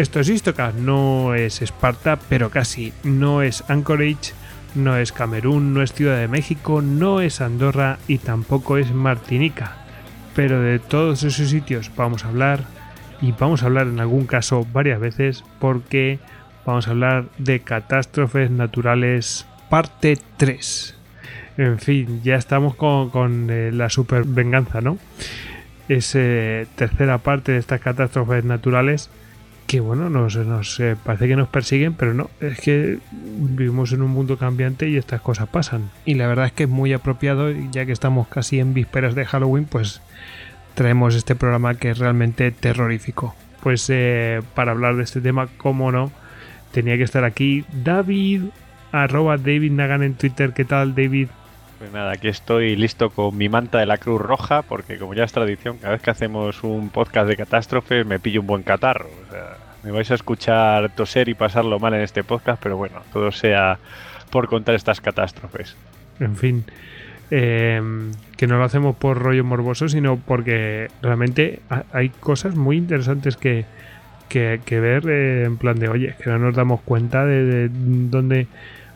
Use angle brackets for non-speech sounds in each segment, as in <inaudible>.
Esto es Istocast, no es Esparta, pero casi. No es Anchorage, no es Camerún, no es Ciudad de México, no es Andorra y tampoco es Martinica. Pero de todos esos sitios vamos a hablar y vamos a hablar en algún caso varias veces porque vamos a hablar de catástrofes naturales parte 3. En fin, ya estamos con, eh, la super venganza, ¿no? Es eh, tercera parte de estas catástrofes naturales que bueno, nos, eh, parece que nos persiguen, pero no, es que vivimos en un mundo cambiante y estas cosas pasan. Y la verdad es que es muy apropiado, ya que estamos casi en vísperas de Halloween, pues traemos este programa que es realmente terrorífico. Pues eh, para hablar de este tema, como no, tenía que estar aquí David, arroba David Nagan en Twitter. ¿Qué tal, David? Pues nada, aquí estoy listo con mi manta de la Cruz Roja, porque como ya es tradición, cada vez que hacemos un podcast de catástrofe me pillo un buen catarro. O sea, me vais a escuchar toser y pasarlo mal en este podcast, pero bueno, todo sea por contar estas catástrofes. En fin, em, que no lo hacemos por rollo morboso, sino porque realmente hay cosas muy interesantes que, que, ver eh, en plan de, oye, que no nos damos cuenta de dónde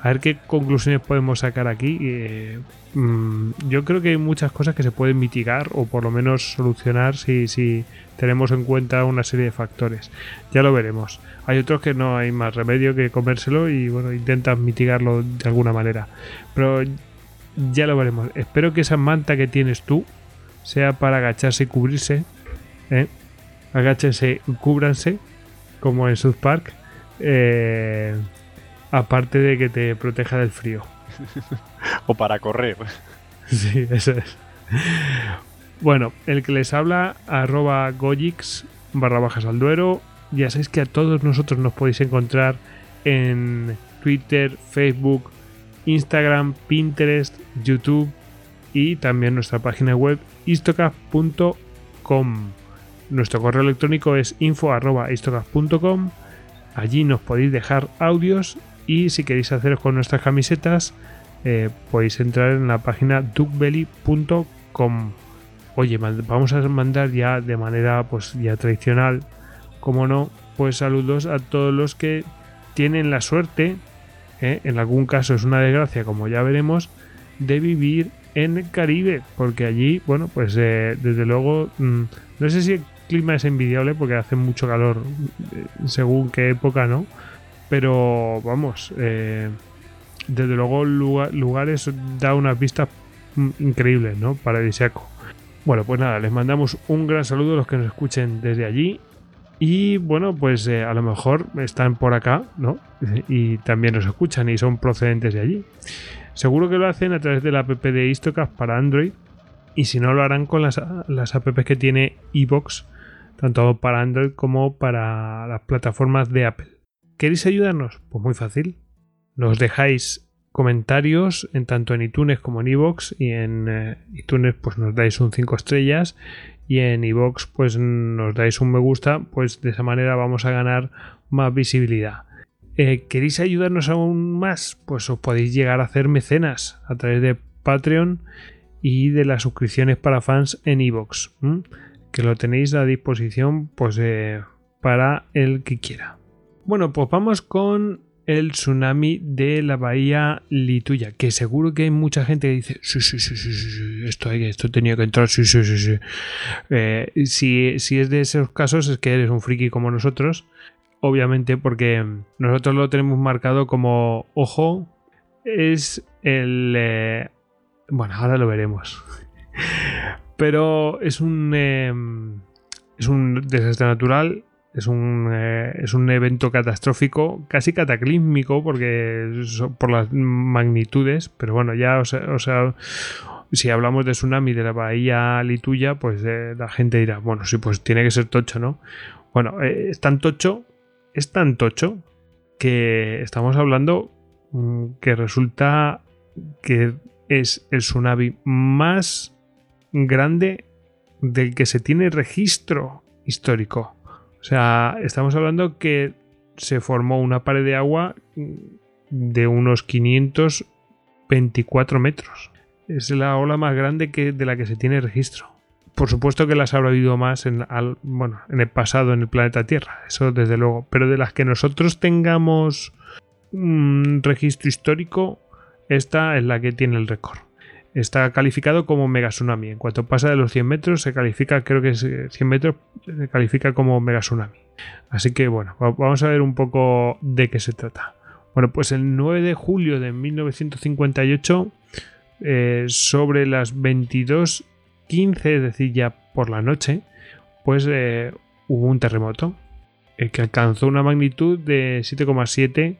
a ver qué conclusiones podemos sacar aquí. Eh, mm, yo creo que hay muchas cosas que se pueden mitigar o por lo menos solucionar si, si tenemos en cuenta una serie de factores. Ya lo veremos. Hay otros que no hay más remedio que comérselo y bueno, intentan mitigarlo de alguna manera. Pero ya lo veremos. Espero que esa manta que tienes tú sea para agacharse y cubrirse. ¿eh? Agáchense, cúbranse, como en South Park. Eh, Aparte de que te proteja del frío. <laughs> o para correr. <laughs> sí, eso es. Bueno, el que les habla, arroba Gojix barra bajas al duero. Ya sabéis que a todos nosotros nos podéis encontrar en Twitter, Facebook, Instagram, Pinterest, YouTube y también nuestra página web istocast.com. Nuestro correo electrónico es info.istocast.com. Allí nos podéis dejar audios y si queréis haceros con nuestras camisetas, eh, podéis entrar en la página duckbelly.com. Oye, vamos a mandar ya de manera pues ya tradicional, como no, pues saludos a todos los que tienen la suerte, eh, en algún caso es una desgracia, como ya veremos, de vivir en el Caribe, porque allí, bueno, pues eh, desde luego, mm, no sé si el clima es envidiable porque hace mucho calor según qué época, ¿no? Pero vamos, eh, desde luego lugares da unas vistas increíbles, ¿no? Paradisíaco. Bueno, pues nada, les mandamos un gran saludo a los que nos escuchen desde allí. Y bueno, pues eh, a lo mejor están por acá, ¿no? <laughs> Y también nos escuchan y son procedentes de allí. Seguro que lo hacen a través de la app de Istocast para Android. Y si no, lo harán con las, las apps que tiene Evox, tanto para Android como para las plataformas de Apple. ¿Queréis ayudarnos? Pues muy fácil. Nos dejáis comentarios en tanto en iTunes como en iVoox y en eh, iTunes pues nos dais un 5 estrellas y en iVoox pues nos dais un me gusta pues de esa manera vamos a ganar más visibilidad. Eh, ¿Queréis ayudarnos aún más? Pues os podéis llegar a hacer mecenas a través de Patreon y de las suscripciones para fans en iVoox que lo tenéis a disposición pues eh, para el que quiera. Bueno, pues vamos con el tsunami de la bahía Lituya, que seguro que hay mucha gente que dice, sí, sí, sí, sí, esto, hay, esto tenía que entrar, sí, sí, sí, sí. Eh, si, si es de esos casos es que eres un friki como nosotros, obviamente porque nosotros lo tenemos marcado como, ojo, es el... eh, bueno, ahora lo veremos. <laughs> Pero es un... eh, es un desastre natural. Es un, eh, es un evento catastrófico, casi cataclísmico, porque por las magnitudes. Pero bueno, ya, o sea, o sea, si hablamos de tsunami de la bahía Lituya, pues eh, la gente dirá, bueno, sí, pues tiene que ser tocho, ¿no? Bueno, eh, es tan tocho, es tan tocho que estamos hablando mm, que resulta que es el tsunami más grande del que se tiene registro histórico. O sea, estamos hablando que se formó una pared de agua mm, de unos 524 metros. Es la ola más grande que, de la que se tiene registro. Por supuesto que las habrá habido más en, en el pasado en el planeta Tierra, eso desde luego. Pero de las que nosotros tengamos un registro histórico, esta es la que tiene el récord. Está calificado como mega tsunami. En cuanto pasa de los 100 metros, se califica, creo que es eh, 100 metros, se califica como mega tsunami. Así que bueno, va- vamos a ver un poco de qué se trata. Bueno, pues el 9 de julio de 1958, eh, sobre las 22.15, es decir, ya por la noche, pues eh, hubo un terremoto eh, que alcanzó una magnitud de 7,7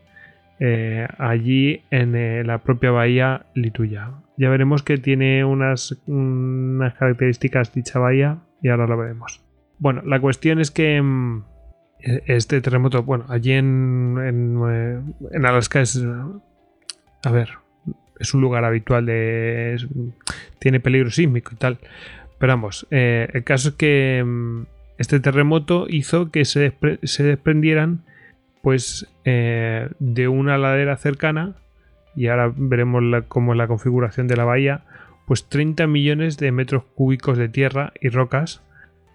eh, allí en eh, la propia bahía Lituya. Ya veremos que tiene unas, unas características dicha bahía y ahora lo veremos. Bueno, la cuestión es que mm, e- este terremoto, bueno, allí en, en, eh, en Alaska es, a ver, es un lugar habitual de, tiene peligro sísmico y tal. Pero vamos, el caso es que mm, este terremoto hizo que se, se desprendieran pues de una ladera cercana y ahora veremos cómo es la configuración de la bahía pues 30 millones de metros cúbicos de tierra y rocas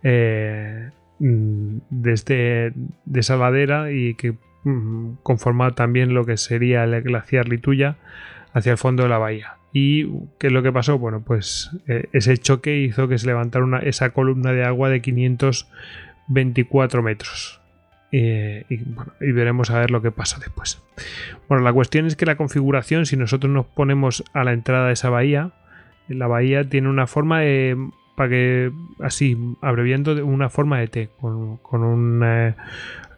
eh, mm, desde de esa ladera y que mm, conforma también lo que sería el glaciar Lituya hacia el fondo de la bahía. ¿Y qué es lo que pasó? Bueno, pues eh, ese choque hizo que se levantara esa columna de agua de 524 metros. Eh, y, bueno, y veremos a ver lo que pasa después. Bueno, la cuestión es que la configuración, si nosotros nos ponemos a la entrada de esa bahía, la bahía tiene una forma de, para que, así, abreviando, una forma de T, con, eh,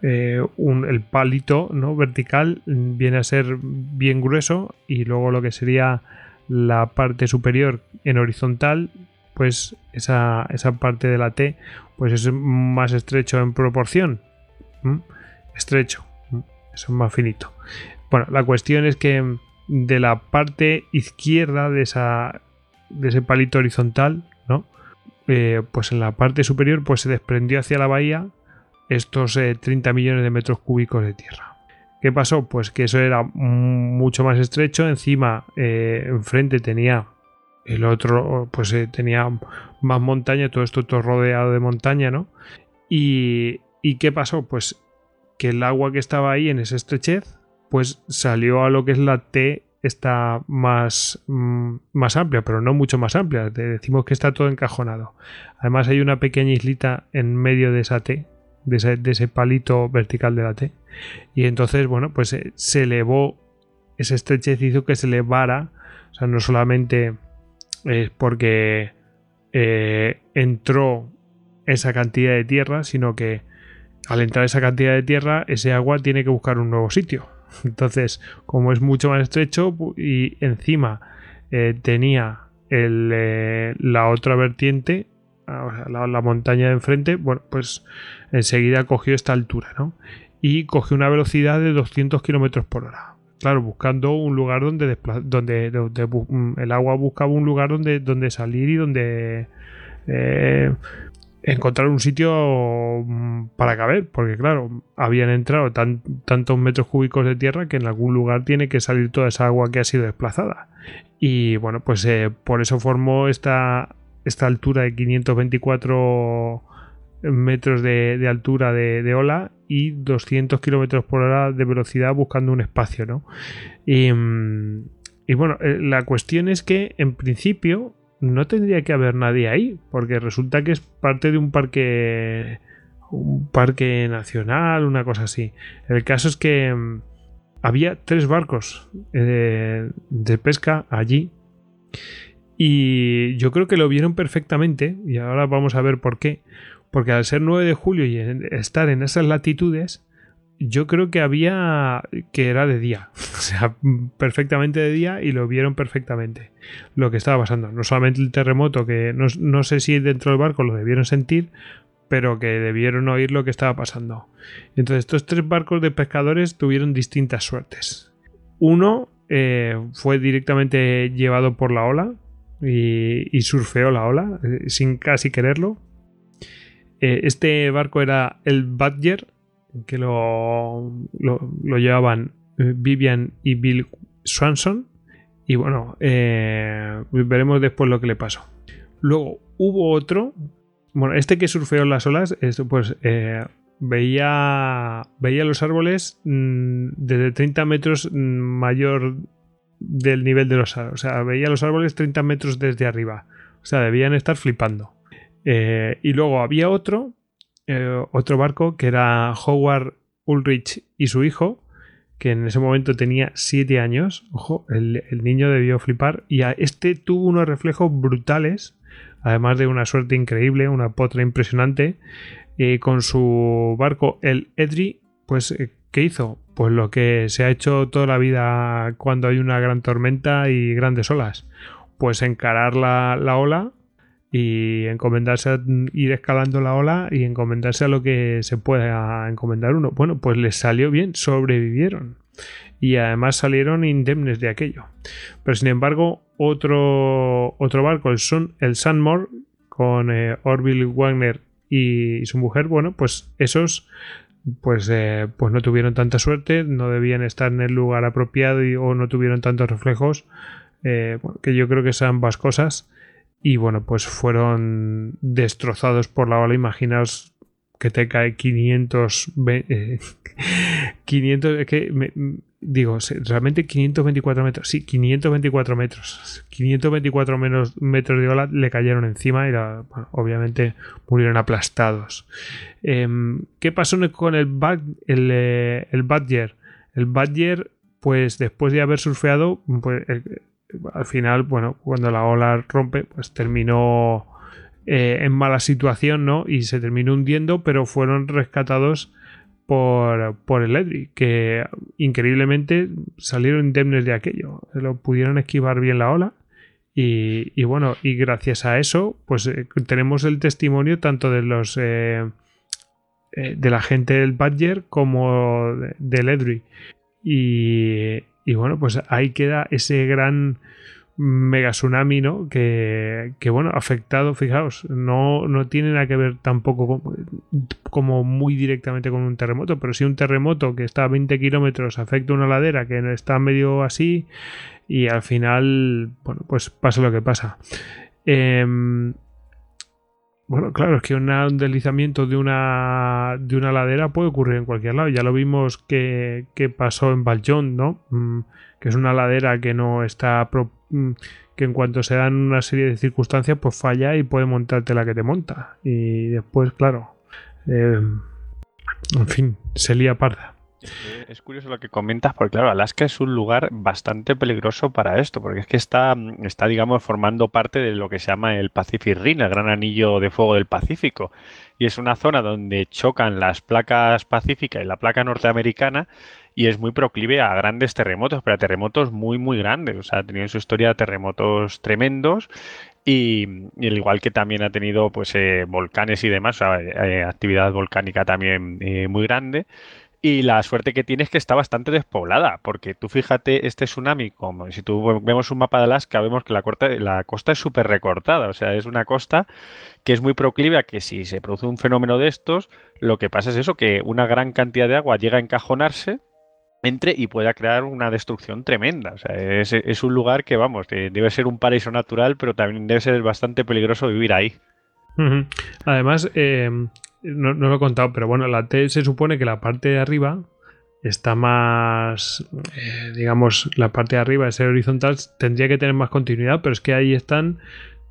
eh, un- el palito ¿no? vertical viene a ser bien grueso y luego lo que sería la parte superior en horizontal, pues esa, esa parte de la T, pues es más estrecho en proporción. Estrecho, eso es más finito. Bueno, la cuestión es que de la parte izquierda de de ese palito horizontal, ¿no? Eh, pues en la parte superior pues se desprendió hacia la bahía estos eh, 30 millones de metros cúbicos de tierra. ¿Qué pasó? Pues que eso era mucho más estrecho. Encima, eh, enfrente tenía el otro, pues eh, tenía más montaña, todo esto todo rodeado de montaña, ¿no? Y, ¿y qué pasó? Pues que el agua que estaba ahí en esa estrechez, pues salió a lo que es la T está más, mm, más amplia, pero no mucho más amplia. Te decimos que está todo encajonado. Además hay una pequeña islita en medio de esa T, de ese, ese palito vertical de la T. Y entonces, bueno, pues eh, se elevó, esa estrechez hizo que se elevara, o sea, no solamente es porque eh, entró esa cantidad de tierra, sino que al entrar esa cantidad de tierra, ese agua tiene que buscar un nuevo sitio. <laughs> Entonces, como es mucho más estrecho y encima eh, tenía eh, la otra vertiente, ah, la, la montaña de enfrente, bueno, pues enseguida cogió esta altura, ¿no? Y cogió una velocidad de 200 kilómetros por hora. Claro, buscando un lugar donde, donde, mm, el agua buscaba un lugar donde, donde salir y donde eh, encontrar un sitio mm, para caber, porque claro, habían entrado tan- tantos metros cúbicos de tierra que en algún lugar tiene que salir toda esa agua que ha sido desplazada. Y bueno, pues eh, por eso formó esta, esta altura de 524 metros de, altura de, ola y 200 kilómetros por hora de velocidad buscando un espacio, ¿no? Y, mm, bueno, eh, la cuestión es que en principio no tendría que haber nadie ahí, porque resulta que es parte de un parque un parque nacional, una cosa así. El caso es que mm, había tres barcos eh, de pesca allí y yo creo que lo vieron perfectamente y ahora vamos a ver por qué. Porque al ser 9 de julio y estar en esas latitudes, yo creo que había que era de día, <laughs> o sea, perfectamente de día y lo vieron perfectamente lo que estaba pasando. No solamente el terremoto, que no, sé si dentro del barco lo debieron sentir, pero que debieron oír lo que estaba pasando. Entonces estos tres barcos de pescadores tuvieron distintas suertes. Uno eh, fue directamente llevado por la ola y, y surfeó la ola eh, sin casi quererlo. Eh, este barco era el Badger que lo, lo, llevaban eh, Vivian y Bill Swanson. Y bueno, eh, veremos después lo que le pasó. Luego hubo otro. Bueno, este que surfeó las olas, pues eh, veía, veía los árboles mm, desde 30 metros mm, mayor del nivel de los árboles. O sea, veía los árboles 30 metros desde arriba. O sea, debían estar flipando. y luego había otro eh, otro barco que era Howard Ulrich y su hijo, que en ese momento tenía 7 años. Ojo, el, niño debió flipar. Y a este tuvo unos reflejos brutales, además de una suerte increíble, una potra impresionante. Eh, con su barco, el Edri, pues, eh, ¿qué hizo? Pues lo que se ha hecho toda la vida cuando hay una gran tormenta y grandes olas. Pues encarar la, la ola y encomendarse a ir escalando la ola y encomendarse a lo que se pueda encomendar uno. Bueno, pues les salió bien, sobrevivieron y además salieron indemnes de aquello. Pero sin embargo, otro, otro barco, el, Sun, el Sunmore, con eh, Orville Wagner y su mujer, bueno, pues esos pues, eh, pues no tuvieron tanta suerte, no debían estar en el lugar apropiado y, o no tuvieron tantos reflejos, eh, que yo creo que son ambas cosas y bueno, pues fueron destrozados por la ola. Imaginaos que te cae 500, 500, <laughs> es que digo, realmente 524 metros, sí, 524 metros, 524 menos metros de ola le cayeron encima y obviamente murieron aplastados. Em, ¿Qué pasó con el, el, eh, el Badger? El Badger, pues después de haber surfeado, pues, al final, bueno, cuando la ola rompe, pues terminó eh, en mala situación, ¿no? Y se terminó hundiendo, pero fueron rescatados por, por el Edri, que increíblemente salieron indemnes de aquello. Lo pudieron esquivar bien la ola. Y, bueno, y gracias a eso, pues eh, tenemos el testimonio tanto de los eh, de la gente del Badger como del Edri. Y, y bueno, pues ahí queda ese gran mega tsunami, ¿no? Que, que bueno, afectado, fijaos, no, no tiene nada que ver tampoco como, muy directamente con un terremoto, pero si un terremoto que está a 20 kilómetros afecta una ladera que está medio así y al final, bueno, pues pasa lo que pasa. Eh, bueno, claro, es que un deslizamiento de una, de una ladera puede ocurrir en cualquier lado. Ya lo vimos que, pasó en Valjón, ¿no? Mm, que es una ladera que no está... Mm, que en cuanto se dan una serie de circunstancias, pues falla y puede montarte la que te monta. Y después, claro... Eh, en fin, se lía parda. Es curioso lo que comentas, porque claro, Alaska es un lugar bastante peligroso para esto, porque es que está, está digamos, formando parte de lo que se llama el Pacific Ring, el gran anillo de fuego del Pacífico. Y es una zona donde chocan las placas pacíficas y la placa norteamericana y es muy proclive a grandes terremotos, pero a terremotos muy, muy grandes. O sea, ha tenido en su historia terremotos tremendos y, al igual que también ha tenido pues eh, volcanes y demás, o sea, eh, actividad volcánica también eh, muy grande. Y la suerte que tiene es que está bastante despoblada, porque tú fíjate este tsunami, como si tú vemos un mapa de Alaska, vemos que la, la costa es súper recortada, o sea, es una costa que es muy proclive a que si se produce un fenómeno de estos, lo que pasa es eso, que una gran cantidad de agua llega a encajonarse entre y pueda crear una destrucción tremenda. O sea, es, un lugar que, vamos, debe ser un paraíso natural, pero también debe ser bastante peligroso vivir ahí. Además, eh, no, lo he contado, pero bueno, la T se supone que la parte de arriba está más, eh, digamos, la parte de arriba, ese horizontal, tendría que tener más continuidad, pero es que ahí están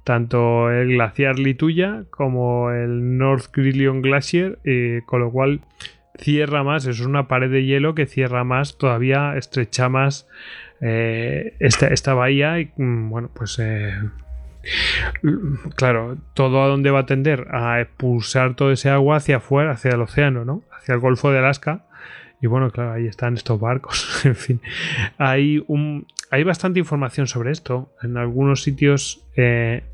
tanto el glaciar Lituya como el North Grillion Glacier, con lo cual cierra más, es una pared de hielo que cierra más, todavía estrecha más eh, esta, esta, bahía y mm, bueno, pues eh, claro, todo a dónde va a tender a expulsar todo ese agua hacia afuera, hacia el océano, ¿no? Hacia el Golfo de Alaska. Y bueno, claro, ahí están estos barcos. <laughs> en fin, hay, un, hay bastante información sobre esto. En algunos sitios, eh,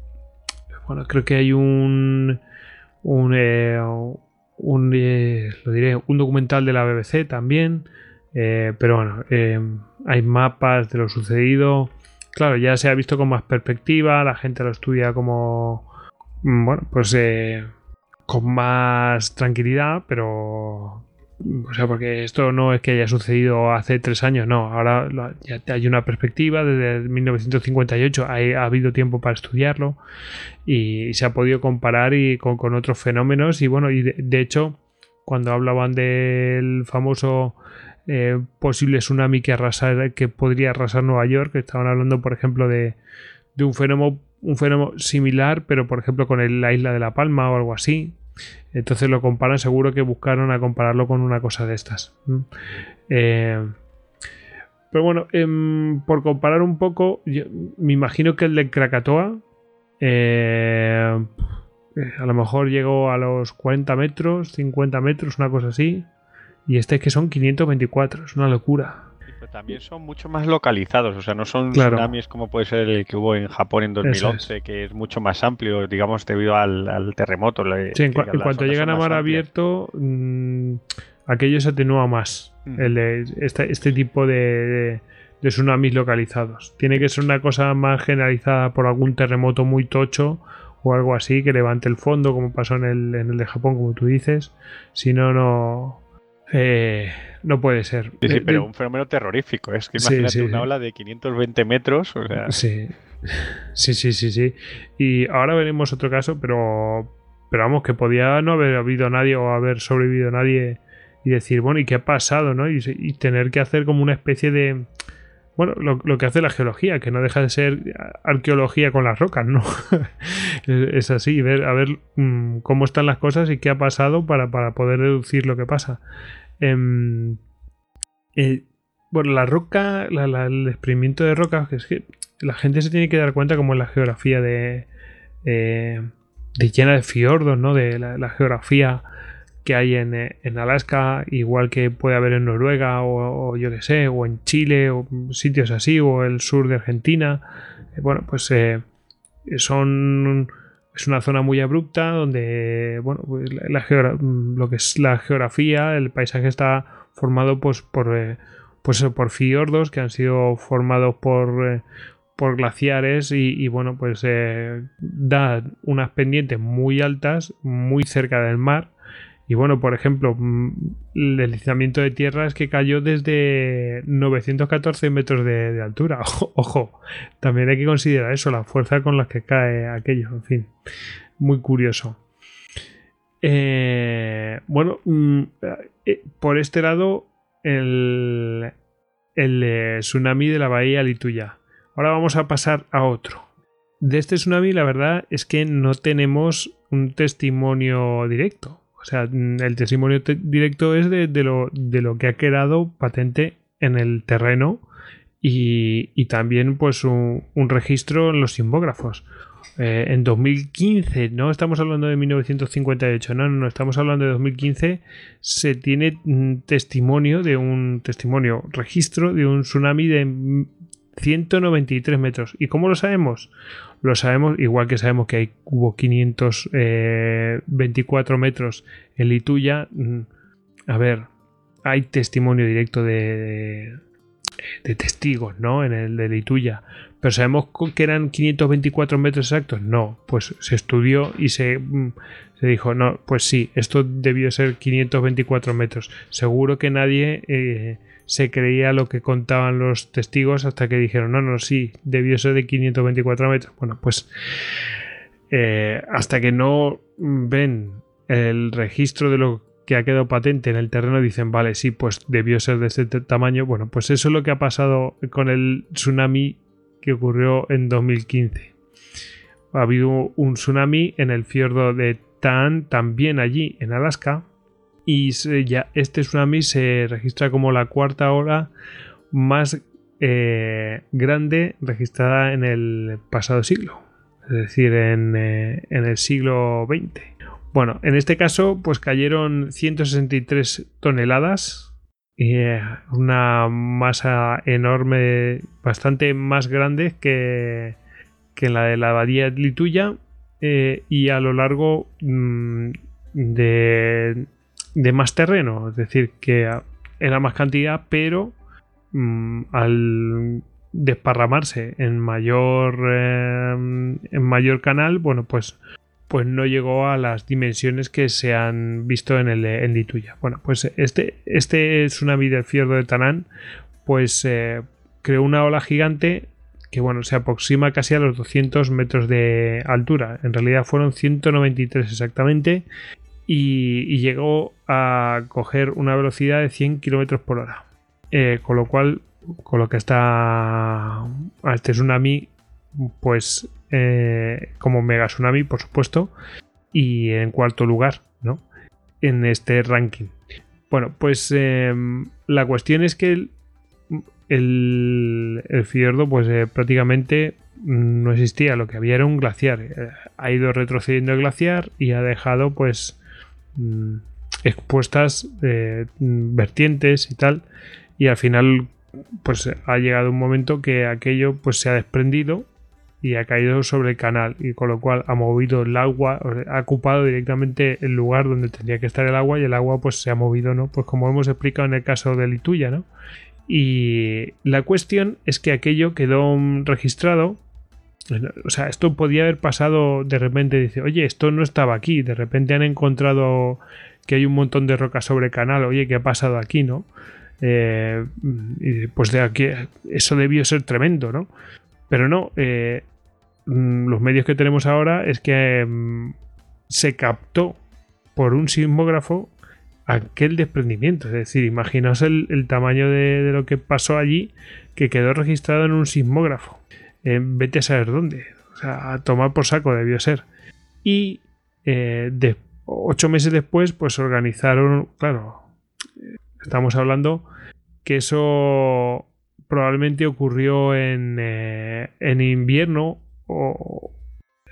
bueno, creo que hay un, un, un, lo diré, un documental de la BBC también. pero bueno, hay mapas de lo sucedido. Claro, ya se ha visto con más perspectiva, la gente lo estudia como, mm, bueno, pues eh, con más tranquilidad, pero... O sea, porque esto no es que haya sucedido hace tres años, no. Ahora ya hay una perspectiva, desde 1958 ha, habido tiempo para estudiarlo y, se ha podido comparar y con, otros fenómenos. Y bueno, y de hecho, cuando hablaban del famoso eh, posible tsunami que, arrasar, que podría arrasar Nueva York. Estaban hablando, por ejemplo, de, un, fenómeno, un fenómeno similar, pero por ejemplo con la isla de La Palma o algo así. Entonces lo comparan, seguro que buscaron a compararlo con una cosa de estas. Eh, pero bueno, em, por comparar un poco, me imagino que el de Krakatoa eh, a lo mejor llegó a los 40 metros, 50 metros, una cosa así. Y este es que son 524, es una locura. Pero también son mucho más localizados, o sea, no son tsunamis como puede ser el que hubo en Japón en 2011, que es mucho más amplio, digamos, debido al, terremoto. Sí, en, cuanto llegan a mar abierto, mm, aquello se atenúa más, el de este, este tipo de, de, tsunamis localizados. Tiene que ser una cosa más generalizada por algún terremoto muy tocho o algo así que levante el fondo, como pasó en el, en el de Japón, como tú dices. Si no, no eh, no puede ser. Sí, sí, pero un fenómeno terrorífico. Es que imagínate una ola de 520 metros. Sí. sí, sí, sí, sí. Y ahora veremos otro caso, pero, pero vamos, que podía no haber habido nadie o haber sobrevivido nadie y decir, bueno, ¿y qué ha pasado? ¿no? Y, tener que hacer como una especie de... Bueno, lo, que hace la geología, que no deja de ser arqueología con las rocas, ¿no? <laughs> es así, ver, a ver mm, cómo están las cosas y qué ha pasado para, para poder deducir lo que pasa. Em, eh, bueno, la roca, el experimento de roca, que es que la gente se tiene que dar cuenta como en la geografía de, eh, de llena de fiordos, ¿no? De la, geografía que hay en, Alaska, igual que puede haber en Noruega o, yo que sé, o en Chile o sitios así, o el sur de Argentina. Eh, bueno, pues son es una zona muy abrupta donde, bueno, pues la, lo que es la geografía, el paisaje está formado pues por, eh, pues, por fiordos que han sido formados por, eh, por glaciares y, bueno, pues eh, da unas pendientes muy altas, muy cerca del mar y bueno, por ejemplo, mm, el deslizamiento de tierra es que cayó desde 914 metros de, altura. <laughs> Ojo, también hay que considerar eso, la fuerza con la que cae aquello. En fin, muy curioso. Eh, bueno, mm, eh, por este lado, el, eh, tsunami de la bahía Lituya. Ahora vamos a pasar a otro. De este tsunami, la verdad es que no tenemos un testimonio directo sea, mm, el testimonio directo es de, lo, de, lo, que ha quedado patente en el terreno y, también pues un, registro en los simbógrafos. Eh, en 2015, no estamos hablando de 1958, no, no, estamos hablando de 2015, se tiene mm, testimonio de un testimonio, registro de un tsunami de 193 metros. ¿Y cómo lo sabemos? Lo sabemos, igual que sabemos que hay, hubo 524 eh, metros en Lituya. Mm, a ver, hay testimonio directo de, de, testigos, ¿no? En el de Lituya. Pero sabemos que eran 524 metros exactos. No, pues se estudió y se, mm, se dijo, no, pues sí, esto debió ser 524 metros. Seguro que nadie eh, se creía lo que contaban los testigos hasta que dijeron, no, no, sí, debió ser de 524 metros. Bueno, pues eh, hasta que no ven el registro de lo que ha quedado patente en el terreno, dicen, vale, sí, pues debió ser de este tamaño. Bueno, pues eso es lo que ha pasado con el tsunami que ocurrió en 2015. Ha habido un tsunami en el fiordo de Tan, también allí en Alaska, y ya este tsunami se registra como la cuarta ola más eh, grande registrada en el pasado siglo, es decir, en, eh, el siglo XX. Bueno, en este caso, pues cayeron 163 toneladas, eh, una masa enorme, bastante más grande que, que la de la abadía Lituya, y a lo largo mm, de, de más terreno, es decir, que era más cantidad, pero mm, al desparramarse en mayor eh, en mayor canal, bueno, pues pues no llegó a las dimensiones que se han visto en el en Lituya. Bueno, pues este este tsunami del fiordo de Tanán pues eh, creó una ola gigante que bueno, se aproxima casi a los 200 metros de altura. En realidad fueron 193 exactamente y, llegó a coger una velocidad de 100 km por hora. Eh, con lo cual, con lo que está a este tsunami, pues eh, como mega tsunami, por supuesto, y en cuarto lugar, ¿no? En este ranking. Bueno, pues em, la cuestión es que el, el, fiordo, pues eh, prácticamente no existía, lo que había era un glaciar. ha ido retrocediendo el glaciar y ha dejado, pues, Mm, expuestas eh, vertientes y tal y al final pues ha llegado un momento que aquello pues se ha desprendido y ha caído sobre el canal y con lo cual ha movido el agua ha ocupado directamente el lugar donde tendría que estar el agua y el agua pues se ha movido no pues como hemos explicado en el caso de Lituya no y la cuestión es que aquello quedó registrado o sea, esto podía haber pasado de repente, dice, oye, esto no estaba aquí, de repente han encontrado que hay un montón de rocas sobre canal, oye, ¿qué ha pasado aquí, no? Eh, y pues de aquí, eso debió ser tremendo, ¿no? Pero no, eh, mm, los medios que tenemos ahora es que mm, se captó por un sismógrafo aquel desprendimiento. Es decir, imaginaos el, tamaño de, lo que pasó allí que quedó registrado en un sismógrafo vete a saber dónde. O sea, a tomar por saco debió ser. Y eh, ocho meses después, pues organizaron, claro, estamos hablando que eso probablemente ocurrió en, eh, en invierno o...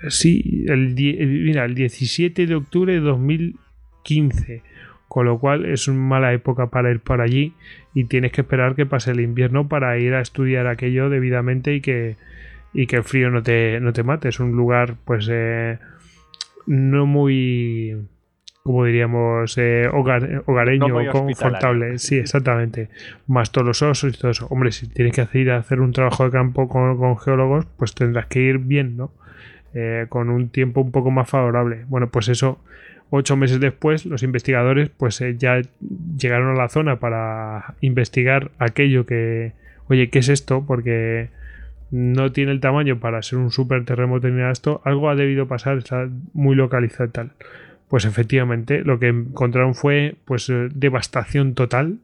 Sí, el, mira, el 17 de octubre de 2015 con lo cual es una mala época para ir por allí y tienes que esperar que pase el invierno para ir a estudiar aquello debidamente y que, y que el frío no te, no te mate. Es un lugar, pues, eh, no muy, como diríamos, eh, hogareño o confortable. Sí, exactamente. Más todos los osos y todo eso. Hombre, si tienes que ir a hacer un trabajo de campo con, geólogos, pues tendrás que ir bien, ¿no? Eh, con un tiempo un poco más favorable. Bueno, pues eso, ocho meses después, los investigadores, pues ya llegaron a la zona para investigar aquello que, oye, ¿qué es esto? Porque no tiene el tamaño para ser un super terremoto ni nada esto, algo ha debido pasar, está muy localizado y tal. Pues efectivamente, lo que encontraron fue pues eh, devastación total.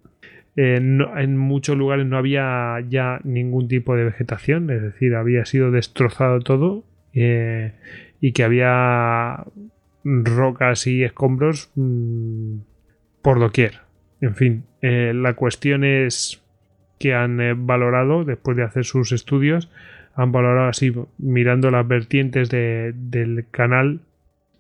Eh, en muchos lugares no había ya ningún tipo de vegetación, es decir, había sido destrozado todo eh, y que había rocas y escombros mm, por doquier. En fin, la cuestión es que han eh, valorado después de hacer sus estudios, han valorado así, mirando las vertientes del canal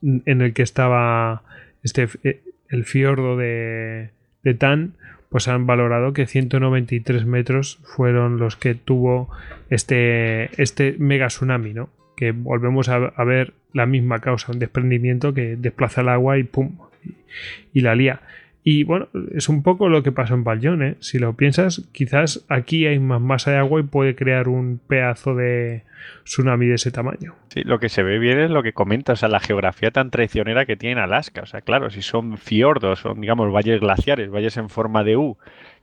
en el que estaba este, eh, el fiordo de, de Tan, pues han valorado que 193 metros fueron los que tuvo este, este mega tsunami, ¿no? Que volvemos a, ver la misma causa, un desprendimiento que desplaza el agua y pum, y la lía. Y bueno, es un poco lo que pasó en Baljón, ¿eh? Si lo piensas, quizás aquí hay más masa de agua y puede crear un pedazo de tsunami de ese tamaño. Sí, lo que se ve bien es lo que comentas, o la geografía tan traicionera que tiene Alaska. O sea, claro, si son fiordos, son, digamos, valles glaciares, valles en forma de U,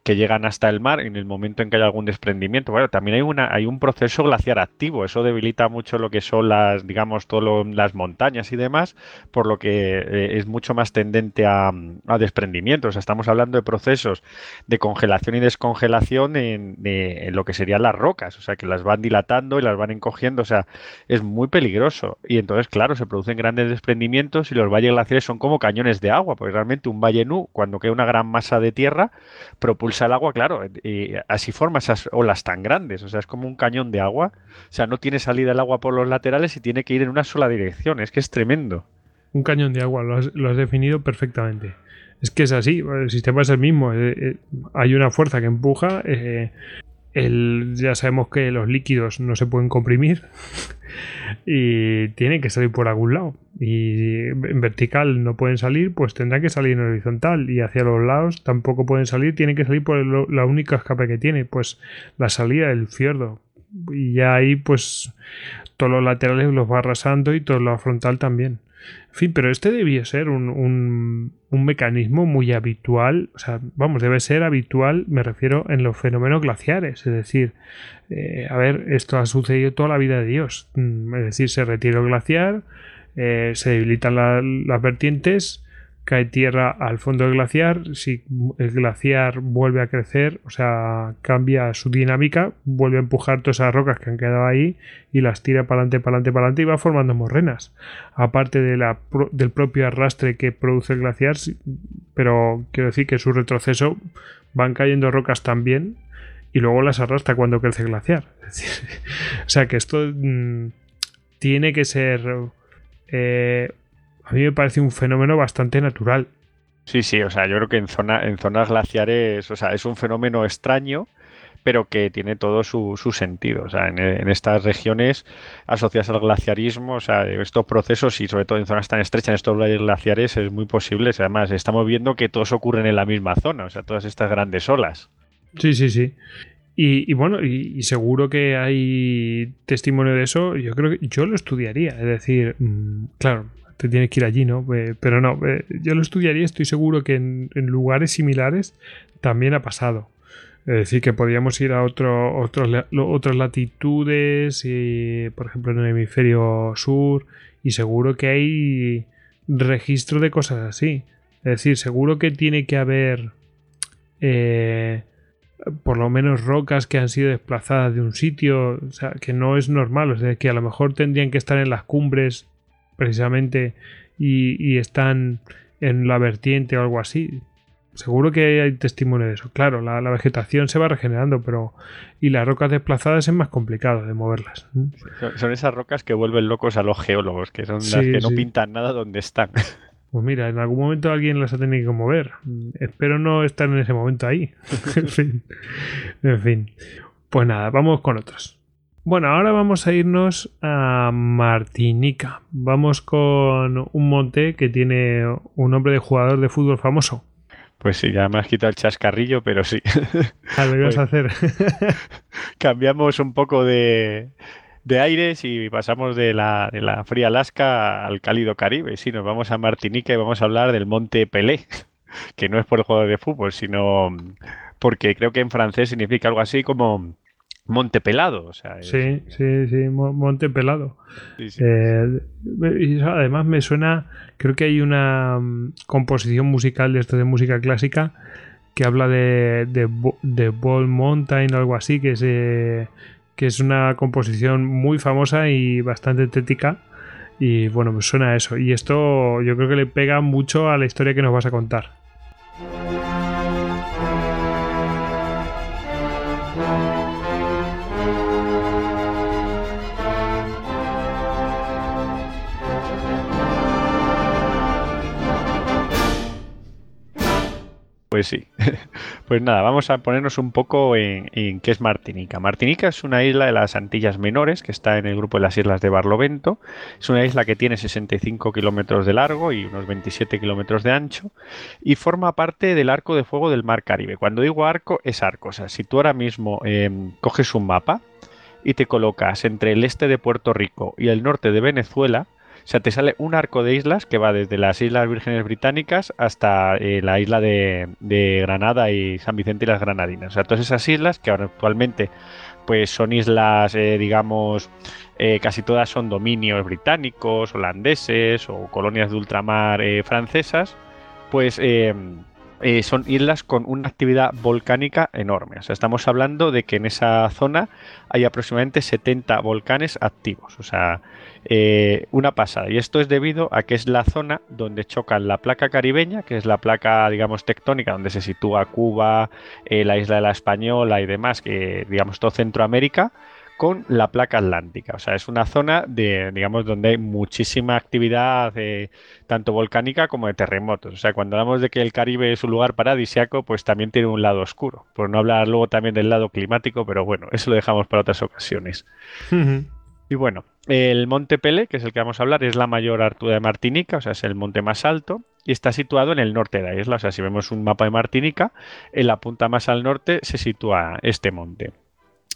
que llegan hasta el mar en el momento en que hay algún desprendimiento. Bueno, también hay, una, hay un proceso glaciar activo, eso debilita mucho lo que son las, digamos, todas las montañas y demás, por lo que eh, es mucho más tendente a, a desprendimiento. O sea, estamos hablando de procesos de congelación y descongelación en, en, lo que serían las rocas, o sea, que las van dilatando y las van encogiendo, o sea, es muy peligroso. Y entonces, claro, se producen grandes desprendimientos y los valles glaciares son como cañones de agua, porque realmente un valle nu, cuando queda una gran masa de tierra, propulsa el agua, claro, y así forma esas olas tan grandes, o sea, es como un cañón de agua, o sea, no tiene salida el agua por los laterales y tiene que ir en una sola dirección, es que es tremendo. Un cañón de agua, lo has, lo has definido perfectamente. Es que es así, el sistema es el mismo. Eh, eh, hay una fuerza que empuja. Eh, ya sabemos que los líquidos no se pueden comprimir <laughs> y tienen que salir por algún lado. Y en vertical no pueden salir, pues tendrán que salir en horizontal. Y hacia los lados tampoco pueden salir, tienen que salir por la única escape que tiene, pues la salida del fiordo. Y ya ahí, pues todos los laterales los va arrasando y todo lo frontal también. En fin, pero este debía ser un, un, un, mecanismo muy habitual, o sea, vamos, debe ser habitual, me refiero, en los fenómenos glaciares, es decir, eh, a ver, esto ha sucedido toda la vida de Dios, mm, es decir, se retira el glaciar, eh, se debilitan la, las vertientes, cae tierra al fondo del glaciar, si el glaciar vuelve a crecer, o sea, cambia su dinámica, vuelve a empujar todas esas rocas que han quedado ahí y las tira para adelante, para adelante, para adelante y va formando morrenas. Aparte del propio arrastre que produce el glaciar, pero quiero decir que su retroceso van cayendo rocas también y luego las arrastra cuando crece el glaciar. <laughs> o sea que esto mmm, tiene que ser... Eh, a mí me parece un fenómeno bastante natural. Sí, sí, o sea, yo creo que en, zona, en zonas glaciares, o sea, es un fenómeno extraño, pero que tiene todo su, su sentido. O sea, en, en, estas regiones asociadas al glaciarismo, o sea, estos procesos y sobre todo en zonas tan estrechas, en estos glaciares, es muy posible. Además, estamos viendo que todos ocurren en la misma zona, o sea, todas estas grandes olas. Sí, sí, sí. Y, y bueno, y, y, seguro que hay testimonio de eso. Yo creo que yo lo estudiaría. Es decir, mmm, claro, te tienes que ir allí, ¿no? Eh, pero no, eh, yo lo estudiaría, estoy seguro que en, lugares similares también ha pasado. Es decir, que podríamos ir a otras latitudes, por ejemplo en el hemisferio sur, y seguro que hay registro de cosas así. Es decir, seguro que tiene que haber eh, por lo menos rocas que han sido desplazadas de un sitio, o sea, que no es normal, o sea, que a lo mejor tendrían que estar en las cumbres precisamente y, y, están en la vertiente o algo así. Seguro que hay testimonio de eso. Claro, la, la, vegetación se va regenerando, pero. Y las rocas desplazadas es más complicado de moverlas. Son esas rocas que vuelven locos a los geólogos, que son sí, las que no pintan nada donde están. Pues mira, en algún momento alguien las ha tenido que mover. Espero no estar en ese momento ahí. <laughs> en fin. En fin. Pues nada, vamos con otros. Bueno, ahora vamos a irnos a Martinica. Vamos con un monte que tiene un nombre de jugador de fútbol famoso. Pues sí, ya me has quitado el chascarrillo, pero sí. Ah, lo ibas a hacer. <laughs> cambiamos un poco de, de, aires y pasamos de la, de la, fría Alaska al cálido Caribe. Sí, nos vamos a Martinica y vamos a hablar del monte Pelé, <laughs> que no es por el juego de fútbol, sino porque creo que en francés significa algo así como Monte Pelado, o sea. Sí, es... sí, sí, Monte Pelado. Sí, sí. Eh, y además me suena, creo que hay una um, composición musical de esto de música clásica que habla de, de, de Ball Mountain o algo así, que es, eh, que es una composición muy famosa y bastante estética. Y bueno, me suena a eso. Y esto yo creo que le pega mucho a la historia que nos vas a contar. Pues sí. <laughs> Pues nada, vamos a ponernos un poco en, qué es Martinica. Martinica es una isla de las Antillas Menores que está en el grupo de las islas de Barlovento. Es una isla que tiene 65 kilómetros de largo y unos 27 kilómetros de ancho y forma parte del arco de fuego del Mar Caribe. Cuando digo arco, es arco. O sea, si tú ahora mismo eh, coges un mapa y te colocas entre el este de Puerto Rico y el norte de Venezuela, sea, te sale un arco de islas que va desde las Islas Vírgenes Británicas hasta eh, la isla de, Granada y San Vicente y las Granadinas. O sea, todas esas islas que ahora actualmente pues son islas, eh, digamos, eh, casi todas son dominios británicos, holandeses o colonias de ultramar francesas, pues eh, son islas con una actividad volcánica enorme. O sea, estamos hablando de que en esa zona hay aproximadamente 70 volcanes activos. O sea, eh, una pasada. Y esto es debido a que es la zona donde chocan la placa caribeña, que es la placa, digamos, tectónica, donde se sitúa Cuba, eh, la isla de la Española y demás, que digamos todo Centroamérica con la placa atlántica. O sea, es una zona de, digamos, donde hay muchísima actividad eh, tanto volcánica como de terremotos. O sea, cuando hablamos de que el Caribe es un lugar paradisiaco, pues también tiene un lado oscuro. Por no hablar luego también del lado climático, pero bueno, eso lo dejamos para otras ocasiones. Y bueno, el Monte Pele, que es el que vamos a hablar, es la mayor altura de Martinica, o sea, es el monte más alto, y está situado en el norte de la isla. O sea, si vemos un mapa de Martinica, en la punta más al norte se sitúa este monte.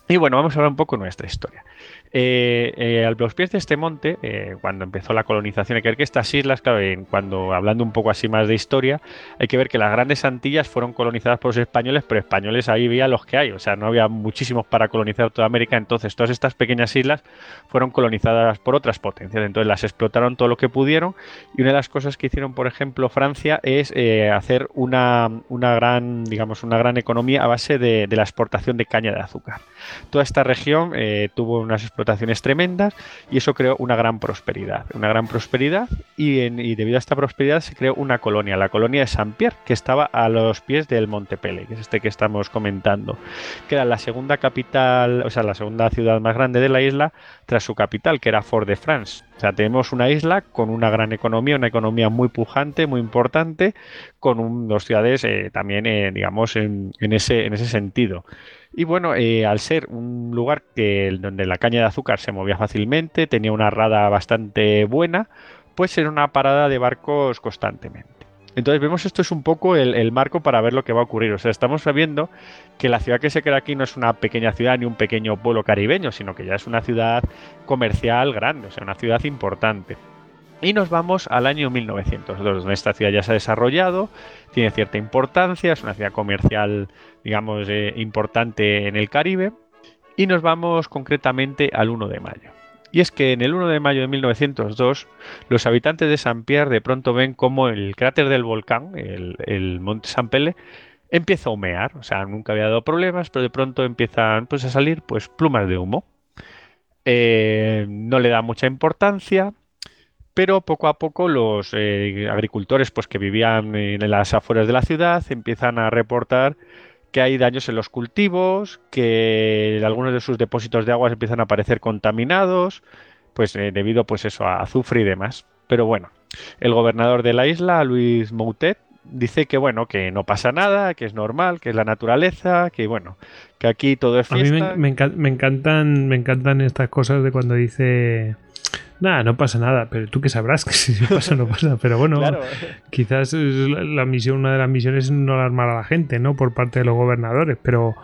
Y bueno, vamos a hablar un poco de nuestra historia. Eh, eh, los pies de este monte, eh, cuando empezó la colonización, hay que ver que estas islas, claro, cuando hablando un poco así más de historia, hay que ver que las grandes Antillas fueron colonizadas por los españoles, pero españoles ahí había los que hay, o sea, no había muchísimos para colonizar toda América, entonces todas estas pequeñas islas fueron colonizadas por otras potencias, entonces las explotaron todo lo que pudieron y una de las cosas que hicieron, por ejemplo, Francia es hacer una, una, gran, digamos, una gran economía a base de, de la exportación de caña de azúcar. Toda esta región tuvo unas explotaciones explotaciones tremendas y eso creó una gran prosperidad. Una gran prosperidad y, debido a esta prosperidad se creó una colonia, la colonia de Saint-Pierre, que estaba a los pies del Monte Pele, que es este que estamos comentando, que era la segunda capital, o sea, la segunda ciudad más grande de la isla tras su capital, que era Fort-de-France. O sea, tenemos una isla con una gran economía, una economía muy pujante, muy importante, con dos ciudades eh, también, eh, digamos, en, ese, en ese sentido. Y bueno, eh, al ser un lugar que, donde la caña de azúcar se movía fácilmente, tenía una rada bastante buena, pues era una parada de barcos constantemente. Entonces vemos esto es un poco el, marco para ver lo que va a ocurrir. O sea, estamos sabiendo que la ciudad que se crea aquí no es una pequeña ciudad ni un pequeño pueblo caribeño, sino que ya es una ciudad comercial grande, o sea, una ciudad importante. Y nos vamos al año 1902, donde esta ciudad ya se ha desarrollado, tiene cierta importancia, es una ciudad comercial, digamos, eh, importante en el Caribe. Y nos vamos concretamente al 1 de mayo. Y es que en el 1 de mayo de 1902, los habitantes de San Pierre de pronto ven como el cráter del volcán, el, monte San Pele, empieza a humear. O sea, nunca había dado problemas, pero de pronto empiezan pues, a salir pues, plumas de humo. Eh, no le da mucha importancia, pero poco a poco los eh, agricultores pues, que vivían en las afueras de la ciudad empiezan a reportar que hay daños en los cultivos, que algunos de sus depósitos de agua empiezan a aparecer contaminados, pues eh, debido pues eso a azufre y demás. Pero bueno, el gobernador de la isla, Luis Moutet, dice que bueno, que no pasa nada, que es normal, que es la naturaleza, que bueno, que aquí todo es fiesta. A mí me, me encantan, me encantan estas cosas de cuando dice Nada, no pasa nada, pero tú que sabrás <laughs> que si pasa no pasa. Pero bueno, quizás la misión, una de las misiones es no alarmar a la gente, ¿no? Por parte de los gobernadores, pero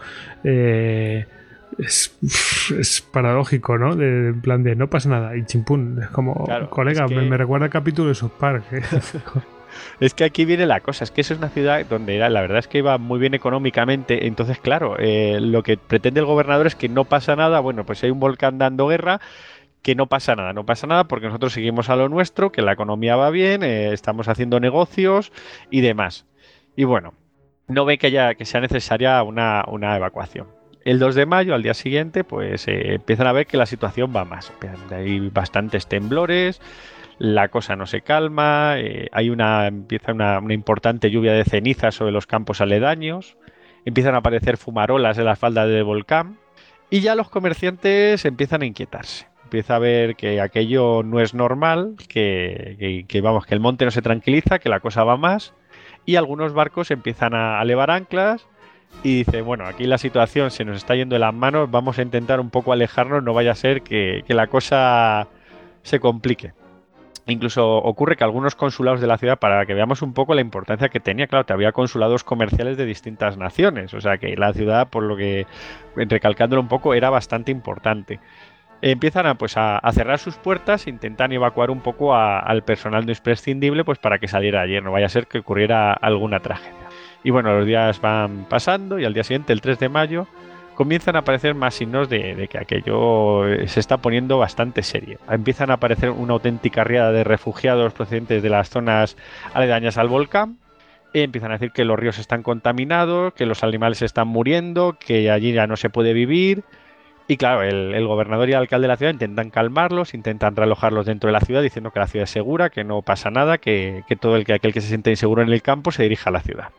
eh, es, <laughs> paradójico, ¿no? De, en plan de no pasa nada y chimpún. Es como, colega, me, recuerda el capítulo de Park. ¿eh? <laughs> Es que aquí viene la cosa, es que eso es una ciudad donde la verdad es que iba muy bien económicamente, entonces claro, eh, lo que pretende el gobernador es que no pasa nada, bueno, pues hay un volcán dando guerra, que no pasa nada, no pasa nada porque nosotros seguimos a lo nuestro, que la economía va bien, eh, estamos haciendo negocios y demás. Y bueno, no ve que, haya, que sea necesaria una, evacuación. El 2 de mayo, al día siguiente, pues eh, empiezan a ver que la situación va más. Hay bastantes temblores, la cosa no se calma, eh, hay una, empieza una, una, importante lluvia de cenizas sobre los campos aledaños, empiezan a aparecer fumarolas en la falda del volcán y ya los comerciantes empiezan a inquietarse empieza a ver que aquello no es normal, que, vamos, que el monte no se tranquiliza, que la cosa va más, y algunos barcos empiezan a elevar anclas y dice, bueno, aquí la situación se nos está yendo de las manos, vamos a intentar un poco alejarnos, no vaya a ser que, la cosa se complique. Incluso ocurre que algunos consulados de la ciudad, para que veamos un poco la importancia que tenía, claro, te había consulados comerciales de distintas naciones, o sea que la ciudad, por lo que, recalcándolo un poco, era bastante importante. Empiezan a, pues, a, cerrar sus puertas, intentan evacuar un poco al personal no imprescindible pues, para que saliera ayer, no vaya a ser que ocurriera alguna tragedia. Y bueno, los días van pasando y al día siguiente, el 3 de mayo, comienzan a aparecer más signos de, que aquello se está poniendo bastante serio. Empiezan a aparecer una auténtica riada de refugiados procedentes de las zonas aledañas al volcán. empiezan a decir que los ríos están contaminados, que los animales están muriendo, que allí ya no se puede vivir y claro, el, gobernador y el alcalde de la ciudad intentan calmarlos, intentan realojarlos dentro de la ciudad diciendo que la ciudad es segura, que no pasa nada, que, todo el que aquel que se siente inseguro en el campo se dirija a la ciudad.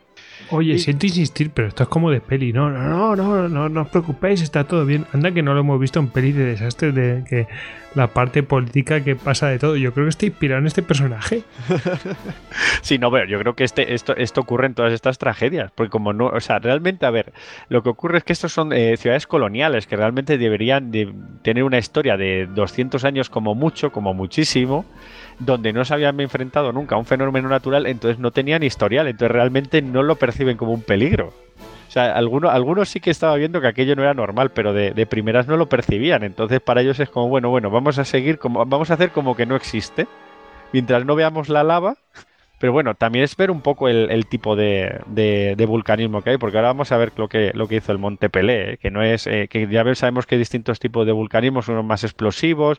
Oye, siento insistir, pero esto es como de peli. No, no, no, no, no, no os preocupéis, está todo bien. Anda que no lo hemos visto en peli de desastres de que la parte política que pasa de todo. Yo creo que está inspirado en este personaje. <laughs> sí, no, pero yo creo que este, esto, esto ocurre en todas estas tragedias. Porque como no, o sea, realmente, a ver, lo que ocurre es que estos son eh, ciudades coloniales que realmente deberían de tener una historia de 200 años como mucho, como muchísimo donde no se habían enfrentado nunca a un fenómeno natural, entonces no tenían historial, entonces realmente no lo perciben como un peligro. O sea, algunos, algunos sí que estaba viendo que aquello no era normal, pero de, primeras no lo percibían. Entonces para ellos es como, bueno, bueno, vamos a seguir, como, vamos a hacer como que no existe. Mientras no veamos la lava. Pero bueno, también es ver un poco el, tipo de, de, vulcanismo que hay, porque ahora vamos a ver lo que, lo que hizo el Monte Pelé, ¿eh? que no es, eh, que ya sabemos que hay distintos tipos de vulcanismos, unos más explosivos,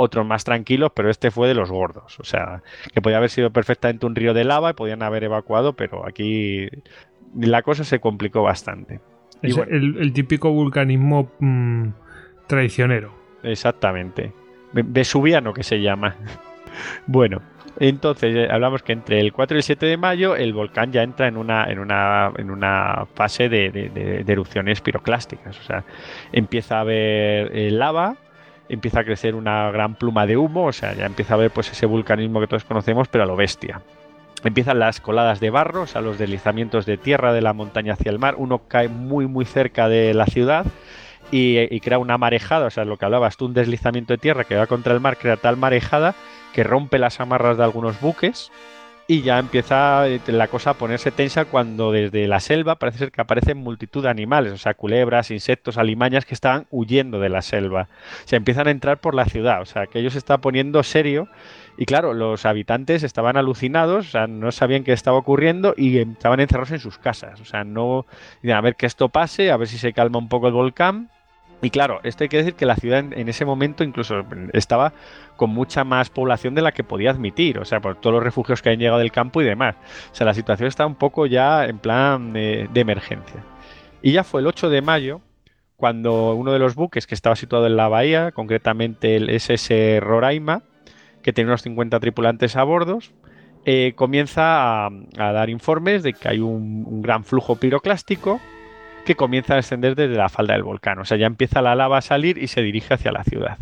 otros más tranquilos, pero este fue de los gordos. O sea, que podía haber sido perfectamente un río de lava y podían haber evacuado, pero aquí la cosa se complicó bastante. Es el, típico vulcanismo mm, traicionero. Exactamente. Vesuviano que se llama. <laughs> bueno, entonces eh, hablamos que entre el 4 y el 7 de mayo el volcán ya entra en una, en una, en una fase de, erupciones piroclásticas. O sea, empieza a haber eh, lava, empieza a crecer una gran pluma de humo, o sea, ya empieza a haber pues ese vulcanismo que todos conocemos, pero a lo bestia. Empiezan las coladas de barro, o sea, los deslizamientos de tierra de la montaña hacia el mar. Uno cae muy, muy cerca de la ciudad y, crea una marejada, o sea, lo que hablabas tú, un deslizamiento de tierra que va contra el mar, crea tal marejada que rompe las amarras de algunos buques y ya empieza eh, la cosa a ponerse tensa cuando desde la selva parece ser que aparecen multitud de animales, o sea, culebras, insectos, alimañas que estaban huyendo de la selva. Se empiezan a entrar por la ciudad, o sea, que ellos se está poniendo serio y claro, los habitantes estaban alucinados, o sea, no sabían qué estaba ocurriendo y estaban encerrados en sus casas. O sea, no. A ver que esto pase, a ver si se calma un poco el volcán. Y claro, esto hay que decir que la ciudad en, ese momento incluso estaba con mucha más población de la que podía admitir, o sea, por todos los refugios que han llegado del campo y demás. O sea, la situación está un poco ya en plan de, de emergencia. Y ya fue el 8 de mayo cuando uno de los buques que estaba situado en la bahía, concretamente el SS Roraima, que tiene unos 50 tripulantes a bordo, eh, comienza a, dar informes de que hay un, gran flujo piroclástico que comienza a descender desde la falda del volcán. O sea, ya empieza la lava a salir y se dirige hacia la ciudad.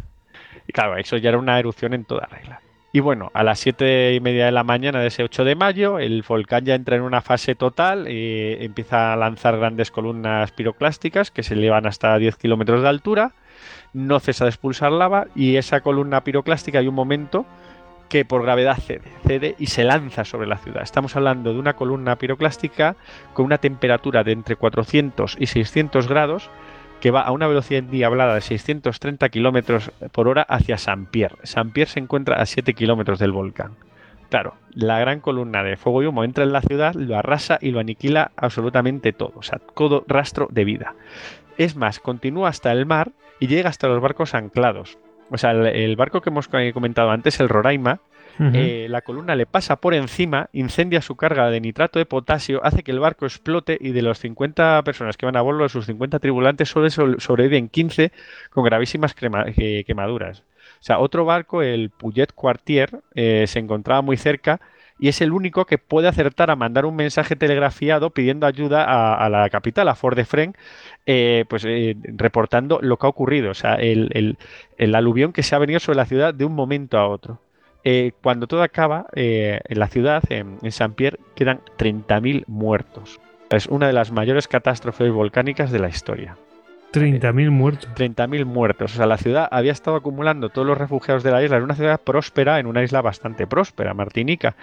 Y claro, eso ya era una erupción en toda regla. Y bueno, a las 7 y media de la mañana de ese 8 de mayo, el volcán ya entra en una fase total, y empieza a lanzar grandes columnas piroclásticas que se elevan hasta 10 kilómetros de altura no cesa de expulsar lava y esa columna piroclástica hay un momento que por gravedad cede, cede y se lanza sobre la ciudad. Estamos hablando de una columna piroclástica con una temperatura de entre 400 y 600 grados que va a una velocidad endiablada de 630 kilómetros por hora hacia Saint-Pierre. Saint-Pierre se encuentra a 7 kilómetros del volcán. Claro, la gran columna de fuego y humo entra en la ciudad, lo arrasa y lo aniquila absolutamente todo, o sea, todo rastro de vida. Es más, continúa hasta el mar y llega hasta los barcos anclados. O sea, el, barco que hemos comentado antes, el Roraima, eh, la columna le pasa por encima, incendia su carga de nitrato de potasio, hace que el barco explote y de los 50 personas que van a bordo, de sus 50 tripulantes, solo sobreviven 15 con gravísimas eh, quemaduras. O sea, otro barco, el Puget Quartier, eh, se encontraba muy cerca y es el único que puede acertar a mandar un mensaje telegrafiado pidiendo ayuda a, la capital, a Fort de Fren, eh, pues eh, reportando lo que ha ocurrido, o sea, el, aluvión que se ha venido sobre la ciudad de un momento a otro. Eh, cuando todo acaba, en la ciudad, en, en Saint-Pierre, quedan 30.000 muertos. Es una de las mayores catástrofes volcánicas de la historia. 30.000 muertos. 30.000 muertos. O sea, la ciudad había estado acumulando todos los refugiados de la isla. Era una ciudad próspera, en una isla bastante próspera, Martinica.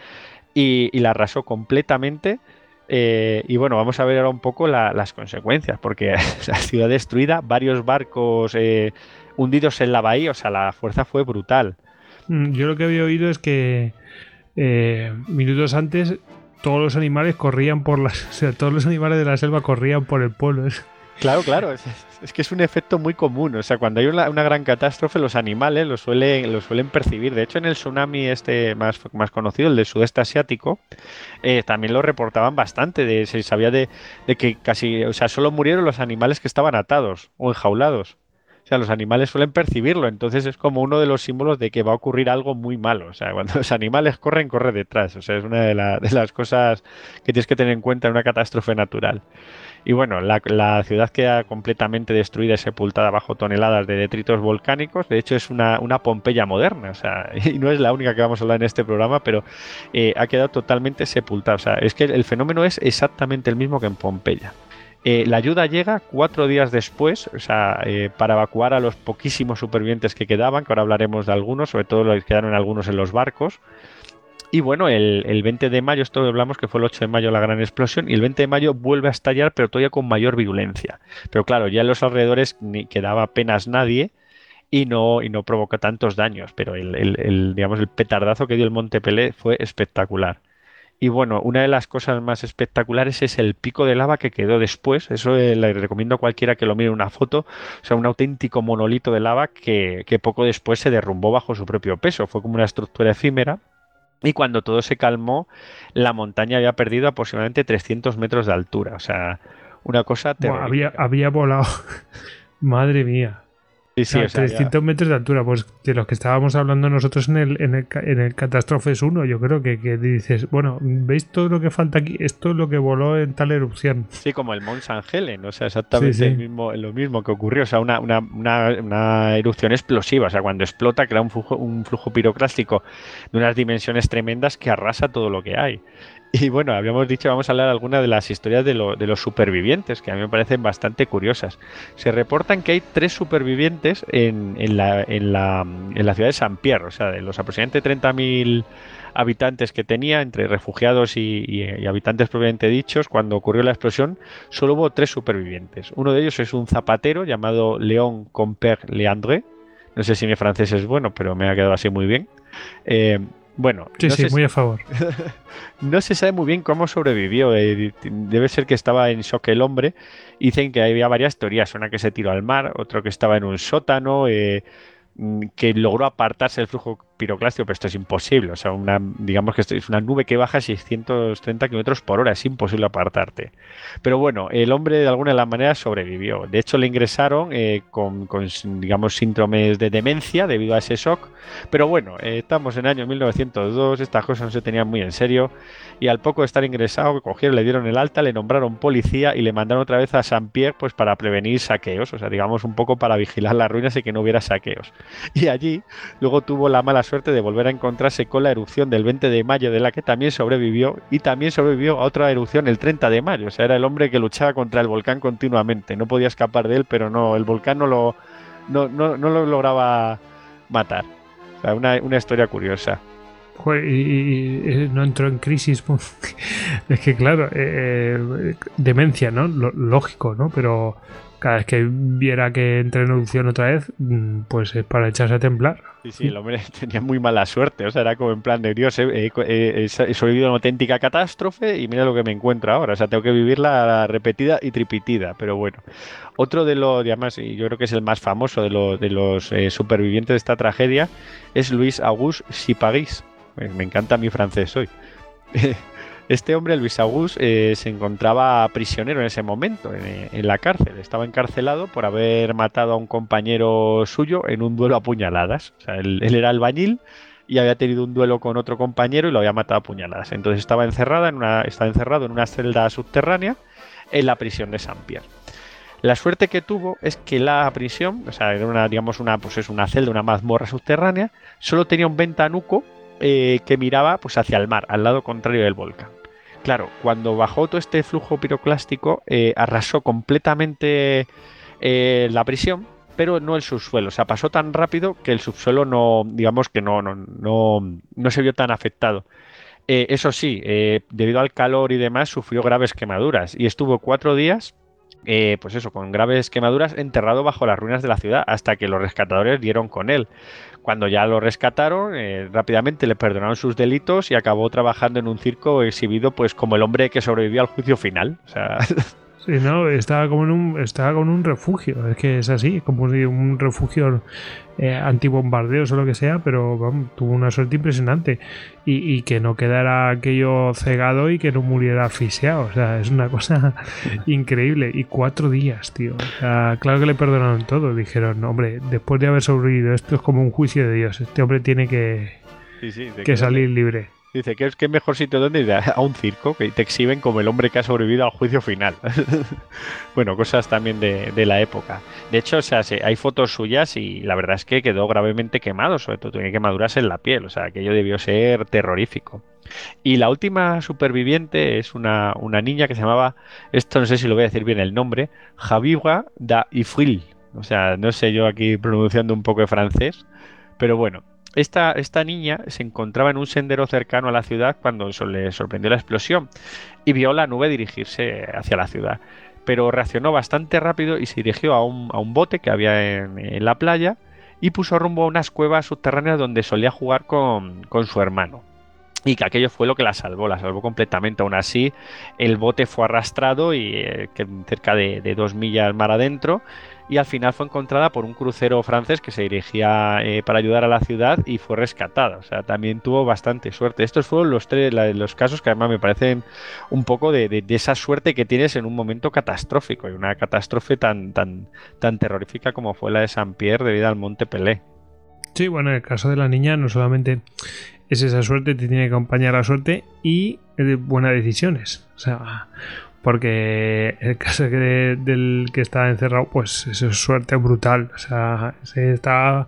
Y, la arrasó completamente. Eh, y bueno, vamos a ver ahora un poco las consecuencias, porque <laughs> la ciudad destruida, varios barcos eh, hundidos en la bahía, o sea, la fuerza fue brutal. Mm, yo lo que había oído es que eh, minutos antes todos los animales corrían por las. <laughs> O sea, todos los animales de la selva corrían por el pueblo. Claro, claro, es, que es un efecto muy común. O sea, cuando hay una, gran catástrofe, los animales lo suelen, lo suelen percibir. De hecho, en el tsunami este más, más conocido, el del sudeste asiático, eh, también lo reportaban bastante. De, se sabía de, de, que casi, o sea, solo murieron los animales que estaban atados o enjaulados. O sea, los animales suelen percibirlo, entonces es como uno de los símbolos de que va a ocurrir algo muy malo. O sea, cuando los animales corren, corre detrás. O sea, es una de, las cosas que tienes que tener en cuenta en una catástrofe natural. Y bueno, la, ciudad queda completamente destruida y sepultada bajo toneladas de detritos volcánicos. De hecho, es una, Pompeya moderna. O sea, <laughs> y no es la única que vamos a hablar en este programa, pero eh, ha quedado totalmente sepultada. O sea, es que el fenómeno es exactamente el mismo que en Pompeya. Eh, la ayuda llega cuatro días después, o sea, eh, para evacuar a los poquísimos supervivientes que quedaban, que ahora hablaremos de algunos, sobre todo los que quedaron algunos en los barcos. Y bueno, el, 20 de mayo, esto hablamos que fue el 8 de mayo la gran explosión, y el 20 de mayo vuelve a estallar, pero todavía con mayor virulencia. Pero claro, ya en los alrededores ni quedaba apenas nadie y no, y no provoca tantos daños, pero el, el, digamos, el petardazo que dio el Monte Pelé fue espectacular. Y bueno, una de las cosas más espectaculares es el pico de lava que quedó después. Eso eh, le recomiendo a cualquiera que lo mire una foto. O sea, un auténtico monolito de lava que poco después se derrumbó bajo su propio peso. Fue como una estructura efímera. Y cuando todo se calmó, la montaña había perdido aproximadamente 300 metros de altura. O sea, una cosa terrible. había, había volado. <laughs> Madre mía. Sí, sí, 300 metros de altura, pues de los que estábamos hablando nosotros en el, en el, en el Catástrofes 1, yo creo que, dices, bueno, ¿veis todo lo que falta aquí? Esto es lo que voló en tal erupción. Sí, como el Mont San Helen, o sea, exactamente mismo, lo mismo que ocurrió, o sea, una, una, una, erupción explosiva, o sea, cuando explota crea un flujo, un flujo piroclástico de unas dimensiones tremendas que arrasa todo lo que hay. <laughs> Y bueno, habíamos dicho, vamos a hablar de algunas de las historias de, los supervivientes, que a mí me parecen bastante curiosas. Se reportan que hay tres supervivientes en, la, ciudad de San Pierre, o sea, de los aproximadamente 30.000 habitantes que tenía, entre refugiados y, habitantes propiamente dichos, cuando ocurrió la explosión, solo hubo tres supervivientes. Uno de ellos es un zapatero llamado Léon Comper Leandre. No sé si mi francés es bueno, pero me ha quedado así muy bien. Eh, bueno, sí, sí, muy a favor. <laughs> no se sabe muy bien cómo sobrevivió. Eh, debe ser que estaba en shock el hombre. Dicen que había varias teorías. Una que se tiró al mar, otro que estaba en un sótano, eh, mm, que logró apartarse del flujo piroclástico, pero esto es imposible. O sea, una, digamos que es una nube que baja a 630 kilómetros por hora, es imposible apartarte. Pero bueno, el hombre de alguna de las maneras sobrevivió. De hecho, le ingresaron eh, con, digamos, síndromes de demencia debido a ese shock. Pero bueno, eh, estamos en el año 1902, estas cosas no se tenían muy en serio. Y al poco de estar ingresado, cogieron, le dieron el alta, le nombraron policía y le mandaron otra vez a Saint Pierre pues, para prevenir saqueos. O sea, digamos, un poco para vigilar las ruinas y que no hubiera saqueos. Y allí luego tuvo la mala suerte de volver a encontrarse con la erupción del 20 de mayo, de la que también sobrevivió, y también sobrevivió a otra erupción el 30 de mayo. O sea, era el hombre que luchaba contra el volcán continuamente. No podía escapar de él, pero no, el volcán no lo, no, no, no lo lograba matar. O sea, una, una historia curiosa. Y, no entró en crisis. <laughs> es que, claro, eh, eh, demencia, ¿no? lógico, ¿no? Pero cada vez que viera que entra en erupción otra vez, mm, pues es para echarse a temblar. Sí, sí, el hombre <laughs> tenía muy mala suerte. O sea, era como en plan de Dios, he, sobrevivido a una auténtica catástrofe y mira lo que me encuentro ahora. O sea, tengo que vivirla repetida y tripitida. Pero bueno, otro de los, y yo creo que es el más famoso de, los eh, supervivientes de esta tragedia, es Luis Auguste Chipaguis. Me encanta mi francés hoy. <laughs> Este hombre, Luis August, eh, se encontraba prisionero en ese momento, en, la cárcel. Estaba encarcelado por haber matado a un compañero suyo en un duelo a puñaladas. O sea, él, era albañil y había tenido un duelo con otro compañero y lo había matado a puñaladas. Entonces estaba, encerrada en una, estaba encerrado en una celda subterránea en la prisión de San Pierre. La suerte que tuvo es que la prisión, o sea, era una, digamos, una, pues es una celda, una mazmorra subterránea, solo tenía un ventanuco eh, que miraba pues hacia el mar, al lado contrario del volcán. Claro, cuando bajó todo este flujo piroclástico, eh, arrasó completamente eh, la prisión, pero no el subsuelo. O sea, pasó tan rápido que el subsuelo no, digamos que no, no, no, no se vio tan afectado. Eh, eso sí, debido al calor y demás, sufrió graves quemaduras y estuvo cuatro días, eh, pues eso, con graves quemaduras, enterrado bajo las ruinas de la ciudad hasta que los rescatadores dieron con él. Cuando ya lo rescataron, rápidamente le perdonaron sus delitos y acabó trabajando en un circo exhibido pues como el hombre que sobrevivió al juicio final. O sea, <laughs> Sí, no, estaba como en un, estaba con un refugio, es que es así, como un refugio eh, antibombardeos o lo que sea, pero tuvo una suerte impresionante. Y, que no quedara aquello cegado y que no muriera asfixiado, o sea, es una cosa <laughs> increíble. Y cuatro días, tío. O sea, claro que le perdonaron todo, dijeron, hombre, después de haber sobrevivido, esto es como un juicio de Dios, este hombre tiene que, que salir libre. Dice que es mejor sitio donde ir a un circo que te exhiben como el hombre que ha sobrevivido al juicio final. <laughs> bueno, cosas también de, la época. De hecho, o sea, hay fotos suyas y la verdad es que quedó gravemente quemado, sobre todo tiene quemaduras en la piel, o sea, aquello debió ser terrorífico. Y la última superviviente es una, niña que se llamaba, esto no sé si lo voy a decir bien el nombre, Javiwa da Ifril. O sea, no sé yo aquí pronunciando un poco de francés, pero bueno, esta, niña se encontraba en un sendero cercano a la ciudad cuando le sorprendió la explosión y vio la nube dirigirse hacia la ciudad. Pero reaccionó bastante rápido y se dirigió a un, bote que había en, la playa y puso rumbo a unas cuevas subterráneas donde solía jugar con, su hermano. Y que aquello fue lo que la salvó, la salvó completamente. Aún así, el bote fue arrastrado y eh, cerca de, de dos millas mar adentro y al final fue encontrada por un crucero francés que se dirigía eh, para ayudar a la ciudad y fue rescatada. O sea, también tuvo bastante suerte. Estos fueron los tres los casos que además me parecen un poco de, esa suerte que tienes en un momento catastrófico y una catástrofe tan, tan, tan terrorífica como fue la de San Pierre debido al Monte Pelé. Sí, bueno, en el caso de la niña no solamente es esa suerte, te tiene que acompañar la suerte y buenas decisiones. O sea, porque el caso del que está encerrado, pues es suerte brutal. O sea, se está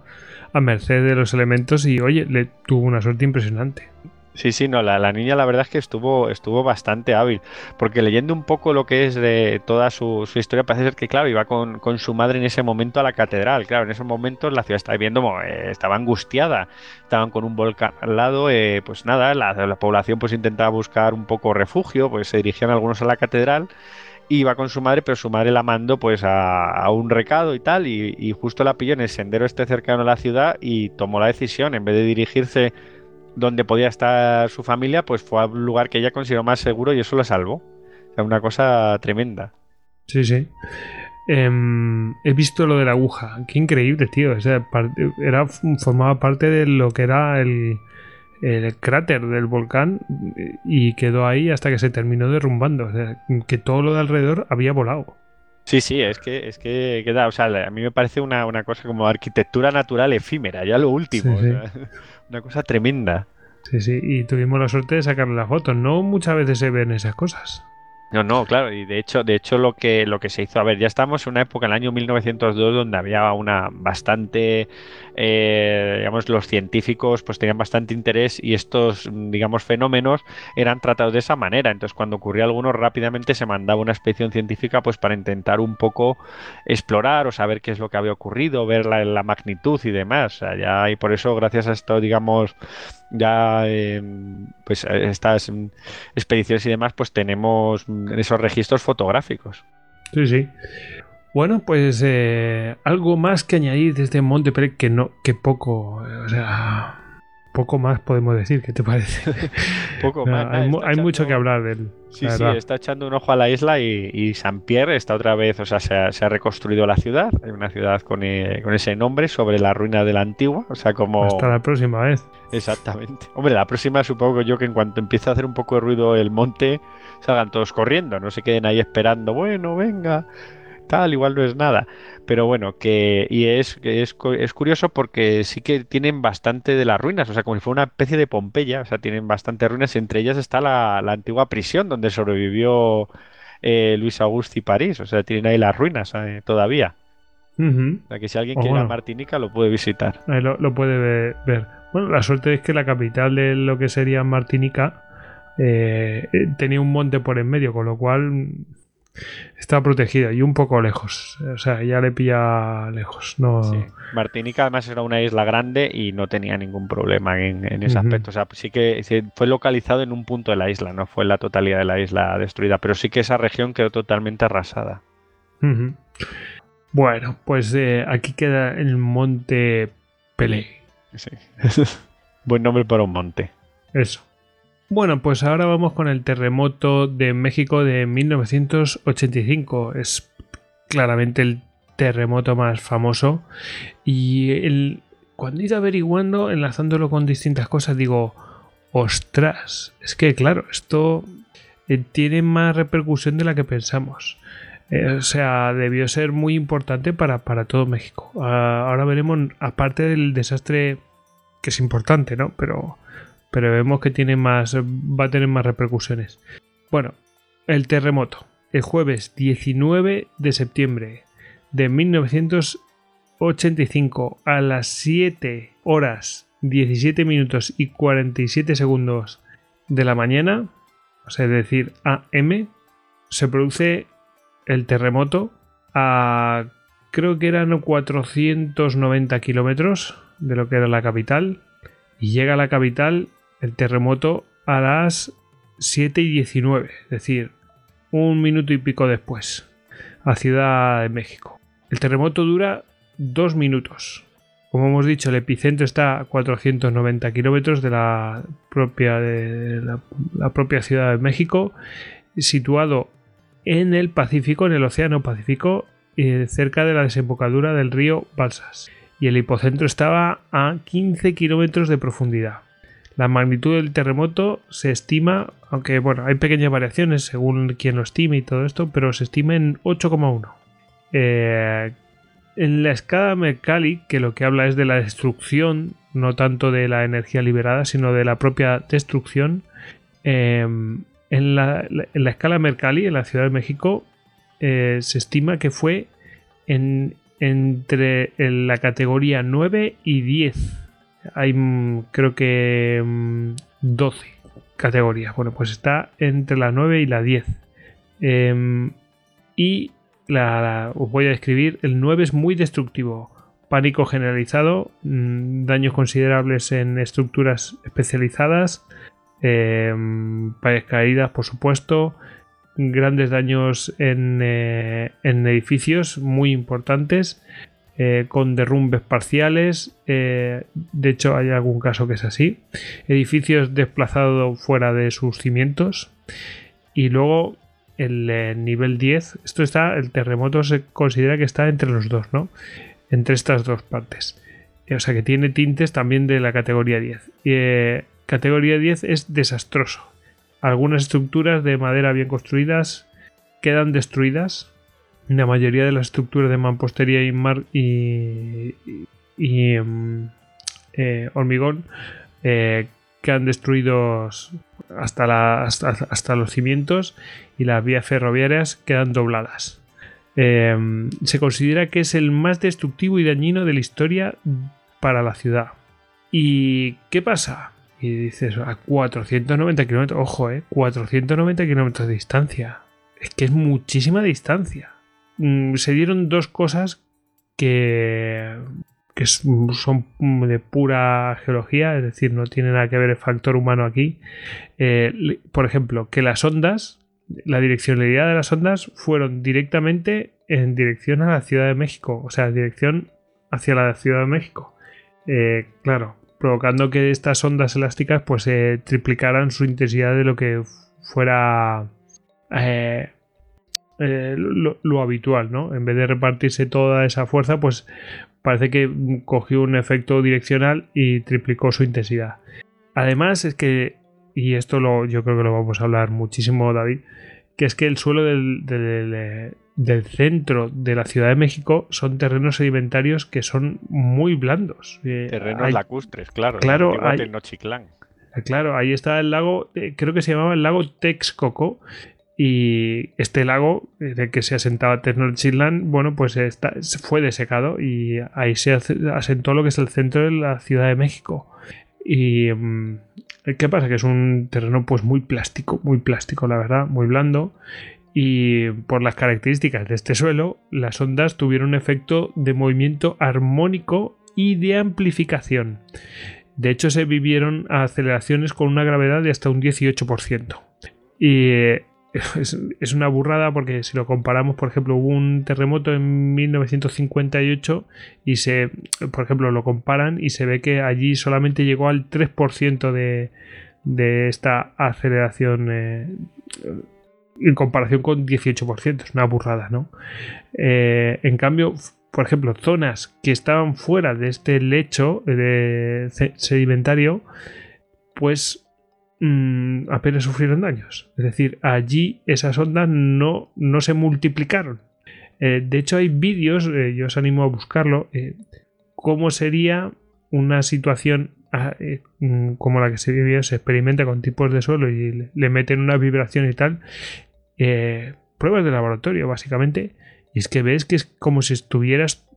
a merced de los elementos y, oye, le tuvo una suerte impresionante. Sí, sí, no, la, niña la verdad es que estuvo, estuvo bastante hábil, porque leyendo un poco lo que es de toda su, historia, parece ser que, claro, iba con, su madre en ese momento a la catedral, claro, en esos momentos la ciudad estaba viendo, eh, estaba angustiada, estaban con un volcán al lado, eh, pues nada, la, población pues intentaba buscar un poco refugio, pues se dirigían algunos a la catedral, iba con su madre, pero su madre la mandó pues a, un recado y tal, y, y justo la pilló en el sendero este cercano a la ciudad y tomó la decisión, en vez de dirigirse donde podía estar su familia, pues fue al lugar que ella consideró más seguro y eso lo salvó. O sea, una cosa tremenda. Sí, sí. Em, he visto lo de la aguja. Qué increíble, tío. O sea, era, formaba parte de lo que era el, cráter del volcán y quedó ahí hasta que se terminó derrumbando. O sea, que todo lo de alrededor había volado. Sí, sí, es que, es que queda, o sea, a mí me parece una, cosa como arquitectura natural efímera, ya lo último. Una cosa tremenda. Sí, sí, y tuvimos la suerte de sacarle las fotos. No muchas veces se ven esas cosas. No, no, claro, y de hecho, de hecho lo que lo que se hizo, a ver, ya estamos en una época, en el año 1902, donde había una bastante, eh, digamos, los científicos pues tenían bastante interés y estos, digamos, fenómenos eran tratados de esa manera. Entonces, cuando ocurría alguno, rápidamente se mandaba una expedición científica pues para intentar un poco explorar o saber qué es lo que había ocurrido, ver la, la magnitud y demás. Ya, y por eso, gracias a esto, digamos, ya eh, pues estas expediciones y demás pues tenemos esos registros fotográficos. Sí, sí. Bueno, pues eh, algo más que añadir desde Monte que no, que poco, o sea, poco más podemos decir, ¿qué te parece? <laughs> poco más. hay, mucho que hablar de él. Sí, sí, está echando un ojo a la isla y, San Pierre está otra vez, o sea, se ha, reconstruido la ciudad, hay una ciudad con, eh, con, ese nombre sobre la ruina de la antigua, o sea, como... Hasta la próxima vez. Exactamente. Hombre, la próxima supongo yo que en cuanto empiece a hacer un poco de ruido el monte, salgan todos corriendo, no se queden ahí esperando, bueno, venga, tal, igual no es nada. Pero bueno, que y es, es, es curioso porque sí que tienen bastante de las ruinas, o sea, como si fuera una especie de Pompeya, o sea, tienen bastantes ruinas, entre ellas está la, antigua prisión donde sobrevivió eh, Luis Augusto y París, o sea, tienen ahí las ruinas eh, todavía. O sea, que si alguien pues quiere ir a Martinica lo puede visitar. Ahí lo, lo puede ver. Bueno, la suerte es que la capital de lo que sería Martinica eh, tenía un monte por en medio, con lo cual está protegida y un poco lejos. O sea, ya le pilla lejos. No... Martinica además era una isla grande y no tenía ningún problema en, ese aspecto. O sea, sí que fue localizado en un punto de la isla, no fue la totalidad de la isla destruida, pero sí que esa región quedó totalmente arrasada. Bueno, pues eh, aquí queda el monte Pelé. Sí. <laughs> Buen nombre para un monte. Eso. Bueno, pues ahora vamos con el terremoto de México de 1985. Es claramente el terremoto más famoso. Y cuando he ido averiguando, enlazándolo con distintas cosas, digo, ostras, es que claro, esto eh, tiene más repercusión de la que pensamos. Eh, o sea, debió ser muy importante para, para todo México. Ah, ahora veremos, aparte del desastre que es importante, ¿no? Pero pero vemos que tiene más, va a tener más repercusiones. Bueno, el terremoto. El jueves 19 de septiembre de 1985 a las 7 horas 17 minutos y 47 segundos de la mañana, o sea, es decir, AM, se produce el terremoto a creo que eran 490 kilómetros de lo que era la capital y llega a la capital el terremoto a las 7 y 19, es decir, un minuto y pico después, a Ciudad de México. El terremoto dura dos minutos. Como hemos dicho, el epicentro está a 490 kilómetros de, la propia, Ciudad de México, situado en el Pacífico, en el Océano Pacífico, cerca de la desembocadura del río Balsas. Y el hipocentro estaba a 15 kilómetros de profundidad. La magnitud del terremoto se estima, aunque bueno, hay pequeñas variaciones según quien lo estime y todo esto, pero se estima en 8,1. Eh, en la escala Mercalli, que lo que habla es de la destrucción, no tanto de la energía liberada, sino de la propia destrucción, em, en, la, escala Mercalli, en la Ciudad de México, eh, se estima que fue en, entre la categoría 9 y 10 hay mm, creo que 12 mm, categorías. Bueno, pues está entre la 9 y la 10. Em, y la, os voy a describir, el 9 es muy destructivo. Pánico generalizado, mm, daños considerables en estructuras especializadas, eh, caídas, por supuesto, grandes daños en, eh, en edificios muy importantes, eh, con derrumbes parciales. Eh, de hecho, hay algún caso que es así. Edificios desplazados fuera de sus cimientos. Y luego el eh, nivel 10. Esto está, el terremoto se considera que está entre los dos, ¿no? Entre estas dos partes. O sea que tiene tintes también de la categoría 10. categoría 10 es desastroso. Algunas estructuras de madera bien construidas quedan destruidas la mayoría de las estructuras de mampostería y, mar y, em, eh, hormigón eh, quedan destruidos hasta, hasta, los cimientos y las vías ferroviarias quedan dobladas. Em, se considera que es el más destructivo y dañino de la historia para la ciudad. ¿Y qué pasa? Y dices, a 490 kilómetros, ojo, eh, 490 kilómetros de distancia. Es que es muchísima distancia. Mm, se dieron dos cosas que, que son de pura geología, es decir, no tiene nada que ver el factor humano aquí. Eh, por ejemplo, que las ondas, la direccionalidad de las ondas fueron directamente en dirección a la Ciudad de México, o sea, en dirección hacia la Ciudad de México. Eh, claro, provocando que estas ondas elásticas pues triplicaran su intensidad de lo que fuera eh, eh, lo, habitual, ¿no? En vez de repartirse toda esa fuerza, pues parece que cogió un efecto direccional y triplicó su intensidad. Además es que, y esto lo, yo creo que lo vamos a hablar muchísimo, David, que es que el suelo del, del, centro de la Ciudad de México son terrenos sedimentarios que son muy blandos. Eh, terrenos lacustres, claro. Claro, Claro, ahí está el lago, eh, creo que se llamaba el lago Texcoco, y este lago eh, de que se asentaba Tenochtitlan, bueno, pues está, fue desecado y ahí se asentó lo que es el centro de la Ciudad de México. Y mm, ¿qué pasa? Que es un terreno pues muy plástico, muy plástico, la verdad, muy blando. Y por las características de este suelo, las ondas tuvieron un efecto de movimiento armónico y de amplificación. De hecho, se vivieron aceleraciones con una gravedad de hasta un 18%. Y <laughs> eh, es, una burrada porque si lo comparamos, por ejemplo, hubo un terremoto en 1958 y se, por ejemplo, lo comparan y se ve que allí solamente llegó al 3% de, de esta aceleración eh, en comparación con 18%. Es una burrada, ¿no? Eh, en cambio, por ejemplo, zonas que estaban fuera de este lecho de sedimentario, pues mm, apenas sufrieron daños. Es decir, allí esas ondas no, no se multiplicaron. Eh, de hecho, hay vídeos, eh, yo os animo a buscarlo, cómo sería una situación ah, mm, como la que se vivió, se experimenta con tipos de suelo y le, meten una vibración y tal, eh, pruebas de laboratorio, básicamente. Y es que ves que es como si estuvieras,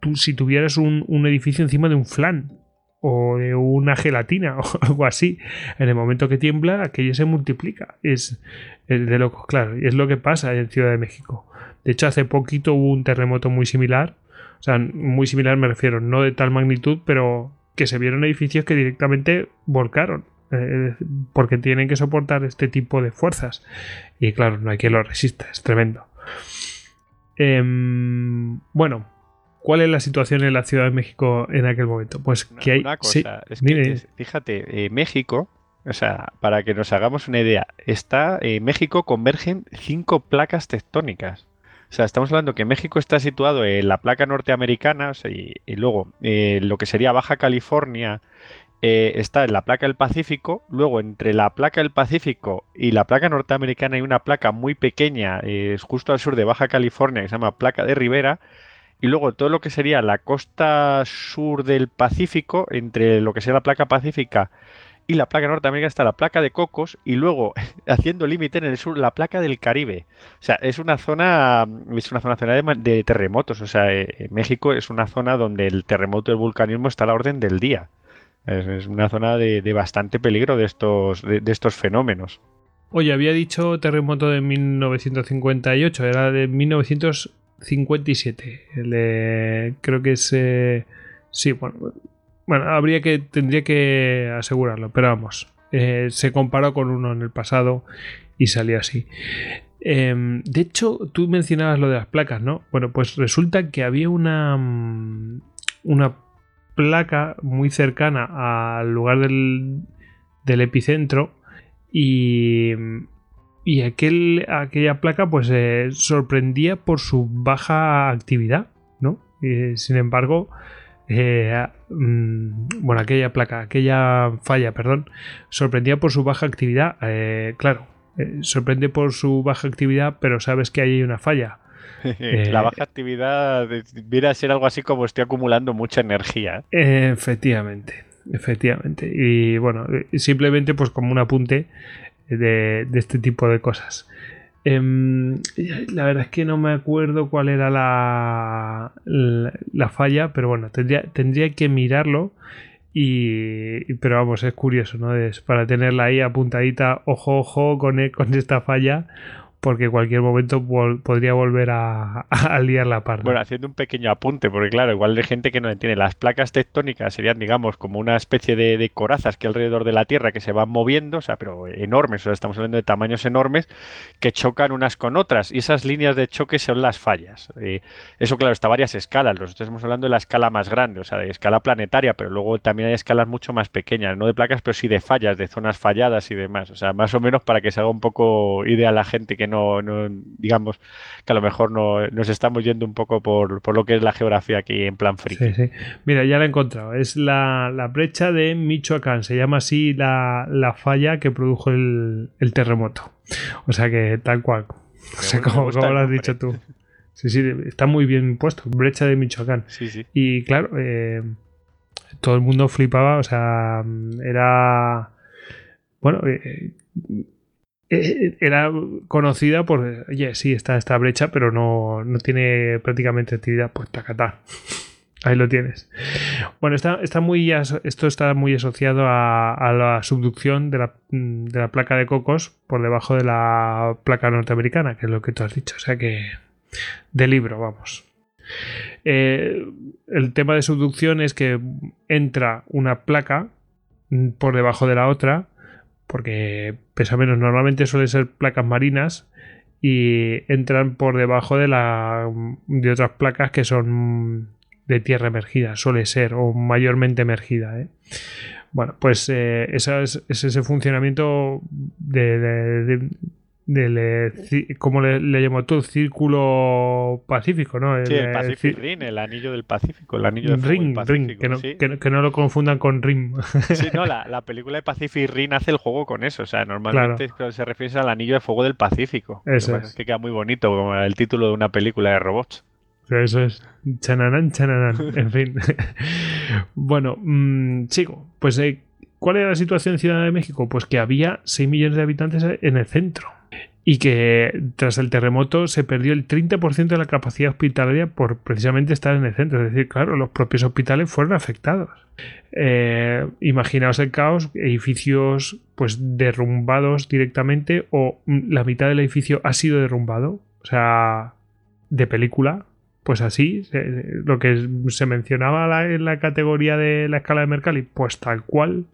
tú, si tuvieras un, edificio encima de un flan o de una gelatina <laughs> o algo así. En el momento que tiembla, aquello se multiplica. Es, de locos, claro. Es lo que pasa en Ciudad de México. De hecho, hace poquito hubo un terremoto muy similar. O sea, muy similar me refiero, no de tal magnitud, pero que se vieron edificios que directamente volcaron. Eh, porque tienen que soportar este tipo de fuerzas. Y claro, no hay quien lo resista, es tremendo. Em, bueno, ¿cuál es la situación en la Ciudad de México en aquel momento? Pues que hay. fíjate, eh, México, o sea, para que nos hagamos una idea, está eh, México convergen cinco placas tectónicas. O sea, estamos hablando que México está situado en la placa norteamericana y, luego lo que sería Baja California, eh, está en la placa del Pacífico, luego entre la placa del Pacífico y la placa norteamericana hay una placa muy pequeña, es justo al sur de Baja California, que se llama placa de Rivera, y luego todo lo que sería la costa sur del Pacífico, entre lo que sería la placa pacífica y la placa norteamericana está la placa de Cocos y luego <laughs> haciendo límite en el sur la placa del Caribe. O sea, es una zona es una zona, de, de terremotos, o sea, eh, México es una zona donde el terremoto del vulcanismo está a la orden del día. Es, una zona de, bastante peligro de estos, de, estos fenómenos. Oye, había dicho terremoto de 1958, era de 1957. creo que es. Sí, bueno, bueno, habría que. Tendría que asegurarlo, pero vamos. Eh, se comparó con uno en el pasado y salió así. Em, de hecho, tú mencionabas lo de las placas, ¿no? Bueno, pues resulta que había una. Mm, una placa muy cercana al lugar del, epicentro y, y aquel, aquella placa pues eh, sorprendía por su baja actividad, ¿no? sin embargo, eh, mm, bueno, aquella placa, aquella falla, perdón, sorprendía por su baja actividad. Eh, claro, sorprende por su baja actividad, pero sabes que hay una falla. <laughs> La baja actividad viene a ser algo así como estoy acumulando mucha energía. efectivamente, efectivamente. Y bueno, simplemente pues como un apunte de, este tipo de cosas. Em, la verdad es que no me acuerdo cuál era la, la, falla, pero bueno, tendría, tendría que mirarlo. Y, pero vamos, es curioso, ¿no? Es para tenerla ahí apuntadita, ojo, ojo con, con esta falla, porque en cualquier momento podría volver <laughs> a, liar la parda. Bueno, haciendo un pequeño apunte, porque claro, igual de gente que no entiende, las placas tectónicas serían, digamos, como una especie de, corazas que alrededor de la Tierra que se van moviendo, o sea, pero enormes, o sea, estamos hablando de tamaños enormes, que chocan unas con otras, y esas líneas de choque son las fallas. Eh, eso, claro, está a varias escalas, nosotros estamos hablando de la escala más grande, o sea, de escala planetaria, pero luego también hay escalas mucho más pequeñas, no de placas, pero sí de fallas, de zonas falladas y demás, o sea, más o menos para que se haga un poco idea a la gente que no, digamos que a lo mejor no, nos estamos yendo un poco por, lo que es la geografía aquí en plan frío Mira, ya la he encontrado. Es la, brecha de Michoacán. Se llama así la, falla que produjo el, terremoto. O sea que tal cual. O sea, como, lo has dicho tú. Sí, sí, está muy bien puesto. Brecha de Michoacán. Sí, sí. Y claro, eh, todo el mundo flipaba. O sea, era. Bueno, eh, era conocida por, oye, sí, está esta brecha, pero no, no tiene prácticamente actividad, pues tacatá. Ahí lo tienes. Bueno, está, está muy, esto está muy asociado a, la subducción de la, de la, placa de cocos por debajo de la placa norteamericana, que es lo que tú has dicho. O sea que. De libro, vamos. Eh, el tema de subducción es que entra una placa por debajo de la otra, porque pesa menos. Normalmente suelen ser placas marinas y entran por debajo de, la, de otras placas que son de tierra emergida, suele ser, o mayormente emergida. ¿eh? Bueno, pues eh, ese es, ese funcionamiento de, como le, le llamó tú, el círculo pacífico, ¿no? El, sí, el Pacific Ring, el anillo del Pacífico, el anillo del Ring, Ring, que no, que, no, lo confundan con Rim. Sí, no, <laughs> la, la, película de Pacific Ring hace el juego con eso, o sea, normalmente se refiere al anillo de fuego del Pacífico. Eso es. que queda muy bonito, como el título de una película de robots. Eso es. Chananán, chananán. en <laughs> fin. <laughs> bueno, mmm, sigo. Pues, eh, ¿cuál era la situación en Ciudad de México? Pues que había 6 millones de habitantes en el centro. Y que tras el terremoto se perdió el 30% de la capacidad hospitalaria por precisamente estar en el centro. Es decir, claro, los propios hospitales fueron afectados. Eh, imaginaos el caos, edificios pues derrumbados directamente o la mitad del edificio ha sido derrumbado. O sea, de película, pues así, lo que se mencionaba en la categoría de la escala de Mercalli, pues tal cual.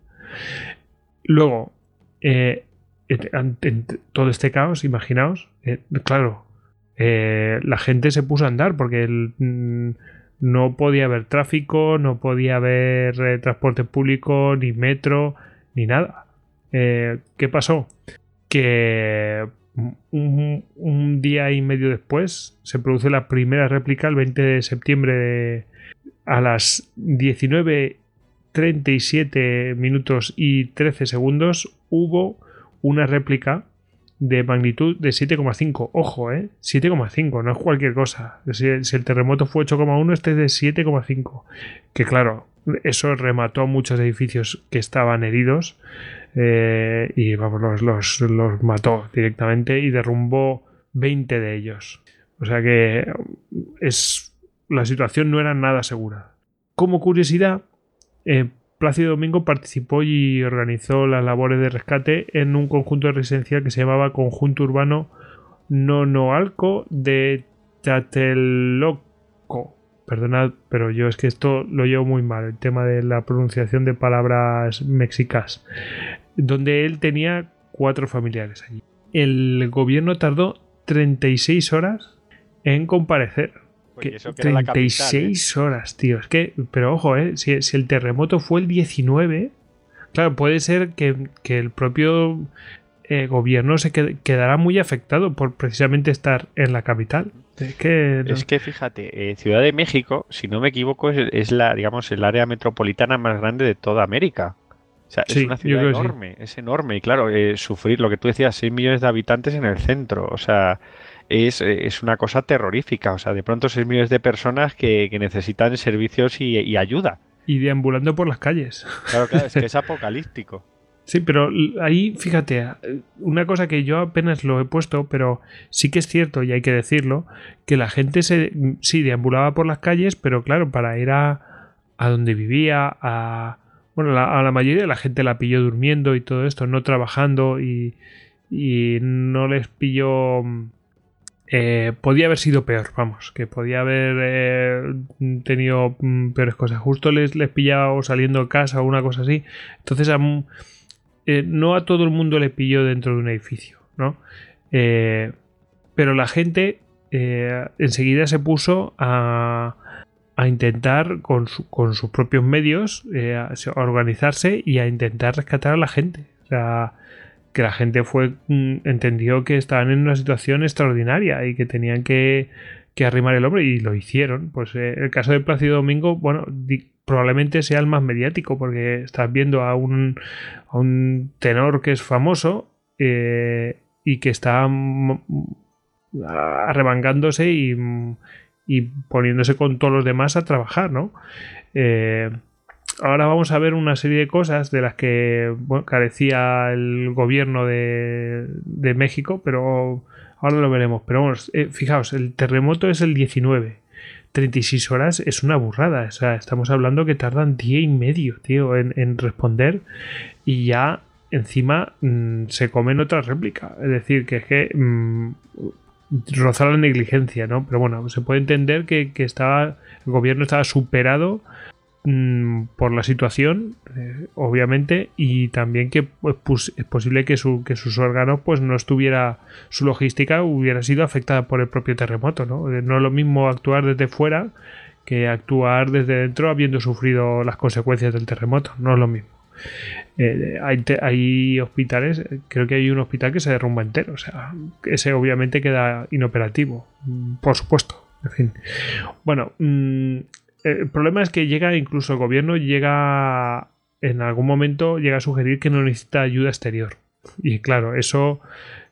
Luego, eh, en, todo este caos, imaginaos, eh, claro, eh, la gente se puso a andar porque mm, no podía haber tráfico, no podía haber transporte público, ni metro, ni nada. ¿Qué pasó? Que un, día y medio después se produce la primera réplica el 20 de septiembre a las 19.37 minutos y 13 segundos hubo una réplica de magnitud de 7,5. Ojo, ¿eh? 7,5, no es cualquier cosa. Si, el terremoto fue 8,1, este es de 7,5. Que claro, eso remató muchos edificios que estaban heridos. Eh, y vamos, los, los, mató directamente y derrumbó 20 de ellos. O sea que es la situación no era nada segura. Como curiosidad, eh, Plácido Domingo participó y organizó las labores de rescate en un conjunto residencial que se llamaba Conjunto Urbano Nonoalco de Tateloco. Perdonad, pero yo es que esto lo llevo muy mal, el tema de la pronunciación de palabras mexicas donde él tenía cuatro familiares allí. El gobierno tardó 36 horas en comparecer. 36 pues horas, tío. Es que, pero ojo, eh, si, el terremoto fue el 19, claro, puede ser que, el propio eh, gobierno se quedará muy afectado por precisamente estar en la capital. Es que, es que fíjate, eh, Ciudad de México, si no me equivoco, es, es, la, digamos, el área metropolitana más grande de toda América es una ciudad enorme, es enorme. Y claro, eh, sufrir lo que tú decías, 6 millones de habitantes en el centro. O sea, es, es, una cosa terrorífica. O sea, de pronto 6 millones de personas que, necesitan servicios y, ayuda. Y deambulando por las calles. Claro, claro, es que es <laughs> apocalíptico. Sí, pero ahí, fíjate, una cosa que yo apenas lo he puesto, pero sí que es cierto, y hay que decirlo, que la gente se, sí deambulaba por las calles, pero claro, para ir a, a donde vivía, a, bueno, a la mayoría de la gente la pilló durmiendo y todo esto, no trabajando y, no les pilló... Eh, podía haber sido peor, vamos, que podía haber eh, tenido mm, peores cosas. Justo les, les pillaba saliendo de casa o una cosa así. Entonces, eh, no a todo el mundo le pilló dentro de un edificio, ¿no? pero la gente enseguida se puso a, a intentar con, con sus propios medios eh, a organizarse y a intentar rescatar a la gente. O sea, que la gente fue mm, entendió que estaban en una situación extraordinaria y que tenían que, que arrimar el hombro y lo hicieron. Pues eh, el caso de Plácido Domingo, bueno, probablemente sea el más mediático porque estás viendo a un, a un tenor que es famoso eh, y que está arremangándose y y poniéndose con todos los demás a trabajar, ¿no? Eh, ahora vamos a ver una serie de cosas de las que carecía el gobierno de, México, pero ahora lo veremos. Pero vamos, eh, fijaos, el terremoto es el 19 36 horas es una burrada. O sea, estamos hablando que tardan día y medio, tío, en, responder y ya encima mm, se comen otra réplica. Es decir, que es que mm, rozar la negligencia, ¿no? Pero bueno, se puede entender que, que estaba, el gobierno estaba superado Mm, por la situación, eh, obviamente, y también que pues, es posible que, su, que sus órganos pues no estuviera, su logística hubiera sido afectada por el propio terremoto, ¿no? Eh, no es lo mismo actuar desde fuera que actuar desde dentro habiendo sufrido las consecuencias del terremoto, no es lo mismo. Eh, hay, hay, hospitales, creo que hay un hospital que se derrumba entero, o sea, ese obviamente queda inoperativo, mm, por supuesto. En fin. Bueno, mm, el problema es que llega, incluso el gobierno llega en algún momento llega a sugerir que no necesita ayuda exterior. Y claro, eso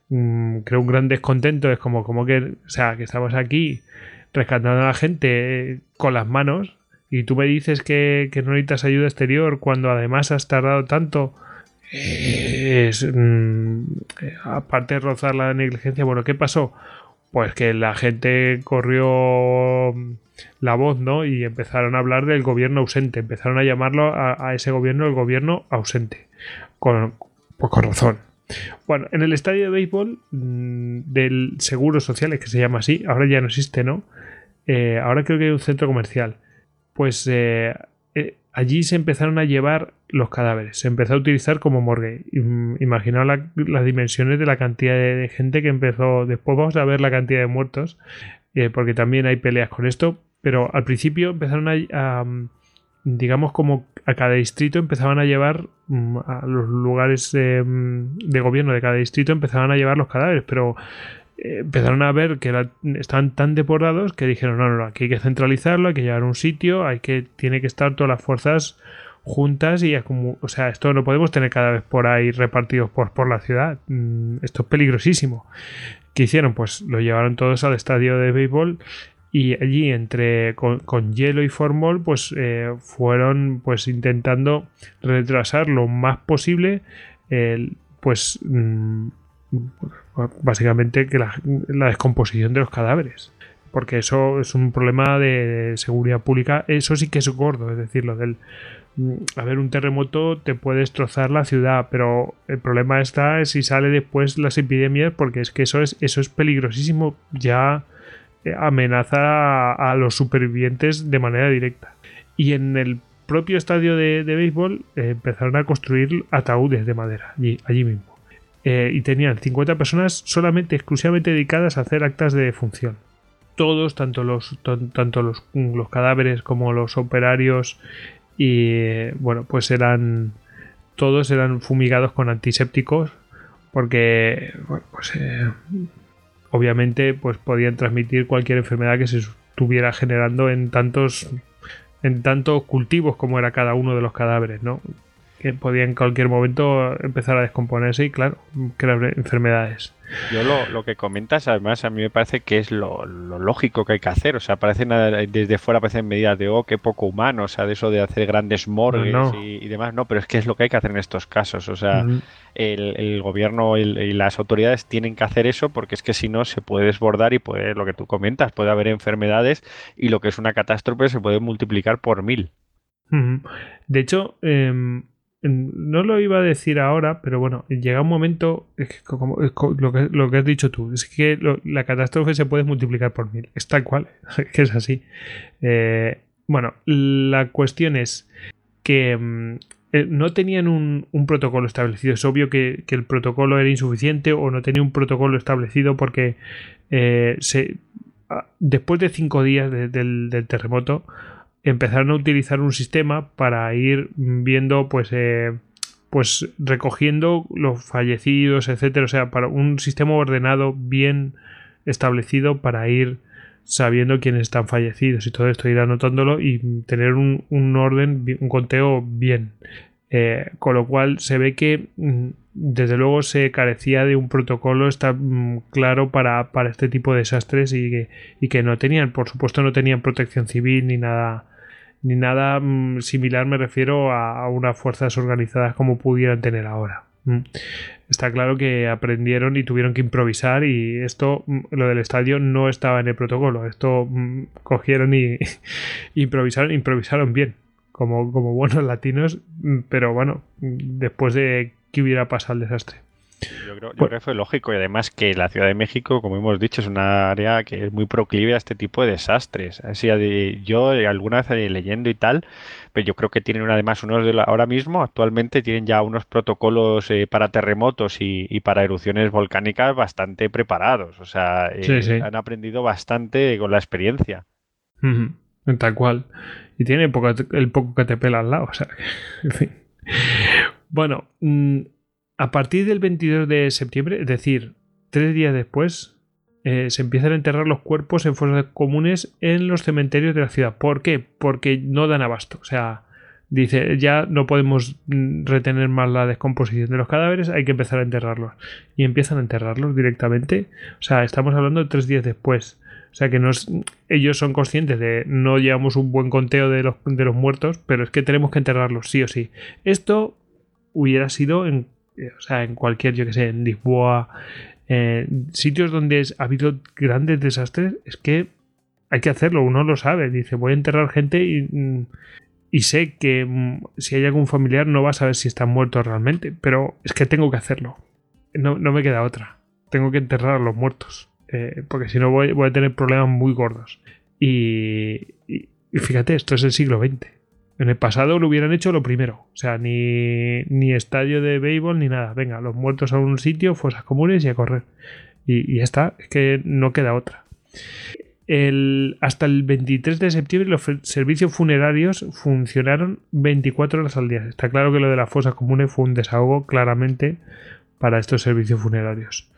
mm, crea un gran descontento. Es como, como que, o sea, que estamos aquí rescatando a la gente con las manos y tú me dices que, no necesitas ayuda exterior cuando además has tardado tanto. Mm, aparte de rozar la negligencia, bueno, ¿qué pasó? Pues que la gente corrió la voz, ¿no? Y empezaron a hablar del gobierno ausente, empezaron a llamarlo a, ese gobierno el gobierno ausente, con, pues con razón. Bueno, en el estadio de béisbol mm, del Seguro Social, que se llama así, ahora ya no existe, ¿no? Eh, ahora creo que hay un centro comercial. Pues eh, eh, allí se empezaron a llevar los cadáveres, se empezó a utilizar como morgue. Imaginaos las dimensiones de la cantidad de gente que empezó. Después vamos a ver la cantidad de muertos, porque también hay peleas con esto, pero al principio empezaron a, digamos como a cada distrito empezaban a llevar mm, a los lugares mm, de, gobierno de cada distrito empezaban a llevar los cadáveres, pero eh, empezaron a ver que estaban tan deportados que dijeron no, no, aquí hay que centralizarlo, hay que llevar a un sitio, hay que, tiene que estar todas las fuerzas juntas y como, o sea, esto no podemos tener cada vez por ahí repartidos por, por la ciudad, mm, esto es peligrosísimo. ¿Qué hicieron? Pues lo llevaron todos al estadio de béisbol y allí entre con, hielo y formol pues eh, fueron pues intentando retrasar lo más posible el, pues mm, básicamente que la, descomposición de los cadáveres porque eso es un problema de seguridad pública eso sí que es gordo es decir lo del mm, a ver un terremoto te puede destrozar la ciudad pero el problema está si sale después las epidemias porque es que eso es eso es peligrosísimo ya amenaza a, los supervivientes de manera directa. Y en el propio estadio de, béisbol eh, empezaron a construir ataúdes de madera allí, allí mismo. Eh, y tenían 50 personas solamente, exclusivamente dedicadas a hacer actas de función. Todos, tanto los, tanto los, los cadáveres como los operarios, y bueno, pues eran todos eran fumigados con antisépticos porque bueno, pues eh, obviamente pues podían transmitir cualquier enfermedad que se estuviera generando en tantos en tantos cultivos como era cada uno de los cadáveres, ¿no? Que podía en cualquier momento empezar a descomponerse y claro, crear enfermedades. Yo lo, lo, que comentas, además, a mí me parece que es lo, lógico que hay que hacer. O sea, parecen desde fuera parecen medidas de, oh, qué poco humano, o sea, de eso de hacer grandes morgues Y, demás. No, pero es que es lo que hay que hacer en estos casos. O sea, el, gobierno y, las autoridades tienen que hacer eso porque es que si no se puede desbordar y puede, lo que tú comentas, puede haber enfermedades y lo que es una catástrofe se puede multiplicar por mil. De hecho, eh, no lo iba a decir ahora, pero bueno, llega un momento, como, lo, que, lo que has dicho tú, es que la catástrofe se puede multiplicar por mil, es tal cual, que <laughs> es así. Eh, bueno, la cuestión es que mm, eh, no tenían un, protocolo establecido, es obvio que, el protocolo era insuficiente o no tenía un protocolo establecido porque eh, se, después de cinco días del terremoto, empezaron a utilizar un sistema para ir viendo pues eh, pues recogiendo los fallecidos etcétera. O sea para un sistema ordenado bien establecido para ir sabiendo quiénes están fallecidos y todo esto ir anotándolo y tener un, orden un conteo bien. Eh, con lo cual se ve que mm, desde luego se carecía de un protocolo está mm, claro para, para, este tipo de desastres y que, y que no tenían por supuesto no tenían protección civil ni nada ni nada mm, similar me refiero a, unas fuerzas organizadas como pudieran tener ahora. Mm. Está claro que aprendieron y tuvieron que improvisar y esto, mm, lo del estadio no estaba en el protocolo. Esto cogieron y <laughs> improvisaron, improvisaron bien, como, como buenos <laughs> latinos, pero bueno, después de que hubiera pasado el desastre. Yo creo, yo creo, que fue lógico y además que la Ciudad de México, como hemos dicho, es una área que es muy proclive a este tipo de desastres. Así, yo alguna vez eh, leyendo y tal, pero yo creo que tienen además unos de ahora mismo, actualmente tienen ya unos protocolos eh, para terremotos y, para erupciones volcánicas bastante preparados. O sea, eh, han aprendido bastante con la experiencia. Tal cual. Y tiene el poco que te pela al lado. O sea, <laughs> en fin. Bueno, mm, a partir del 22 de septiembre, es decir, tres días después, eh, se empiezan a enterrar los cuerpos en fosas comunes en los cementerios de la ciudad. ¿Por qué? Porque no dan abasto. O sea, dice, ya no podemos mm, retener más la descomposición de los cadáveres, hay que empezar a enterrarlos. Y empiezan a enterrarlos directamente. O sea, estamos hablando de tres días después. O sea que ellos son conscientes de no llevamos un buen conteo de los, de los muertos, pero es que tenemos que enterrarlos sí o sí. Esto hubiera sido en o sea, en cualquier, yo que sé, en Lisboa, eh, sitios donde ha habido grandes desastres, es que hay que hacerlo, uno lo sabe, dice, voy a enterrar gente y, mm, y sé que mm, si hay algún familiar no va a saber si están muertos realmente, pero es que tengo que hacerlo, no, me queda otra, tengo que enterrar a los muertos, eh, porque si no voy, voy, a tener problemas muy gordos. y, y fíjate, esto es el siglo XX. En el pasado lo hubieran hecho lo primero. O sea, ni, ni estadio de béisbol ni nada. Venga, los muertos a un sitio, fosas comunes y a correr. Y, ya está, es que no queda otra. El, hasta el 23 de septiembre los servicios funerarios funcionaron 24 horas al día. Está claro que lo de las fosas comunes fue un desahogo claramente para estos servicios funerarios.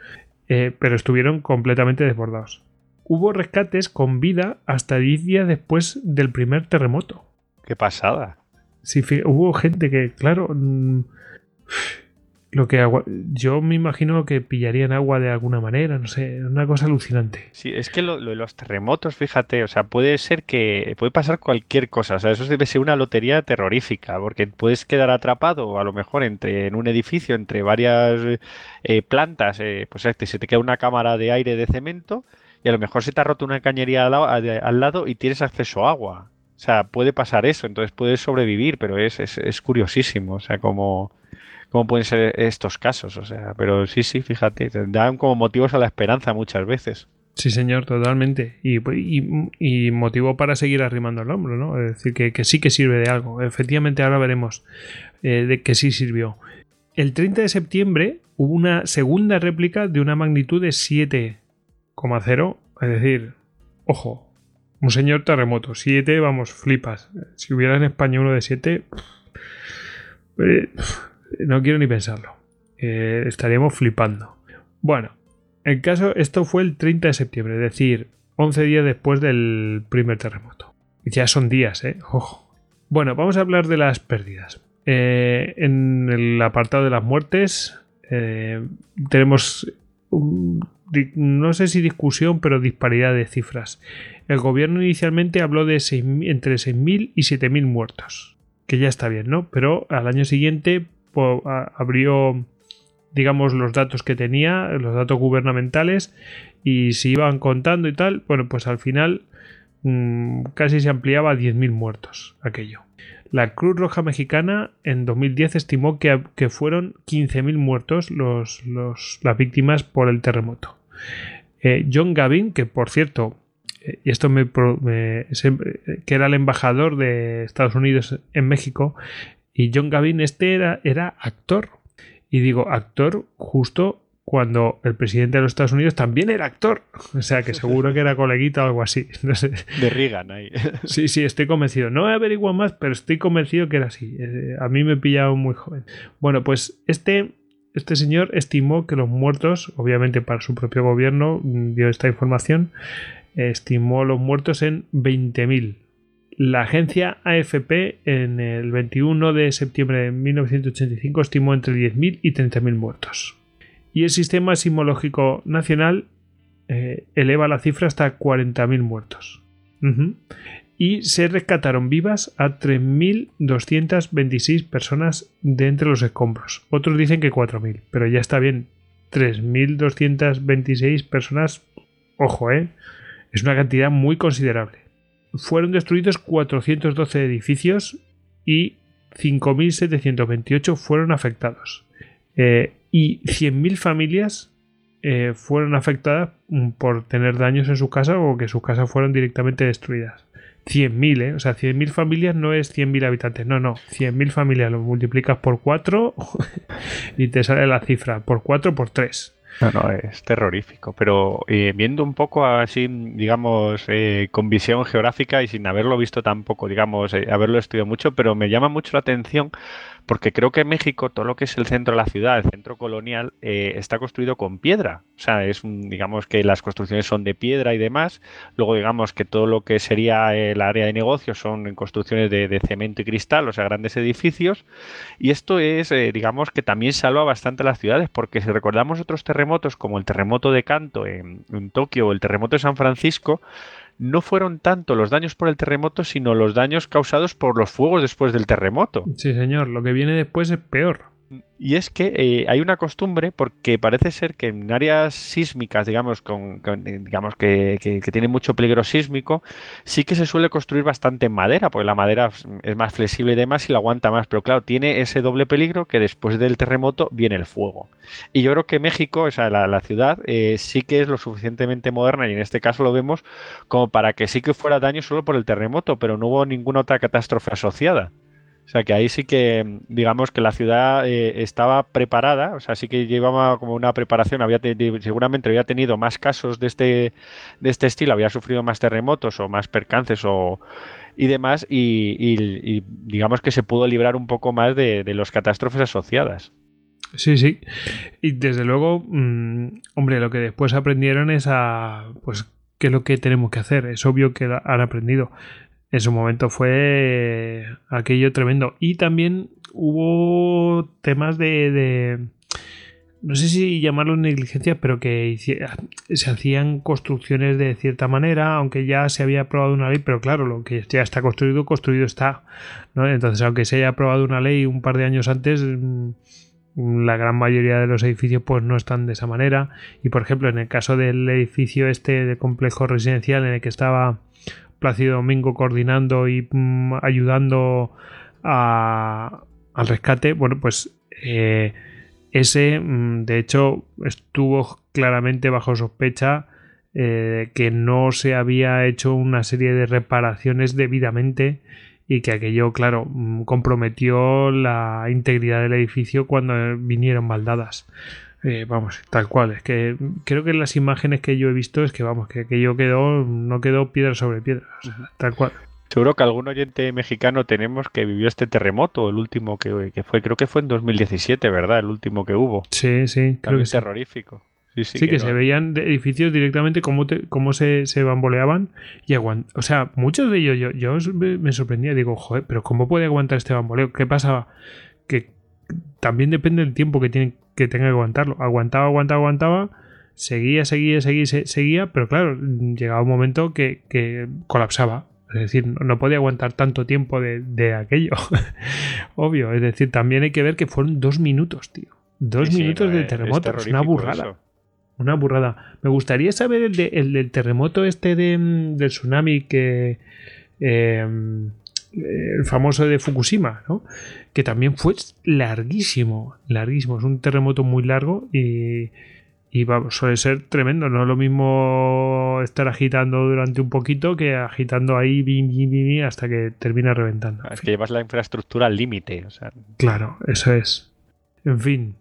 Eh, pero estuvieron completamente desbordados. Hubo rescates con vida hasta 10 días después del primer terremoto. Qué pasada. Sí, hubo gente que, claro, mm, lo que yo me imagino que pillarían agua de alguna manera, no sé, una cosa alucinante. Sí, es que lo, de los terremotos, fíjate, o sea, puede ser que puede pasar cualquier cosa, o sea, eso debe ser una lotería terrorífica, porque puedes quedar atrapado a lo mejor entre en un edificio entre varias eh, plantas, eh, pues este, se te queda una cámara de aire de cemento y a lo mejor se te ha roto una cañería al lado y tienes acceso a agua. O sea, puede pasar eso, entonces puedes sobrevivir, pero es, es, curiosísimo, o sea, cómo, cómo pueden ser estos casos, o sea, pero sí, sí, fíjate, dan como motivos a la esperanza muchas veces. Sí, señor, totalmente. Y, y, motivo para seguir arrimando el hombro, ¿no? Es decir, que, sí que sirve de algo. Efectivamente, ahora veremos eh, de que sí sirvió. El 30 de septiembre hubo una segunda réplica de una magnitud de 7,0. Es decir, ojo, un señor terremoto. 7, vamos, flipas. Si hubiera en España uno de 7, eh, no quiero ni pensarlo. Eh, estaríamos flipando. Bueno, el caso, esto fue el 30 de septiembre, es decir, 11 días después del primer terremoto. Ya son días, ¿eh? Ojo. Bueno, vamos a hablar de las pérdidas. Eh, en el apartado de las muertes tenemos no sé si discusión, pero disparidad de cifras. El gobierno inicialmente habló de entre 6.000 y 7.000 muertos, que ya está bien, ¿no? Pero al año siguiente abrió, digamos, los datos que tenía, los datos gubernamentales, y se iban contando y tal. Bueno, pues al final mm, casi se ampliaba a 10.000 muertos aquello. La Cruz Roja Mexicana en 2010 estimó que, fueron 15.000 muertos los, las víctimas por el terremoto. Eh, John Gavin, que por cierto, y esto me, que era el embajador de Estados Unidos en México, y John Gavin este era, era actor. Y digo actor justo cuando el presidente de los Estados Unidos también era actor. O sea que seguro que era coleguita o algo así. <laughs> No sé. De Reagan ahí. <laughs> Sí, sí, estoy convencido. No he averiguado más, pero estoy convencido que era así. Eh, a mí me pillado muy joven. Bueno, pues este, este señor estimó que los muertos, obviamente para su propio gobierno, mm, dio esta información, estimó los muertos en 20.000. La agencia AFP en el 21 de septiembre de 1985 estimó entre 10.000 y 30.000 muertos y el Sistema Sismológico Nacional eh, eleva la cifra hasta 40.000 muertos. y se rescataron vivas a 3.226 personas de entre los escombros. Otros dicen que 4.000, pero ya está bien. 3.226 personas, ojo, ¿eh? Es una cantidad muy considerable. Fueron destruidos 412 edificios y 5.728 fueron afectados. Eh, y 100.000 familias eh, fueron afectadas mm, por tener daños en su casa o que sus casas fueron directamente destruidas. 100.000, ¿eh? O sea, 100.000 familias no es 100.000 habitantes, no, no. 100.000 familias lo multiplicas por 4 <laughs> y te sale la cifra, por 4 por 3. No, no, es terrorífico. Pero eh, viendo un poco así, digamos, eh, con visión geográfica y sin haberlo visto tampoco, digamos, eh, haberlo estudiado mucho, pero me llama mucho la atención porque creo que México, todo lo que es el centro de la ciudad, el centro colonial, está construido con piedra. O sea, es digamos que las construcciones son de piedra y demás. Luego, digamos que todo lo que sería el área de negocios son construcciones de, cemento y cristal, o sea, grandes edificios. Y esto es, digamos, que también salva bastante las ciudades, porque si recordamos otros terremotos, como el terremoto de Kanto en, Tokio o el terremoto de San Francisco, no fueron tanto los daños por el terremoto, sino los daños causados por los fuegos después del terremoto. Sí, señor, lo que viene después es peor. Y es que eh, hay una costumbre, porque parece ser que en áreas sísmicas, digamos, con, digamos que, que, tienen mucho peligro sísmico, sí que se suele construir bastante en madera, porque la madera es más flexible y demás y la aguanta más. Pero claro, tiene ese doble peligro que después del terremoto viene el fuego. Y yo creo que México, o sea, la, ciudad, eh, sí que es lo suficientemente moderna, y en este caso lo vemos, como para que sí que fuera daño solo por el terremoto, pero no hubo ninguna otra catástrofe asociada. O sea que ahí sí que, digamos que la ciudad eh, estaba preparada, o sea, sí que llevaba como una preparación, había seguramente había tenido más casos de este, de este estilo, había sufrido más terremotos o más percances o, y demás, y, digamos que se pudo librar un poco más de, de los catástrofes asociadas. Sí, sí. Y desde luego, mm, hombre, lo que después aprendieron es a, pues, qué es lo que tenemos que hacer. Es obvio que han aprendido en su momento fue aquello tremendo. Y también hubo temas de, no sé si llamarlo negligencia, pero que se hacían construcciones de cierta manera, aunque ya se había aprobado una ley, pero claro, lo que ya está construido, construido está. Entonces, aunque se haya aprobado una ley un par de años antes, mm, la gran mayoría de los edificios pues no están de esa manera. Y por ejemplo, en el caso del edificio este de complejo residencial en el que estaba Plácido Domingo coordinando y mm, ayudando al rescate, bueno, pues eh, ese, mm, de hecho, estuvo claramente bajo sospecha eh, que no se había hecho una serie de reparaciones debidamente y que aquello, claro, mm, comprometió la integridad del edificio cuando vinieron baldadas. Eh, vamos, tal cual. Es que creo que en las imágenes que yo he visto es que, vamos, que aquello quedó, no quedó piedra sobre piedra. tal cual. Seguro que algún oyente mexicano tenemos que vivió este terremoto, el último que, fue, creo que fue en 2017, ¿verdad? El último que hubo. Sí, sí. Creo que terrorífico. Sí, sí, que, se veían edificios directamente cómo, cómo se, se, bamboleaban y aguant O sea, muchos de ellos yo, yo me sorprendía, digo, joder, pero ¿cómo puede aguantar este bamboleo? ¿Qué pasaba? Que también depende del tiempo que tienen que tenga que aguantarlo. Aguantaba, aguantaba, aguantaba, seguía, seguía, seguía, seguía, pero claro, llegaba un momento que, colapsaba. Es decir, no podía aguantar tanto tiempo de, aquello. <laughs> Obvio. Es decir, también hay que ver que fueron dos minutos, tío. Dos minutos de terremoto. Es, una burrada. Una burrada. Me gustaría saber el, del terremoto este de, del tsunami que. Eh, el famoso de Fukushima, ¿no? que también fue larguísimo, larguísimo, es un terremoto muy largo y, y suele ser tremendo, no es lo mismo estar agitando durante un poquito que agitando ahí bim, bim, bim, hasta que termina reventando. Es que llevas la infraestructura al límite. O sea. Claro, eso es. En fin,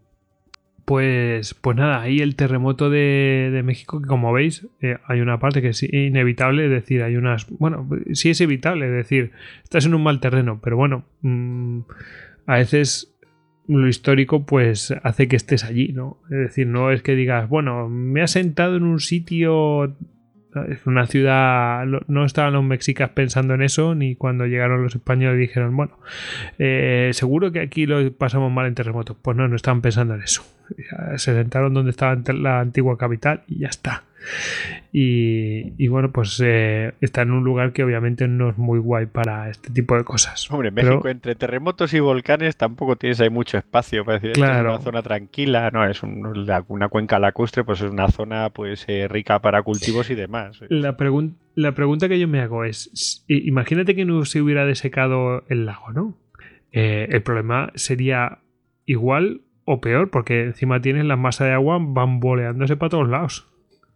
pues, pues nada, ahí el terremoto de, México, que como veis, eh, hay una parte que es inevitable, es decir, hay unas. Bueno, sí es evitable, es decir, estás en un mal terreno, pero bueno, mm, a veces lo histórico pues hace que estés allí, ¿no? Es decir, no es que digas, bueno, me ha sentado en un sitio una ciudad, no estaban los mexicas pensando en eso, ni cuando llegaron los españoles dijeron, bueno, eh, seguro que aquí lo pasamos mal en terremotos. Pues no, no estaban pensando en eso. Se sentaron donde estaba la antigua capital y ya está. Y, bueno, pues eh, está en un lugar que obviamente no es muy guay para este tipo de cosas. Hombre, México entre terremotos y volcanes tampoco tienes ahí mucho espacio para decir claro. es una zona tranquila, no, es una cuenca lacustre, pues es una zona pues eh, rica para cultivos y demás. La, la pregunta que yo me hago es, imagínate que no se hubiera desecado el lago, ¿no? Eh, el problema sería igual o peor, porque encima tienes la masa de agua bamboleándose para todos lados.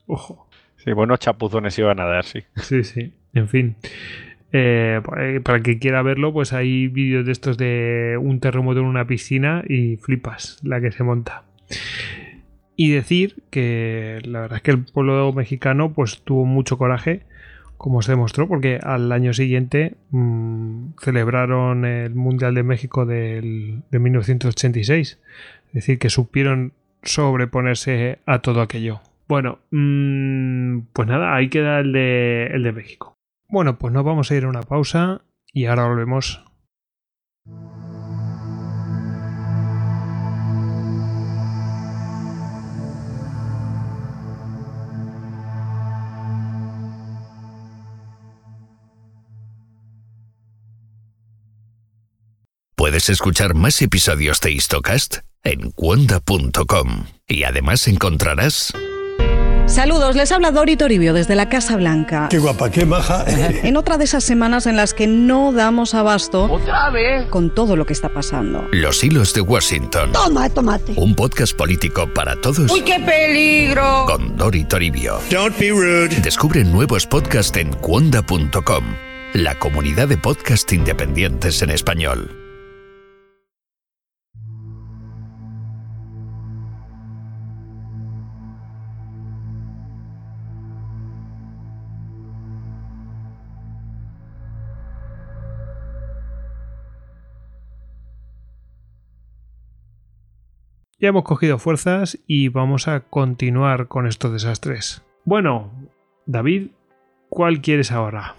Ojo. Sí, buenos chapuzones iban a dar, sí. Sí, sí. En fin. Eh, para que quiera verlo, pues hay vídeos de estos de un terremoto en una piscina y flipas la que se monta. Y decir que la verdad es que el pueblo mexicano pues tuvo mucho coraje, como se demostró, porque al año siguiente mm, celebraron el Mundial de México del, de 1986. Es decir, que supieron sobreponerse a todo aquello. Bueno, mm, pues nada, ahí queda el de, el de México. Bueno, pues nos vamos a ir a una pausa y ahora volvemos. Puedes escuchar más episodios de Histocast en cuonda.com y además encontrarás Saludos, les habla Dori Toribio desde la Casa Blanca. Qué guapa, qué maja. <laughs> En otra de esas semanas en las que no damos abasto. ¿Otra vez? Con todo lo que está pasando. Los hilos de Washington. Toma, tomate. Un podcast político para todos. ¡Uy, qué peligro! Con Dori Toribio. Don't be rude. Descubre nuevos podcasts en cuonda.com, la comunidad de podcast independientes en español. Ya hemos cogido fuerzas y vamos a continuar con estos desastres. Bueno, David, ¿cuál quieres ahora?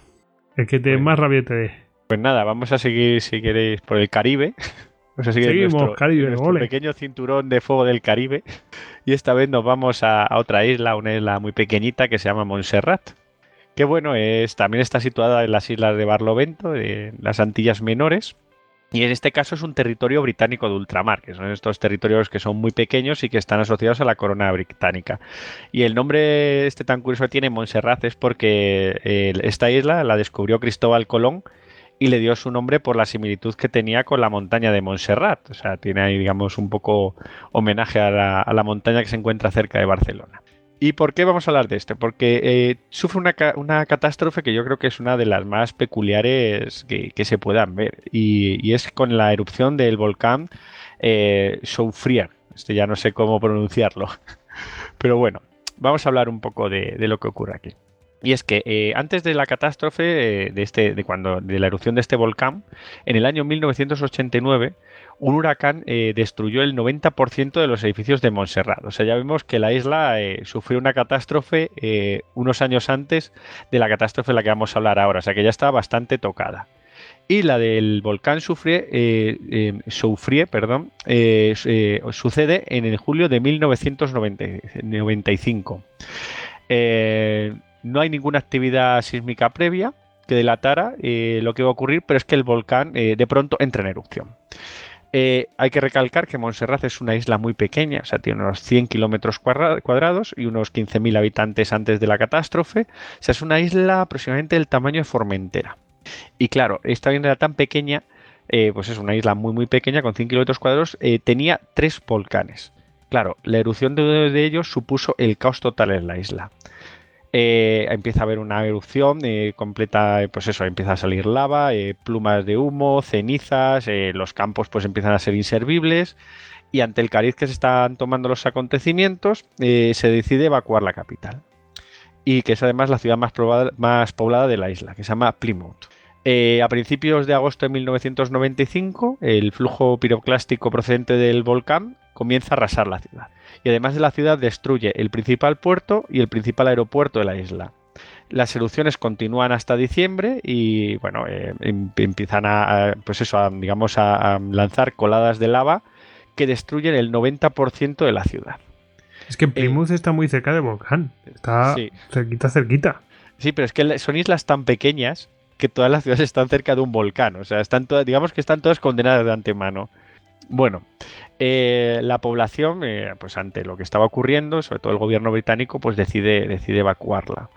El que te más rabia te dé. Pues nada, vamos a seguir, si queréis, por el Caribe. <laughs> Vamos a seguir Seguimos, nuestro, Caribe, nuestro pequeño cinturón de fuego del Caribe. <laughs> Y esta vez nos vamos a, otra isla, una isla muy pequeñita que se llama Montserrat. Que bueno, es, también está situada en las islas de Barlovento, en las Antillas Menores y en este caso es un territorio británico de ultramar, que son estos territorios que son muy pequeños y que están asociados a la corona británica. Y el nombre este tan curioso que tiene Montserrat es porque eh, esta isla la descubrió Cristóbal Colón y le dio su nombre por la similitud que tenía con la montaña de Montserrat. O sea, tiene ahí, digamos, un poco homenaje a la, a la montaña que se encuentra cerca de Barcelona. ¿Y por qué vamos a hablar de esto? Porque eh, sufre una, catástrofe que yo creo que es una de las más peculiares que, se puedan ver. Y, es con la erupción del volcán eh, Soufrier. Este ya no sé cómo pronunciarlo. <laughs> Pero bueno, vamos a hablar un poco de, lo que ocurre aquí. Y es que eh, antes de la catástrofe, eh, de, este, de, cuando, de la erupción de este volcán, en el año 1989 un huracán eh, destruyó el 90% de los edificios de Montserrat. O sea, ya vemos que la isla eh, sufrió una catástrofe eh, unos años antes de la catástrofe de la que vamos a hablar ahora. O sea, que ya está bastante tocada. Y la del volcán Soufrier, perdón, sucede en el julio de 1995. no hay ninguna actividad sísmica previa que delatara lo que va a ocurrir, pero es que el volcán de pronto entra en erupción. Eh, hay que recalcar que Montserrat es una isla muy pequeña, o sea, tiene unos 100 kilómetros cuadrados y unos 15.000 habitantes antes de la catástrofe. O sea, es una isla aproximadamente del tamaño de Formentera. Y claro, esta isla tan pequeña, eh, pues es una isla muy muy pequeña con 100 kilómetros cuadrados, eh, tenía tres volcanes. Claro, la erupción de uno de ellos supuso el caos total en la isla. Eh, empieza a haber una erupción eh, completa, pues eso, empieza a salir lava, eh, plumas de humo, cenizas, los campos pues empiezan a ser inservibles y ante el cariz que se están tomando los acontecimientos se decide evacuar la capital y que es además la ciudad más poblada de la isla, que se llama Plymouth. A principios de agosto de 1995, el flujo piroclástico procedente del volcán comienza a arrasar la ciudad y además de la ciudad destruye el principal puerto y el principal aeropuerto de la isla. Las erupciones continúan hasta diciembre y bueno, eh, em, empiezan a, pues eso, a, digamos, a, lanzar coladas de lava que destruyen el 90% de la ciudad. Es que Plymouth está muy cerca del volcán. Está Sí. cerquita, cerquita. Sí, pero es que son islas tan pequeñas que todas las ciudades están cerca de un volcán. O sea, están todas, digamos que están todas condenadas de antemano. Bueno, eh, la población, eh, pues ante lo que estaba ocurriendo, sobre todo el gobierno británico, pues decide, decide evacuarla.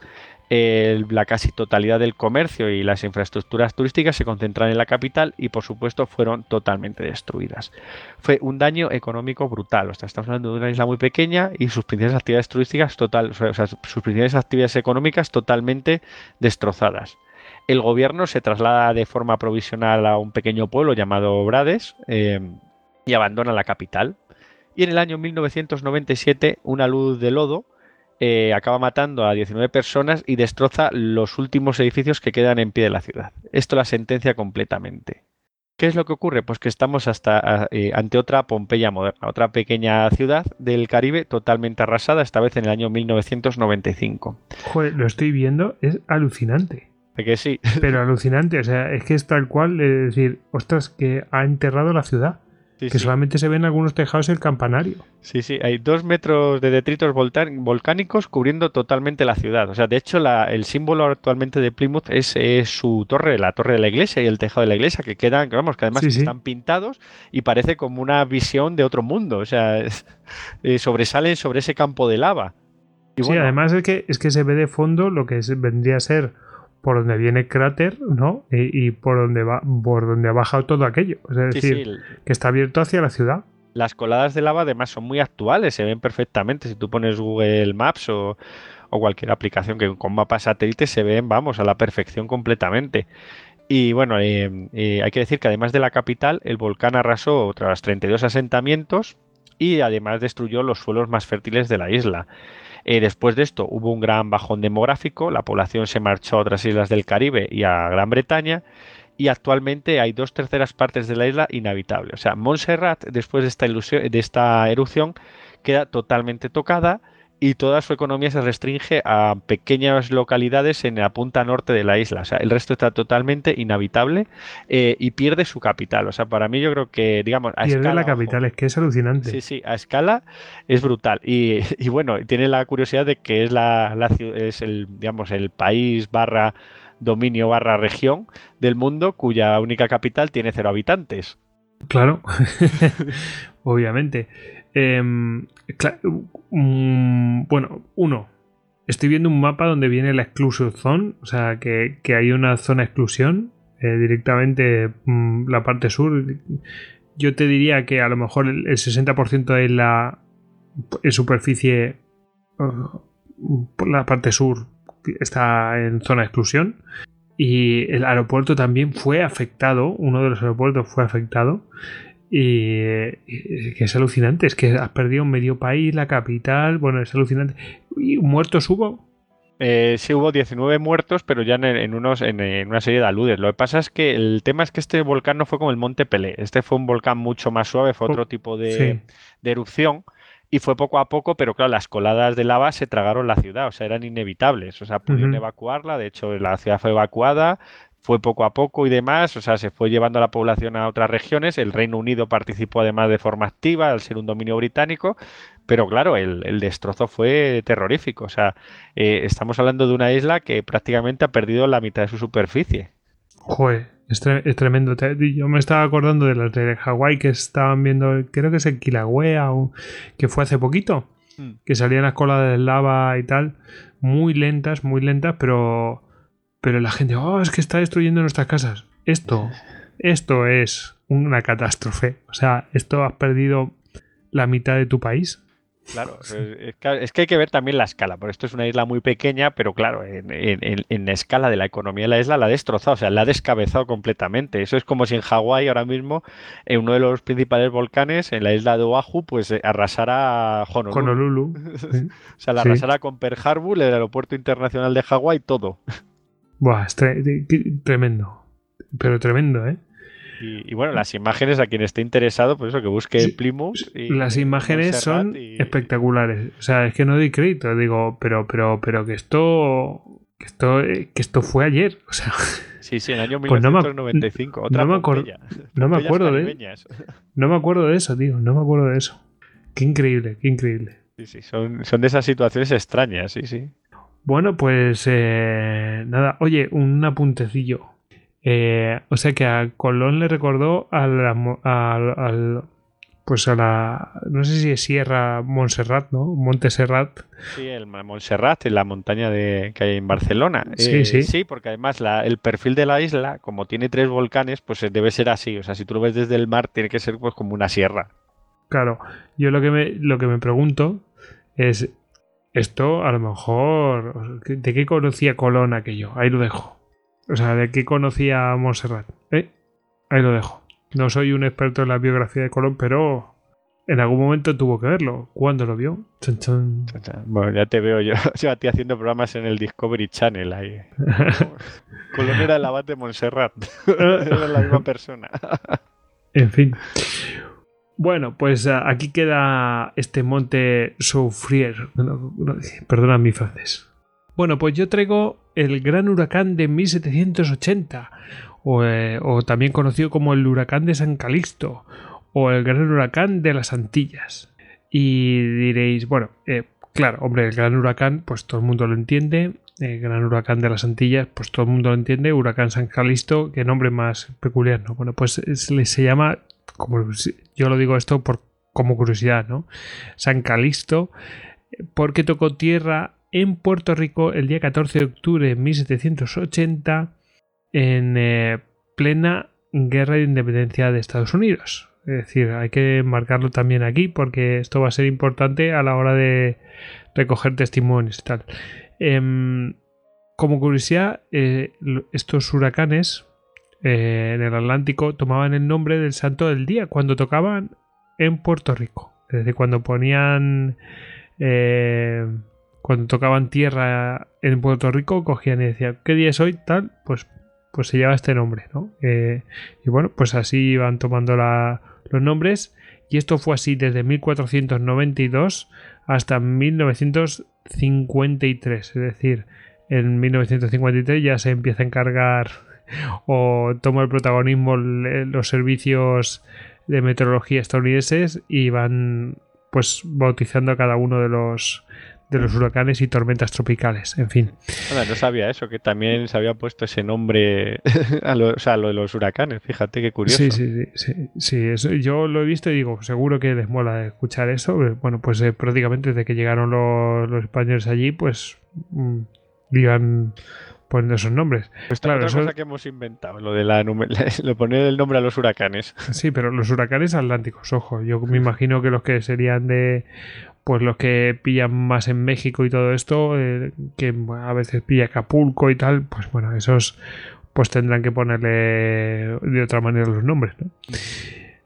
La casi totalidad del comercio y las infraestructuras turísticas se concentran en la capital y por supuesto fueron totalmente destruidas. Fue un daño económico brutal. O sea, estamos hablando de una isla muy pequeña y sus principales actividades turísticas total, o sea, sus principales actividades económicas totalmente destrozadas. El gobierno se traslada de forma provisional a un pequeño pueblo llamado Brades eh, y abandona la capital. Y en el año 1997 una luz de lodo eh, acaba matando a 19 personas y destroza los últimos edificios que quedan en pie de la ciudad. Esto la sentencia completamente. ¿Qué es lo que ocurre? Pues que estamos hasta eh, ante otra Pompeya moderna, otra pequeña ciudad del Caribe totalmente arrasada, esta vez en el año 1995. Joder, lo estoy viendo, es alucinante. ¿De que sí? <laughs> Pero alucinante, o sea, es que es tal cual, es decir, ostras, que ha enterrado la ciudad. Sí, que sí. solamente se ven algunos tejados y el campanario. Sí, sí, hay dos metros de detritos volcánicos cubriendo totalmente la ciudad. O sea, de hecho, la- el símbolo actualmente de Plymouth es, es su torre, la torre de la iglesia y el tejado de la iglesia, que quedan, que vamos, que además Sí, están pintados y parece como una visión de otro mundo. O sea, es- eh, sobresalen sobre ese campo de lava. Y sí, además es que, es que se ve de fondo lo que vendría a ser por donde viene cráter, ¿no? Y, y por donde va, por donde ha bajado todo aquello. Es decir, sí, que está abierto hacia la ciudad. las coladas de lava además son muy actuales, se ven perfectamente. Si tú pones Google Maps o, o cualquier aplicación que con mapas satélites se ven, vamos, a la perfección completamente. Y bueno, eh, eh, hay que decir que además de la capital, el volcán arrasó otros 32 asentamientos y además destruyó los suelos más fértiles de la isla. Eh, después de esto hubo un gran bajón demográfico, la población se marchó a otras islas del Caribe y a Gran Bretaña y actualmente hay dos terceras partes de la isla inhabitables. O sea, Montserrat, después de esta, ilusión- de esta erupción, queda totalmente tocada y toda su economía se restringe a pequeñas localidades en la punta norte de la isla. O sea, el resto está totalmente inhabitable eh, y pierde su capital. O sea, para mí yo creo que, digamos, a Pierde escala, la ojo, capital, es que es alucinante. Sí, sí, a escala es brutal. Y, y bueno, tiene la curiosidad de que es la, la es el, digamos, el país barra dominio barra región del mundo cuya única capital tiene cero habitantes. Claro, <laughs> obviamente. Em, mm, bueno, uno, estoy viendo un mapa donde viene la exclusive zone, o sea, que, hay una zona exclusión eh, directamente mm, la parte sur. Yo te diría que a lo mejor el, el 60% de la superficie uh, por la parte sur está en zona exclusión. Y el aeropuerto también fue afectado, uno de los aeropuertos fue afectado. Y, que es alucinante, es que has perdido medio país, la capital, bueno, es alucinante. ¿Y muertos hubo? Eh, sí hubo 19 muertos, pero ya en, en unos, en, en una serie de aludes. Lo que pasa es que el tema es que este volcán no fue como el Monte Pelé. Este fue un volcán mucho más suave, fue otro tipo de, Sí. de erupción y fue poco a poco, pero claro, las coladas de lava se tragaron la ciudad, o sea, eran inevitables, o sea, pudieron evacuarla, de hecho, la ciudad fue evacuada, fue poco a poco y demás, o sea, se fue llevando a la población a otras regiones, el Reino Unido participó además de forma activa al ser un dominio británico, pero claro, el, el destrozo fue terrorífico, o sea, eh, estamos hablando de una isla que prácticamente ha perdido la mitad de su superficie. Joder, es, tre- es tremendo. Yo me estaba acordando de las de Hawái que estaban viendo, creo que es en Kilauea, o- que fue hace poquito, Mm. que salían las colas de lava y tal, muy lentas, muy lentas, pero, pero la gente, oh, es que está destruyendo nuestras casas. Esto, esto es una catástrofe. O sea, esto has perdido la mitad de tu país. Claro, es, que- hay que ver también la escala, porque esto es una isla muy pequeña, pero claro, en, en- en- en la escala de la economía de la isla la ha destrozado, o sea, la ha descabezado completamente. Eso es como si en Hawái ahora mismo, en uno de los principales volcanes, en la isla de Oahu, pues eh, arrasara Honolulu. Honolulu. Sí. <laughs> O sea, la Sí. arrasara con Pearl Harbor, el aeropuerto internacional de Hawái, todo. Buah, es tre- tremendo. Pero tremendo, ¿eh? Y, y bueno, las imágenes, a quien esté interesado, pues eso, que busque Sí, Plymouth. y- Las imágenes son y- espectaculares. O sea, es que no doy crédito. Digo, pero, pero, pero que esto. Que esto, eh, que esto fue ayer. O sea, Sí, sí, en el año Pues no me- 1995. otra no me no me acuerdo de- no me acuerdo de eso, tío. No me acuerdo de eso. Qué increíble, qué increíble. Sí, sí, son, son de esas situaciones extrañas, sí, sí. Bueno, pues eh, nada, oye, un apuntecillo. Eh, o sea que a Colón le recordó al, al, al, pues a la no sé si es Sierra Montserrat, ¿no? Monte Serrat. Sí, el Montserrat, en la montaña de, que hay en Barcelona. Sí, Eh, sí. Sí, porque además la- el perfil de la isla, como tiene tres volcanes, pues debe ser así. O sea, si tú lo ves desde el mar, tiene que ser pues como una sierra. Claro, yo lo que me, lo que me pregunto es, esto a lo mejor, ¿de qué conocía Colón aquello? Ahí lo dejo. O sea, ¿de qué conocía Montserrat? ¿Eh? Ahí lo dejo. No soy un experto en la biografía de Colón, pero en algún momento tuvo que verlo. ¿Cuándo lo vio? Bueno, ya te veo yo, <laughs> yo a ti haciendo programas en el Discovery Channel ahí. <laughs> Colón era el abad de Montserrat. <laughs> era la misma persona. En fin. Bueno, pues ah, aquí queda este monte Soufrier. Perdona mi francés. Bueno, pues yo traigo el gran huracán de 1780, o, eh, o también conocido como el huracán de San Calixto, o el gran huracán de las Antillas. Y diréis, bueno, eh, claro, hombre, el gran huracán, pues todo el mundo lo entiende. El gran huracán de las Antillas, pues todo el mundo lo entiende. Huracán San Calixto, qué nombre más peculiar, ¿no? Bueno, pues se, se llama, como yo lo digo esto por, como curiosidad, ¿no? San Calixto, porque tocó tierra en Puerto Rico el día 14 de octubre de 1780 en eh, plena guerra de independencia de Estados Unidos. Es decir, hay que marcarlo también aquí porque esto va a ser importante a la hora de recoger testimonios y tal. Em, como curiosidad, eh, estos huracanes eh, en el Atlántico tomaban el nombre del santo del día cuando tocaban en Puerto Rico. Es decir, cuando ponían. eh, cuando tocaban tierra en Puerto Rico, cogían y decían, ¿qué día es hoy? Tal, pues, pues se lleva este nombre, ¿no? Eh, y bueno, pues así iban tomando los nombres. Y esto fue así desde 1492 hasta 1953. Es decir, en 1953 ya se empieza a encargar o toma el protagonismo le- los servicios de meteorología estadounidenses y van pues bautizando a cada uno de los de los huracanes y tormentas tropicales, en fin. No sabía eso, que también se había puesto ese nombre <laughs> a lo, o sea, a lo de los huracanes. Fíjate qué curioso. Sí, sí, sí, sí, sí, eso- yo lo he visto y digo, seguro que les mola escuchar eso. Eh, Bueno, pues eh, prácticamente desde que llegaron los, los españoles allí, pues mm, iban poniendo esos nombres. Pues Claro, otra eso- cosa que hemos inventado, lo de la <laughs> lo poner el nombre a los huracanes. <laughs> Sí, pero los huracanes atlánticos, ojo, yo me imagino que los que serían de, pues los que pillan más en México y todo esto, eh, que a veces pilla Acapulco y tal, pues bueno, esos pues tendrán que ponerle de otra manera los nombres, ¿no?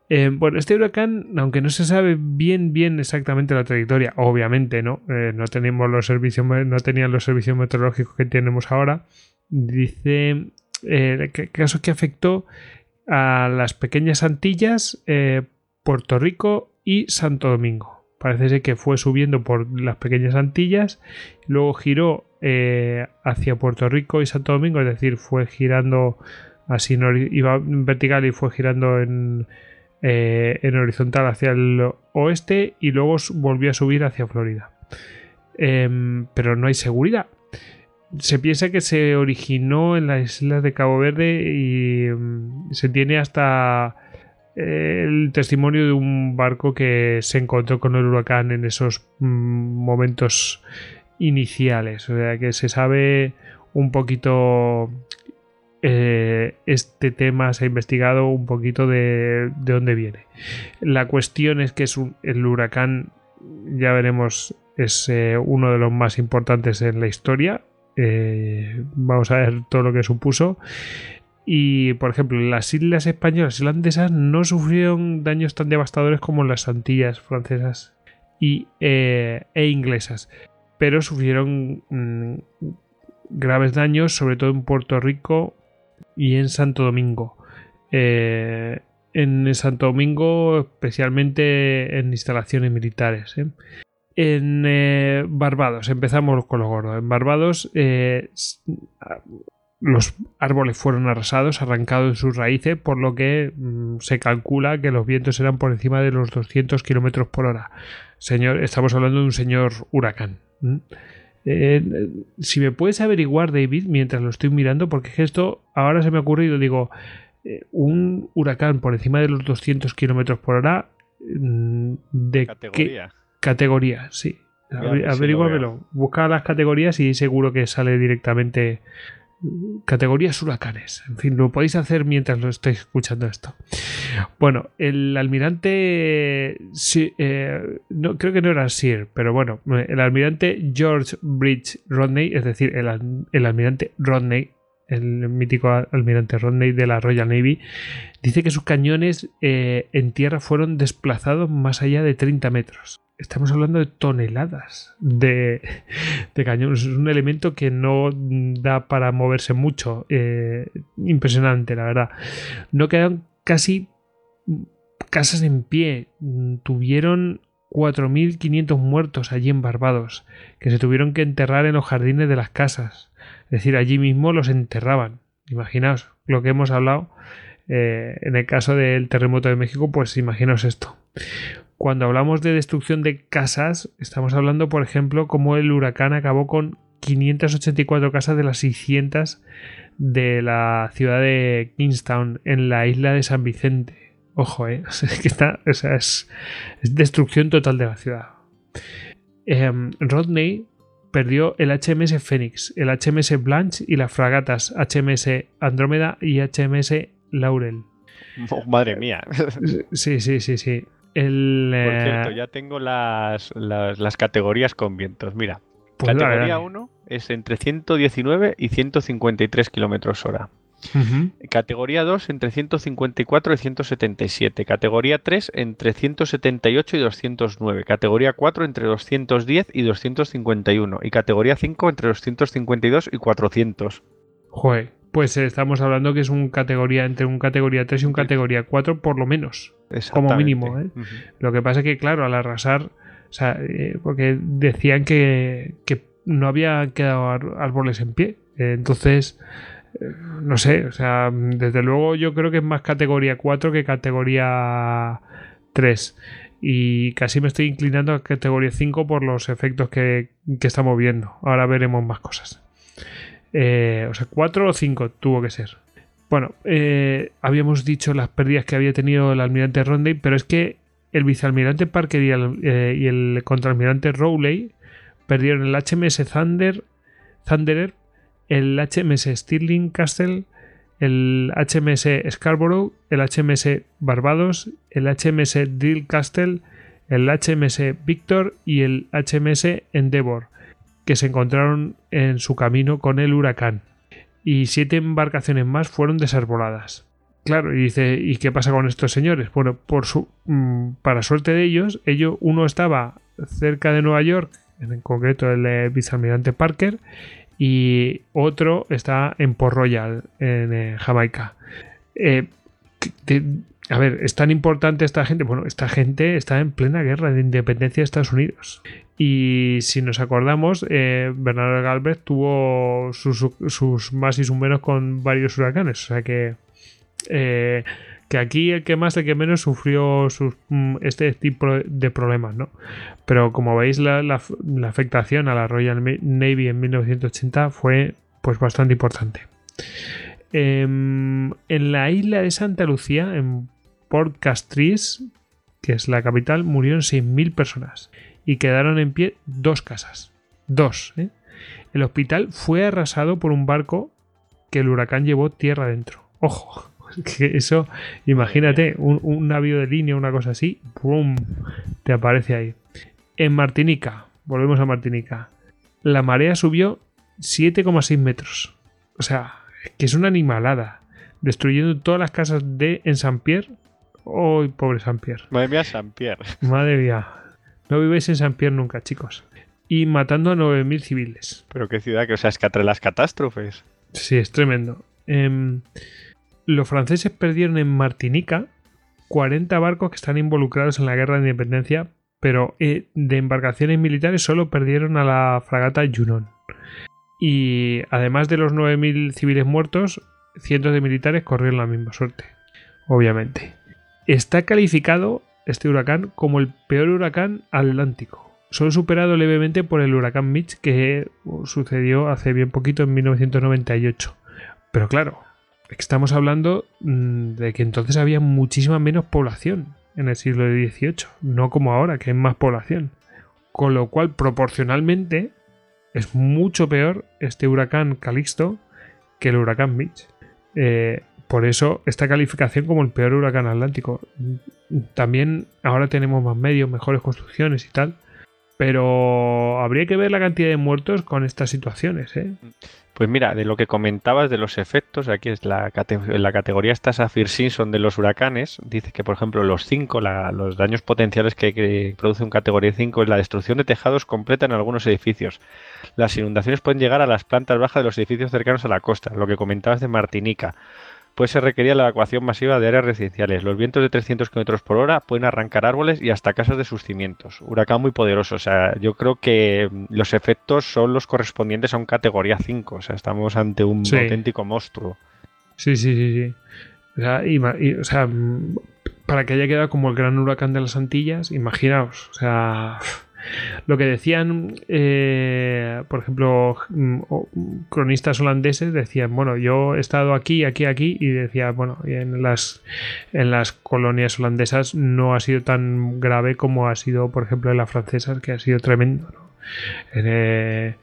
Eh, bueno, este huracán, aunque no se sabe bien, bien exactamente la trayectoria, obviamente, ¿no? Eh, no tenemos los servicios, no tenían los servicios meteorológicos que tenemos ahora. Dice eh, que caso que afectó a las pequeñas Antillas, Puerto Rico y Santo Domingo. Parece ser que fue subiendo por las pequeñas Antillas, luego giró hacia Puerto Rico y Santo Domingo, es decir, fue girando así, iba en vertical y fue girando en, eh, en horizontal hacia el oeste y luego volvió a subir hacia Florida. Em, pero no hay seguridad. Se piensa que se originó en las islas de Cabo Verde y mm, se tiene hasta eh, el testimonio de un barco que se encontró con el huracán en esos mm, momentos iniciales. O sea que se sabe un poquito eh, este tema, se ha investigado un poquito de, de dónde viene. La cuestión es que es el huracán, ya veremos, es eh, uno de los más importantes en la historia. Eh, vamos a ver todo lo que supuso. Y, por ejemplo, las islas españolas irlandesas no sufrieron daños tan devastadores como las Antillas francesas y, e inglesas, pero sufrieron mm, graves daños, sobre todo en Puerto Rico y en Santo Domingo. Eh, en Santo Domingo, especialmente en instalaciones militares. ¿eh? En eh, Barbados, empezamos con lo gordo. En Barbados, los árboles fueron arrasados, arrancados de sus raíces, por lo que mm, se calcula que los vientos eran por encima de los 200 kilómetros por hora. señor, estamos hablando de un señor huracán. Eh, si me puedes averiguar, David, mientras lo estoy mirando, porque esto ahora se me ha ocurrido, digo, eh, un huracán por encima de los 200 kilómetros por hora, mm, ¿de Categoría. qué categoría? Sí. Voy a ver si lo Averíguamelo. Busca las categorías y seguro que sale directamente categorías huracanes. En fin, lo podéis hacer mientras lo estáis escuchando esto. Bueno, el almirante, sí, eh, no, creo que no era Sir, pero bueno, el almirante George Bridge Rodney, es decir, el almirante Rodney, el mítico almirante Rodney de la Royal Navy, dice que sus cañones eh, en tierra fueron desplazados más allá de 30 metros. Estamos hablando de toneladas de, cañones. Es un elemento que no da para moverse mucho. Eh, impresionante, la verdad. No quedan casi casas en pie. Tuvieron 4.500 muertos allí en Barbados, que se tuvieron que enterrar en los jardines de las casas. Es decir, allí mismo los enterraban. Imaginaos lo que hemos hablado. eh, en el caso del terremoto de México, pues imaginaos esto. Cuando hablamos de destrucción de casas, estamos hablando, por ejemplo, como el huracán acabó con 584 casas de las 600 de la ciudad de Kingstown, en la isla de San Vicente. Ojo, ¿eh? <laughs> Es que está, o sea, es, es destrucción total de la ciudad. Em, Rodney perdió el HMS Phoenix, el HMS Blanche y las fragatas HMS Andrómeda y HMS Laurel. Oh, madre mía. <laughs> Sí, sí, sí, sí. El, Por eh, cierto, ya tengo las, las, las categorías con vientos. Mira, pues categoría dale. 1 es entre 119 y 153 kilómetros hora. Categoría 2 entre 154 y 177. Categoría 3 entre 178 y 209. Categoría 4 entre 210 y 251. Y categoría 5 entre 252 y 400. Joder, pues eh, estamos hablando que es un categoría entre un categoría 3 y un categoría 4 por lo menos. Como mínimo, ¿eh? Lo que pasa es que, claro, al arrasar, o sea, eh, porque decían que, que no había quedado árboles en pie. Eh, entonces, no sé, o sea, desde luego yo creo que es más categoría 4 que categoría 3. Y casi me estoy inclinando a categoría 5 por los efectos que, que estamos viendo. Ahora veremos más cosas. Eh, o sea, 4 o 5 tuvo que ser. Bueno, eh, habíamos dicho las pérdidas que había tenido el almirante Rodney, pero es que el vicealmirante Parker y el, eh, contraalmirante Rowley perdieron el HMS Thunder, Thunderer, el HMS Stirling Castle, el HMS Scarborough, el HMS Barbados, el HMS Drill Castle, el HMS Victor y el HMS Endeavour, que se encontraron en su camino con el huracán. Y siete embarcaciones más fueron desarboladas. Claro, y dice, ¿y qué pasa con estos señores? Bueno, mm, para suerte de ellos, ellos, uno estaba cerca de Nueva York, en concreto el eh, vicealmirante Parker, y otro está en Port Royal, en eh, Jamaica. Eh, a ver, ¿es tan importante esta gente? Bueno, esta gente está en plena guerra de independencia de Estados Unidos. Y si nos acordamos, eh, Bernardo Galvez tuvo sus, más y sus menos con varios huracanes. O sea que, que aquí el que más, el que menos sufrió mm, este tipo de problemas, ¿no? Pero como veis, la afectación a la Royal Navy en 1980 fue pues bastante importante. Em, en la isla de Santa Lucía, en Port Castries, que es la capital, murieron 6.000 personas y quedaron en pie dos casas. Dos. ¿eh? El hospital fue arrasado por un barco que el huracán llevó tierra adentro. Ojo, <laughs> que eso, imagínate, un, un navío de línea, una cosa así, ¡pum! te aparece ahí. En Martinica, volvemos a Martinica, la marea subió 7,6 metros. O sea, que es una animalada, destruyendo todas las casas de en San Pierre. ¡Oh, pobre San Pierre! Madre mía, San Pierre. <laughs> Madre mía. No vivéis en San Pierre nunca, chicos. Y matando a 9.000 civiles. Pero qué ciudad, que o sea, es que entre las catástrofes. Sí, es tremendo. Em, los franceses perdieron en Martinica 40 barcos que están involucrados en la guerra de independencia, pero eh, de embarcaciones militares solo perdieron a la fragata Junon. Y además de los 9.000 civiles muertos, cientos de militares corrieron la misma suerte, obviamente. Está calificado este huracán como el peor huracán atlántico. Solo superado levemente por el huracán Mitch que sucedió hace bien poquito en 1998. Pero claro, estamos hablando mm, de que entonces había muchísima menos población en el siglo XVIII, no como ahora, que hay más población. Con lo cual, proporcionalmente, es mucho peor este huracán Calixto que el huracán Mitch. Eh, por eso esta calificación como el peor huracán atlántico. También ahora tenemos más medios, mejores construcciones y tal. Pero habría que ver la cantidad de muertos con estas situaciones. ¿eh? Pues mira, de lo que comentabas de los efectos, aquí es la, la categoría esta Saffir Simpson de los huracanes, dice que por ejemplo los 5, los daños potenciales que, produce un categoría 5 es la destrucción de tejados completa en algunos edificios. Las inundaciones pueden llegar a las plantas bajas de los edificios cercanos a la costa, lo que comentabas de Martinica pues se requería la evacuación masiva de áreas residenciales. Los vientos de 300 km por hora pueden arrancar árboles y hasta casas de sus cimientos. Huracán muy poderoso. O sea, yo creo que los efectos son los correspondientes a un categoría 5. O sea, estamos ante un auténtico monstruo. Sí, sí, sí, sí. O sea, para que haya quedado como el gran huracán de las Antillas, imaginaos. O sea lo que decían, eh, por ejemplo, mm, cronistas holandeses decían, bueno, yo he estado aquí, aquí, aquí, y decía, bueno, en las, en las colonias holandesas no ha sido tan grave como ha sido, por ejemplo, en las francesas, que ha sido tremendo. Eh,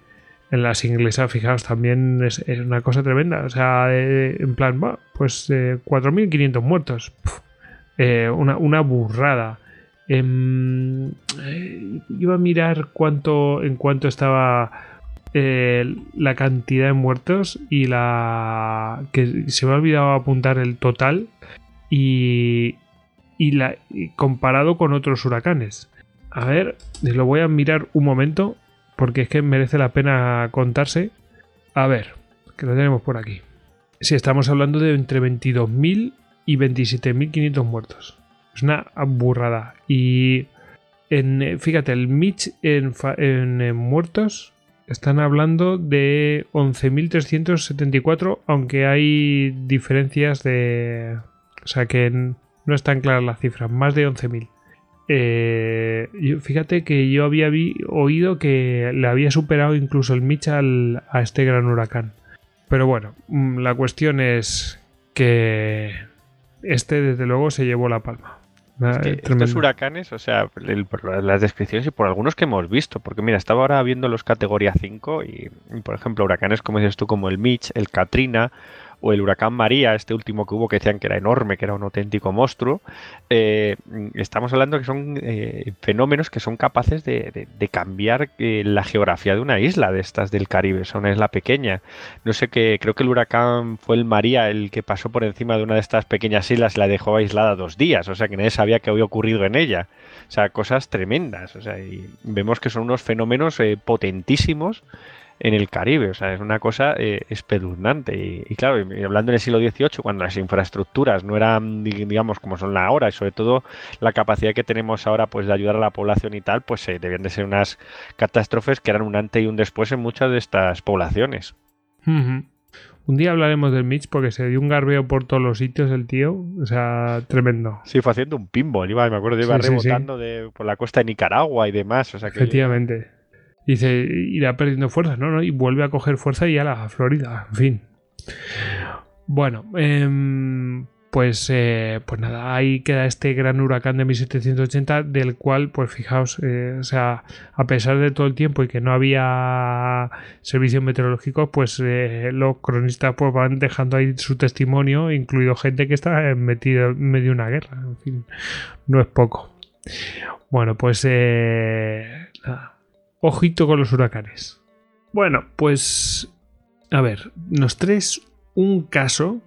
en, las inglesas, fijaos, también es, una cosa tremenda. O sea, en plan, pues 4.500 muertos. una, una burrada. Em, eh, iba a mirar cuánto en cuánto estaba eh, la cantidad de muertos y la que se me ha olvidado apuntar el total y, y la comparado con otros huracanes. A ver, lo voy a mirar un momento porque es que merece la pena contarse. A ver, que lo tenemos por aquí. Si estamos hablando de entre 22.000 y 27.500 muertos. Es una burrada. Y en, fíjate, el Mitch en, muertos están hablando de 11.374, aunque hay diferencias de... O sea que no están claras las cifras, más de 11.000. Eh, fíjate que yo había oído que le había superado incluso el Mitch a este gran huracán. Pero bueno, mm, la cuestión es que este desde luego se llevó la palma. Estos huracanes, o sea, por las descripciones y por algunos que hemos visto, porque mira, estaba ahora viendo los categoría 5 y, por ejemplo, huracanes como dices tú, como el Mitch, el Katrina o el huracán María, este último que hubo que decían que era enorme, que era un auténtico monstruo, eh, estamos hablando que son eh, fenómenos que son capaces de, cambiar eh, la geografía de una isla de estas del Caribe, son una isla pequeña. No sé qué, creo que el huracán fue el María el que pasó por encima de una de estas pequeñas islas y la dejó aislada dos días, o sea que nadie sabía qué había ocurrido en ella. O sea, cosas tremendas. O sea, y vemos que son unos fenómenos potentísimos en el Caribe. O sea, es una cosa eh, espeluznante. Y, claro, hablando en el siglo XVIII, cuando las infraestructuras no eran, digamos, como son ahora, y sobre todo la capacidad que tenemos ahora pues de ayudar a la población y tal, pues eh, debían de ser unas catástrofes que eran un antes y un después en muchas de estas poblaciones. Un día hablaremos del Mitch porque se dio un garbeo por todos los sitios el tío. O sea, tremendo. Sí, fue haciendo un pinball. Iba, me acuerdo, iba rebotando De, por la costa de Nicaragua y demás. O sea, que Efectivamente. Dice, irá perdiendo fuerza, ¿no? ¿no? Y vuelve a coger fuerza y a la Florida, en fin. Bueno, eh, pues, eh, pues nada, ahí queda este gran huracán de 1780, del cual, pues fijaos, eh, o sea, a pesar de todo el tiempo y que no había servicios meteorológicos, pues eh, los cronistas pues, van dejando ahí su testimonio, incluido gente que está metida en medio de una guerra, en fin, no es poco. Bueno, pues nada Ojito con los huracanes. Bueno, pues a ver, nos traes un caso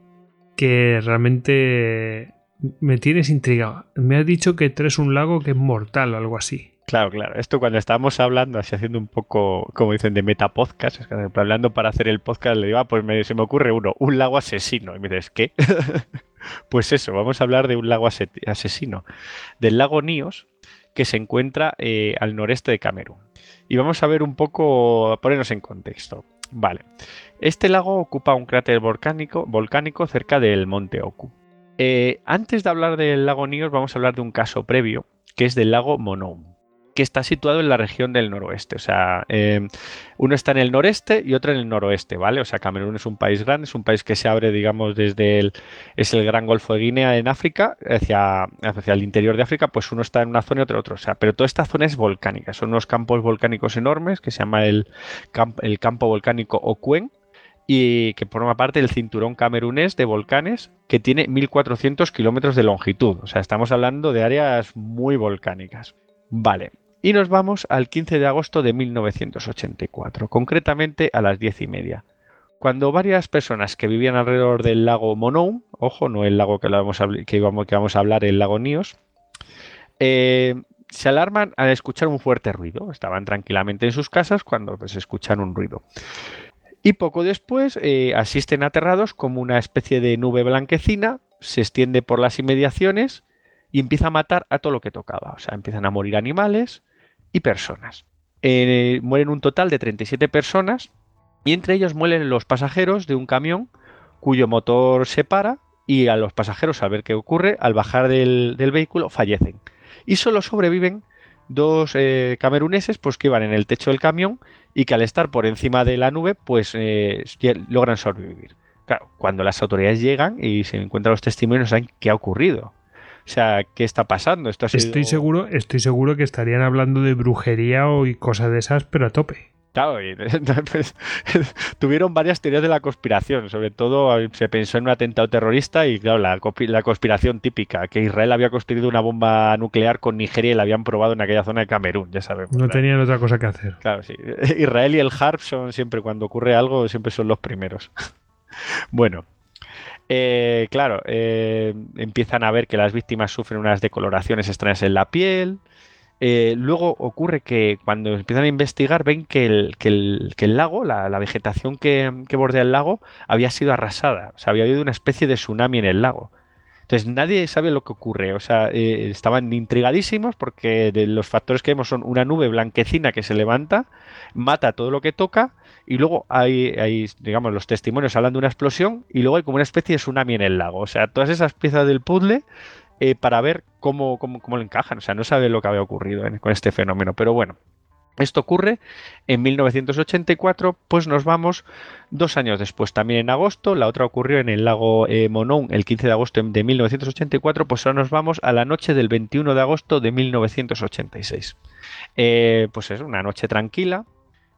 que realmente me tienes intrigado. Me has dicho que traes un lago que es mortal o algo así. Claro, claro. Esto cuando estábamos hablando, así haciendo un poco, como dicen, de metapodcast, es que hablando para hacer el podcast, le digo, ah, pues se me ocurre uno, un lago asesino. Y me dices, ¿qué? <laughs> pues eso, vamos a hablar de un lago asesino. Del lago Níos, que se encuentra eh, al noreste de Camerún y vamos a ver un poco, ponernos en contexto. Vale, este lago ocupa un cráter volcánico, cerca del monte Oku. Eh, antes de hablar del lago Nios, vamos a hablar de un caso previo, que es del lago Monou que está situado en la región del noroeste. O sea, eh, uno está en el noreste y otro en el noroeste, ¿vale? O sea, Camerún es un país grande, es un país que se abre, digamos, desde el, es el Gran Golfo de Guinea en África, hacia, hacia el interior de África, pues uno está en una zona y otro en otra. O sea, pero toda esta zona es volcánica. Son unos campos volcánicos enormes que se llama el, el campo volcánico Okuen y que forma parte del cinturón camerunés de volcanes que tiene 1400 kilómetros de longitud. O sea, estamos hablando de áreas muy volcánicas. Vale, y nos vamos al 15 de agosto de 1984, concretamente a las 10 y media, cuando varias personas que vivían alrededor del lago Monou, ojo, no el lago que, vamos a, que, a hablar, el lago Níos, eh, se alarman al escuchar un fuerte ruido. Estaban tranquilamente en sus casas cuando pues, escuchan un ruido. Y poco después eh, asisten aterrados como una especie de nube blanquecina se extiende por las inmediaciones y empieza a matar a todo lo que tocaba. O sea, empiezan a morir animales, y personas. Eh, mueren un total de 37 personas y entre ellos mueren los pasajeros de un camión cuyo motor se para y a los pasajeros al ver qué ocurre, al bajar del, vehículo, fallecen. Y solo sobreviven dos eh, cameruneses pues, que iban en el techo del camión y que al estar por encima de la nube pues eh, logran sobrevivir. Claro, cuando las autoridades llegan y se encuentran los testimonios, saben qué ha ocurrido. O sea, ¿qué está pasando? Esto estoy, seguro, estoy seguro que estarían hablando de brujería o y cosas de esas, pero a tope. Claro, pues, <laughs> tuvieron varias teorías de la conspiración. Sobre todo se pensó en un atentado terrorista y, claro, la, conspiración típica, que Israel había construido una bomba nuclear con Nigeria y la habían probado en aquella zona de Camerún, ya sabemos. No tenían otra cosa que hacer. Claro, sí. <laughs> Israel y el HARP son siempre, cuando ocurre algo, siempre son los primeros. <laughs> bueno, eh, claro, eh, empiezan a ver que las víctimas sufren unas decoloraciones extrañas en la piel. Eh, luego ocurre que cuando empiezan a investigar ven que el, lago, la, vegetación que, bordea el lago, había sido arrasada. O sea, había habido una especie de tsunami en el lago. Entonces nadie sabe lo que ocurre. O sea, estaban intrigadísimos porque los factores que vemos son una nube blanquecina que se levanta, mata todo lo que toca y luego hay, digamos, los testimonios hablan de una explosión y luego hay como una especie de tsunami en el lago. O sea, todas esas piezas del puzzle eh, para ver cómo, cómo, cómo, le encajan. O sea, no sabe lo que había ocurrido con este fenómeno. Pero bueno, esto ocurre en 1984, pues nos vamos dos años después, también en agosto, la otra ocurrió en el lago eh, Monón el 15 de agosto de 1984, pues ahora nos vamos a la noche del 21 de agosto de 1986. Eh, pues es una noche tranquila,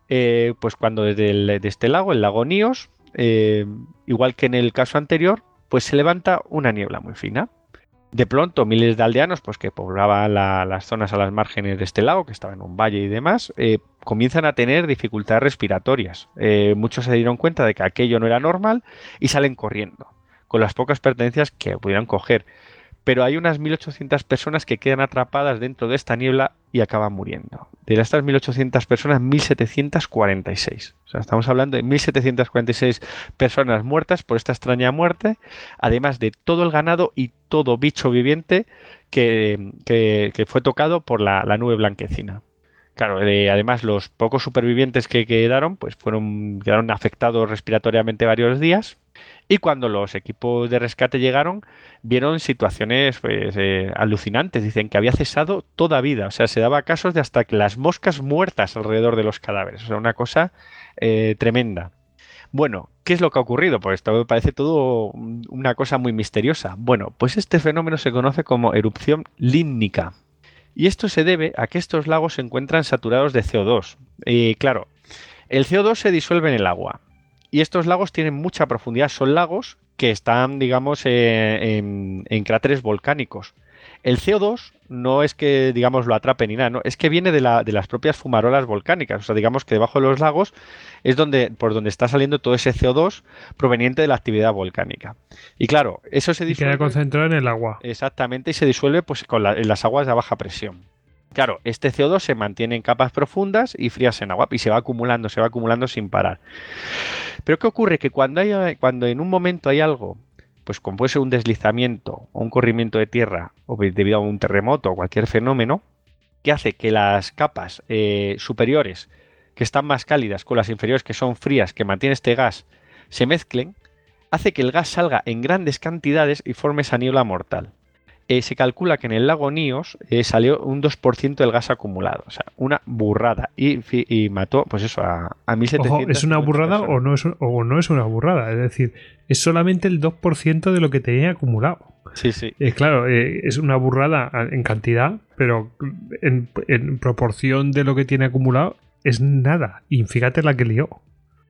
eh, pues cuando desde este lago, el lago Níos, eh, igual que en el caso anterior, pues se levanta una niebla muy fina. De pronto, miles de aldeanos, pues que poblaban las zonas a las márgenes de este lago, que estaba en un valle y demás, eh, comienzan a tener dificultades respiratorias. muchos se dieron cuenta de que aquello no era normal y salen corriendo, con las pocas pertenencias que pudieran coger pero hay unas 1.800 personas que quedan atrapadas dentro de esta niebla y acaban muriendo. De estas 1.800 personas, 1.746. O sea, estamos hablando de 1.746 personas muertas por esta extraña muerte, además de todo el ganado y todo bicho viviente que, fue tocado por la, nube blanquecina. Claro, eh, además los pocos supervivientes que quedaron, pues fueron, quedaron afectados respiratoriamente varios días y cuando los equipos de rescate llegaron, vieron situaciones pues, eh, alucinantes. Dicen que había cesado toda vida. O sea, se daba casos de hasta que las moscas muertas alrededor de los cadáveres. O sea, una cosa eh, tremenda. Bueno, ¿qué es lo que ha ocurrido? Pues esto me parece todo una cosa muy misteriosa. Bueno, pues este fenómeno se conoce como erupción límnica. Y esto se debe a que estos lagos se encuentran saturados de CO2. Y claro, el CO2 se disuelve en el agua y estos lagos tienen mucha profundidad. Son lagos que están, digamos, eh, en, cráteres volcánicos. El CO2 no es que, digamos, lo atrape ni nada, ¿no? es que viene de, las propias fumarolas volcánicas. O sea, digamos que debajo de los lagos es donde, por donde está saliendo todo ese CO2 proveniente de la actividad volcánica. Y claro, eso se disuelve. queda concentrado en el agua. Exactamente, y se disuelve pues, con en las aguas de baja presión. Claro, este CO2 se mantiene en capas profundas y frías en agua y se va acumulando, se va acumulando sin parar. Pero ¿qué ocurre? Que cuando, hay, cuando en un momento hay algo, pues como puede ser un deslizamiento o un corrimiento de tierra o debido a un terremoto o cualquier fenómeno, que hace que las capas eh, superiores, que están más cálidas, con las inferiores que son frías, que mantienen este gas, se mezclen, hace que el gas salga en grandes cantidades y forme esa niebla mortal. Eh, se calcula que en el lago Níos eh, salió un 2% del gas acumulado. O sea, una burrada. Y, y mató, pues eso, a, a 1700. ¿Es una burrada o no es, o no es una burrada? Es decir, es solamente el 2% de lo que tenía acumulado. Sí, sí. Eh, claro, es una burrada en cantidad, pero en, en proporción de lo que tiene acumulado es nada. Y fíjate la que lió.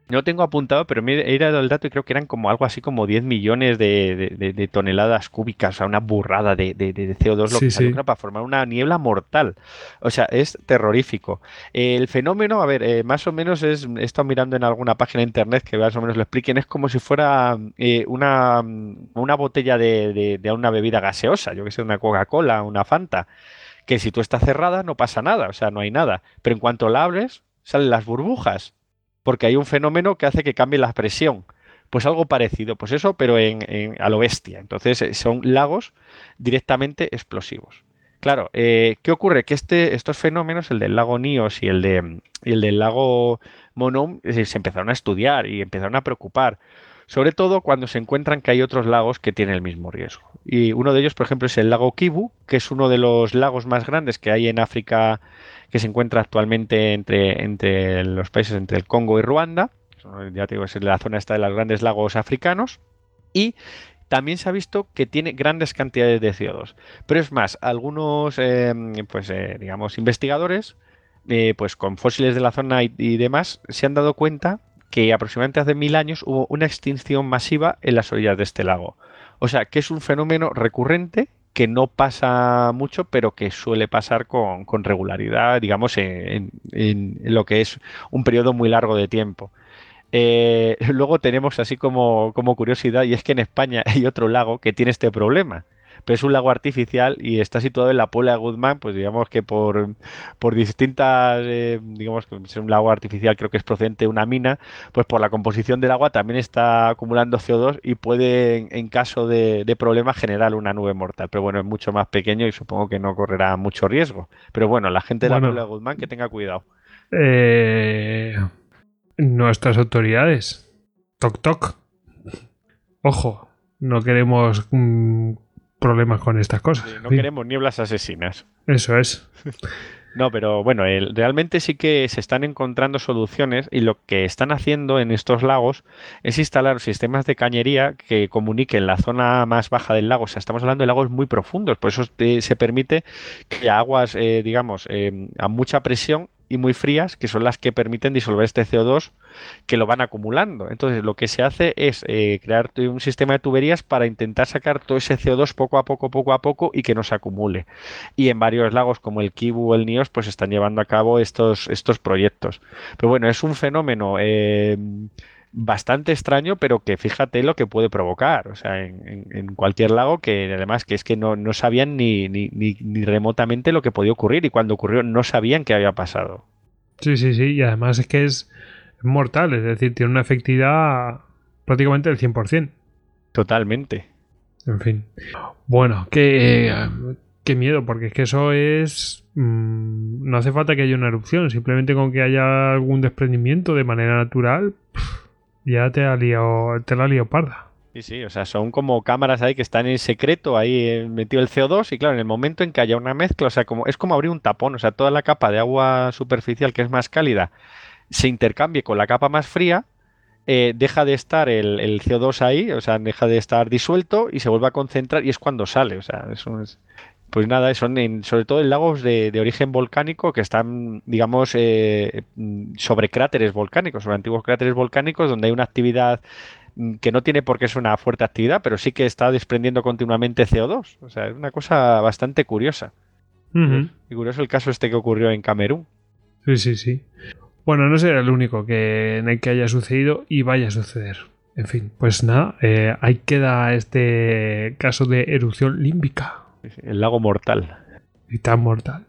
No tengo apuntado, pero me he dado el dato y creo que eran como algo así como 10 millones de, toneladas cúbicas, o sea, una burrada de, CO2 lo que sí. para formar una niebla mortal. O sea, es terrorífico. El fenómeno, a ver, eh, más o menos es, he estado mirando en alguna página de internet que más o menos lo expliquen, es como si fuera eh, una, una botella de, una bebida gaseosa, yo que sé, una Coca-Cola, una Fanta, que si tú estás cerrada no pasa nada, o sea, no hay nada. Pero en cuanto la abres, salen las burbujas porque hay un fenómeno que hace que cambie la presión. Pues algo parecido, pues eso, pero en, a lo bestia. Entonces eh, son lagos directamente explosivos. Claro, eh, ¿qué ocurre? Que este, estos fenómenos, el del lago Níos y el, de, el del lago Monom, eh, se empezaron a estudiar y empezaron a preocupar. Sobre todo cuando se encuentran que hay otros lagos que tienen el mismo riesgo. Y uno de ellos, por ejemplo, es el lago Kivu, que es uno de los lagos más grandes que hay en África que se encuentra actualmente entre, entre los países entre el Congo y Ruanda. Ya te digo, es la zona esta de los grandes lagos africanos. Y también se ha visto que tiene grandes cantidades de CO2. Pero es más, algunos, em, pues, eh, digamos, investigadores, eh, pues con fósiles de la zona y, demás, se han dado cuenta que aproximadamente hace mil años hubo una extinción masiva en las orillas de este lago. O sea, que es un fenómeno recurrente que no pasa mucho, pero que suele pasar con, regularidad, digamos, en, lo que es un periodo muy largo de tiempo. Eh, <laughs> luego tenemos así como, como curiosidad, y es que en España <laughs> hay otro lago que tiene este problema pero es un lago artificial y está situado en la Puebla de Guzmán, pues digamos que por, por distintas, eh, digamos que es un lago artificial, creo que es procedente de una mina, pues por la composición del agua también está acumulando CO2 y puede, en, caso de, problemas, generar una nube mortal. Pero bueno, es mucho más pequeño y supongo que no correrá mucho riesgo. Pero bueno, la gente de la Puebla de Guzmán que tenga cuidado. Eh, nuestras autoridades. Toc toc. Ojo, no queremos mm, problemas con estas cosas. no queremos nieblas asesinas. Eso es. <laughs> No, pero bueno, realmente sí que se están encontrando soluciones y lo que están haciendo en estos lagos es instalar sistemas de cañería que comuniquen la zona más baja del lago. O sea, estamos hablando de lagos muy profundos, por eso se permite que aguas, eh, digamos, eh, a mucha presión y muy frías, que son las que permiten disolver este CO2 que lo van acumulando. Entonces, lo que se hace es eh, crear un sistema de tuberías para intentar sacar todo ese CO2 poco a poco, poco a poco y que no se acumule. Y en varios lagos como el Kibu o el Nios, pues están llevando a cabo estos, estos proyectos. Pero bueno, es un fenómeno. Eh, bastante extraño, pero que fíjate lo que puede provocar. O sea, en, cualquier lago que además que es que no, sabían ni, ni, ni, remotamente lo que podía ocurrir y cuando ocurrió no sabían qué había pasado. Sí, sí, sí. Y además es que es mortal, es decir, tiene una efectividad prácticamente del 100%. Totalmente. En fin. Bueno, qué, qué miedo, porque es que eso es... Mm, no hace falta que haya una erupción, simplemente con que haya algún desprendimiento de manera natural ya te ha liado, te la ha parda. Sí, sí, o sea, son como cámaras ahí que están en secreto, ahí eh, metido el CO2 y claro, en el momento en que haya una mezcla, o sea, como es como abrir un tapón, o sea, toda la capa de agua superficial que es más cálida se intercambie con la capa más fría, eh, deja de estar el, CO2 ahí, o sea, deja de estar disuelto y se vuelve a concentrar y es cuando sale, o sea, eso es... Pues nada, son en, sobre todo en lagos de, origen volcánico que están, digamos, eh, sobre cráteres volcánicos, sobre antiguos cráteres volcánicos donde hay una actividad mm, que no tiene por qué ser una fuerte actividad, pero sí que está desprendiendo continuamente CO2. O sea, es una cosa bastante curiosa. Y curioso el caso este que ocurrió en Camerún. Sí, sí, sí. Bueno, no será el único que, en el que haya sucedido y vaya a suceder. En fin, pues nada, eh, ahí queda este caso de erupción límbica. El lago mortal. Y tan mortal.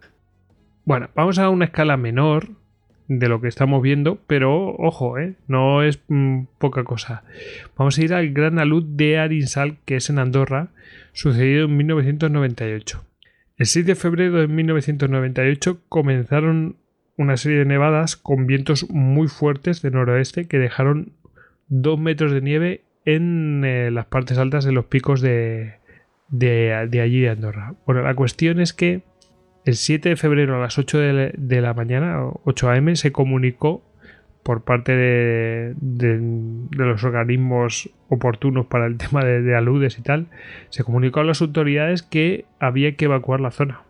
Bueno, vamos a una escala menor de lo que estamos viendo, pero ojo, ¿eh? no es mm, poca cosa. Vamos a ir al gran alud de Arinsal, que es en Andorra, sucedido en 1998. El 6 de febrero de 1998 comenzaron una serie de nevadas con vientos muy fuertes de noroeste que dejaron 2 metros de nieve en eh, las partes altas de los picos de, de, allí de Andorra. Bueno, la cuestión es que el 7 de febrero a las 8 de, la mañana, 8 am, se comunicó por parte de, los organismos oportunos para el <laughs> tema de, aludes y tal, se comunicó a las autoridades que había que evacuar la zona.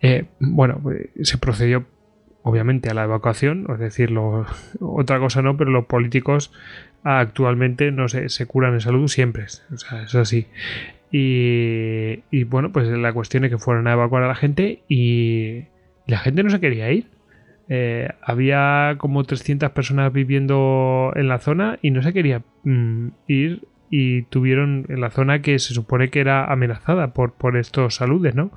Eh, bueno, se procedió obviamente a la evacuación, es decir, <laughs> otra cosa no, pero los políticos actualmente no se, se curan en salud siempre, o sea, es así. Y, bueno, pues la cuestión es que fueron a evacuar a la gente y la gente no se quería ir. Eh, había como 300 personas viviendo en la zona y no se quería mm, ir y tuvieron en la zona que se supone que era amenazada por, por estos saludes, ¿no?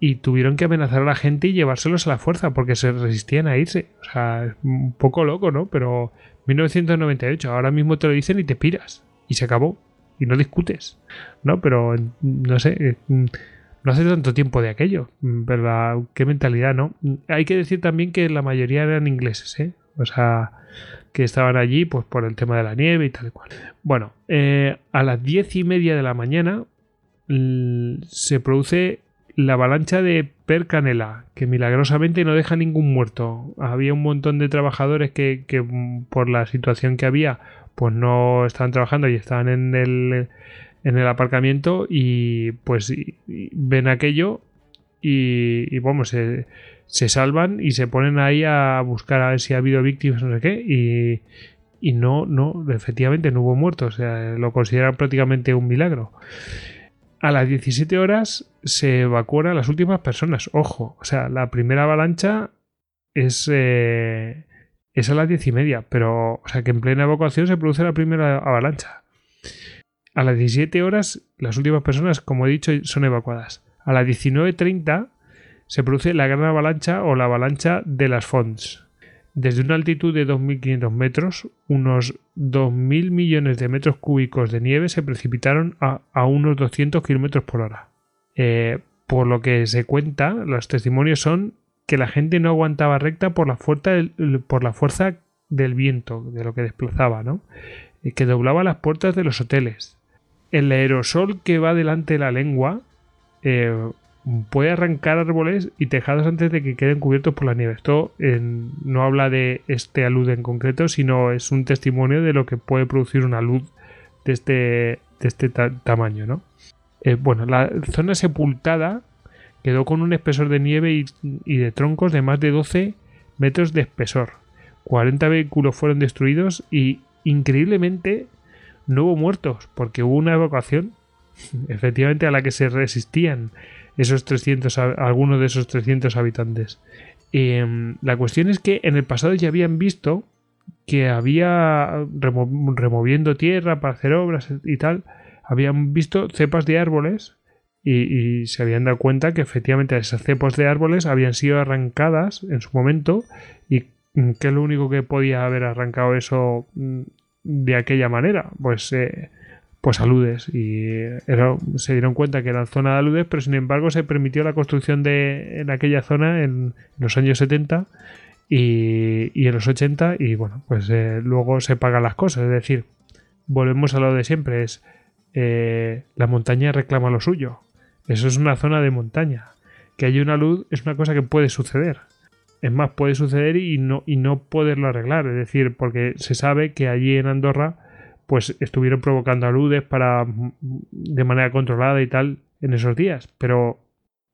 Y tuvieron que amenazar a la gente y llevárselos a la fuerza porque se resistían a irse. O sea, un poco loco, ¿no? Pero 1998, ahora mismo te lo dicen y te piras. Y se acabó y no discutes, ¿no? Pero no sé, eh, no hace tanto tiempo de aquello, pero qué mentalidad, ¿no? Hay que decir también que la mayoría eran ingleses, ¿eh? O sea, que estaban allí pues por el tema de la nieve y tal y cual. Bueno, eh, a las diez y media de la mañana se produce la avalancha de Percanela, que milagrosamente no deja ningún muerto. Había un montón de trabajadores que por la situación que había pues no estaban trabajando y estaban en el, en el aparcamiento y pues ven aquello y, y vamos, se, se, salvan y se ponen ahí a buscar a ver si ha habido víctimas no sé qué y, no, no, efectivamente no hubo muertos, o sea, lo consideran prácticamente un milagro. A las 17 horas se evacuan las últimas personas, ojo, o sea, la primera avalancha es... Eh, es a las diez y media, pero, o sea que en plena evacuación se produce la primera avalancha. A las 17 horas, las últimas personas, como he dicho, son evacuadas. A las 19.30 se produce la gran avalancha o la avalancha de las Fonts. Desde una altitud de 2.500 metros, unos 2.000 millones de metros cúbicos de nieve se precipitaron a, unos 200 kilómetros por hora. Eh, por lo que se cuenta, los testimonios son que la gente no aguantaba recta por la fuerza del, viento, de lo que desplazaba, ¿no? que doblaba las puertas de los hoteles. El aerosol que va delante de la lengua eh, puede arrancar árboles y tejados antes de que queden cubiertos por la nieve. Esto no habla de este alud en concreto, sino es un testimonio de lo que puede producir una luz de este, este tamaño, ¿no? Eh, bueno, la zona sepultada quedó con un espesor de nieve y, de troncos de más de 12 metros de espesor. 40 vehículos fueron destruidos y increíblemente no hubo muertos porque hubo una evacuación <laughs> efectivamente a la que se resistían esos 300 algunos de esos 300 habitantes. Em, la cuestión es que en el pasado ya habían visto que había removiendo tierra para hacer obras y tal, habían visto cepas de árboles y, se habían dado cuenta que efectivamente esas cepos de árboles habían sido arrancadas en su momento y mm, que lo único que podía haber arrancado eso mm, de aquella manera pues eh, pues aludes y se dieron cuenta que era zona de aludes pero sin embargo se permitió la construcción de en aquella zona en, los años 70 y, y, en los 80 y bueno pues eh, luego se pagan las cosas. Es decir volvemos a lo de siempre es eh, la montaña reclama lo suyo eso es una zona de montaña. Que haya una luz es una cosa que puede suceder. Es más, puede suceder y no, y no poderlo arreglar. Es decir, porque se sabe que allí en Andorra pues estuvieron provocando aludes para de manera controlada y tal en esos días. Pero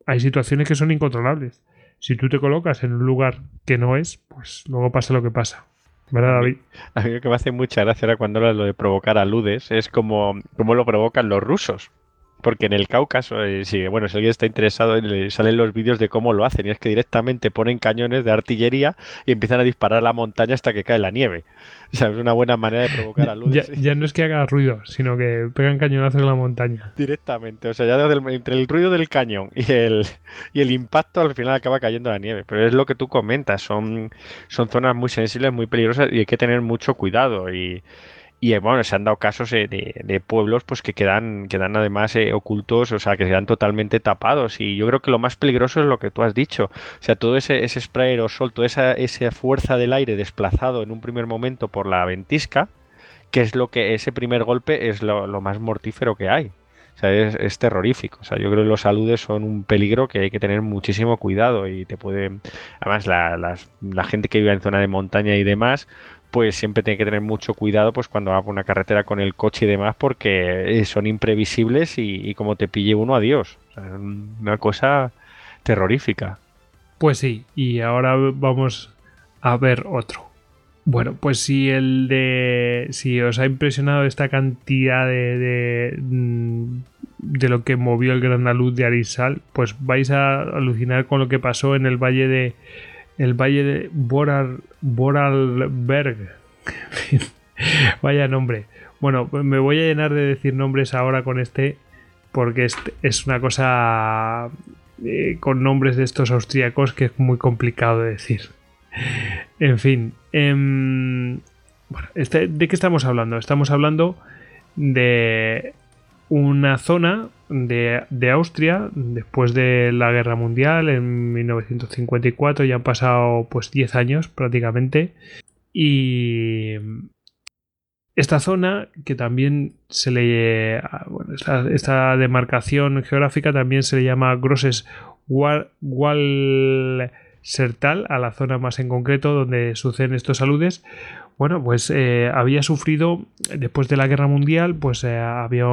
hay situaciones que son incontrolables. Si tú te colocas en un lugar que no es, pues luego pasa lo que pasa. ¿Verdad, David? A mí lo que me hace mucha gracia era cuando hablas lo de provocar aludes, es como, como lo provocan los rusos. Porque en el Cáucaso, eh, si, bueno, si alguien está interesado, salen los vídeos de cómo lo hacen. Y es que directamente ponen cañones de artillería y empiezan a disparar a la montaña hasta que cae la nieve. O sea, es una buena manera de provocar a luz. Ya, no es que haga ruido, sino que pegan cañonazos en la montaña. Directamente. O sea, ya entre el ruido del cañón y el, y el impacto, al final acaba cayendo la nieve. Pero es lo que tú comentas. Son, son zonas muy sensibles, muy peligrosas y hay que tener mucho cuidado. Y y eh, bueno, se han dado casos eh, de, pueblos pues que quedan, quedan además eh, ocultos, o sea, que quedan totalmente tapados. Y yo creo que lo más peligroso es lo que tú has dicho. O sea, todo ese, ese spray aerosol, toda esa, esa fuerza del aire desplazado en un primer momento por la ventisca, que es lo que ese primer golpe es lo, más mortífero que hay. O sea, es, terrorífico. O sea, yo creo que los saludes son un peligro que hay que tener muchísimo cuidado y te puede... Además, la, la gente que vive en zona de montaña y demás, pues siempre tiene que tener mucho cuidado pues cuando va por una carretera con el coche y demás porque eh, son imprevisibles y, como te pille uno, adiós. una cosa terrorífica. Pues sí, y ahora vamos a ver otro. Bueno, pues si el de. Si os ha impresionado esta cantidad de. de, mm, de lo que movió el gran luz de Arisal, pues vais a alucinar con lo que pasó en el valle de el valle de Boral, Boralberg. <laughs> Vaya nombre. Bueno, me voy a llenar de decir nombres ahora con este, porque es, una cosa eh, con nombres de estos austríacos que es muy complicado de decir. En fin, em, este, ¿de qué estamos hablando? Estamos hablando de una zona de, Austria después de la guerra mundial en 1954 ya han pasado pues 10 años prácticamente. Y esta zona que también se le bueno, esta, demarcación geográfica también se le llama Grosses Wall Sertal a la zona más en concreto donde suceden estos saludes bueno, pues eh, había sufrido, después de la guerra mundial, pues eh, había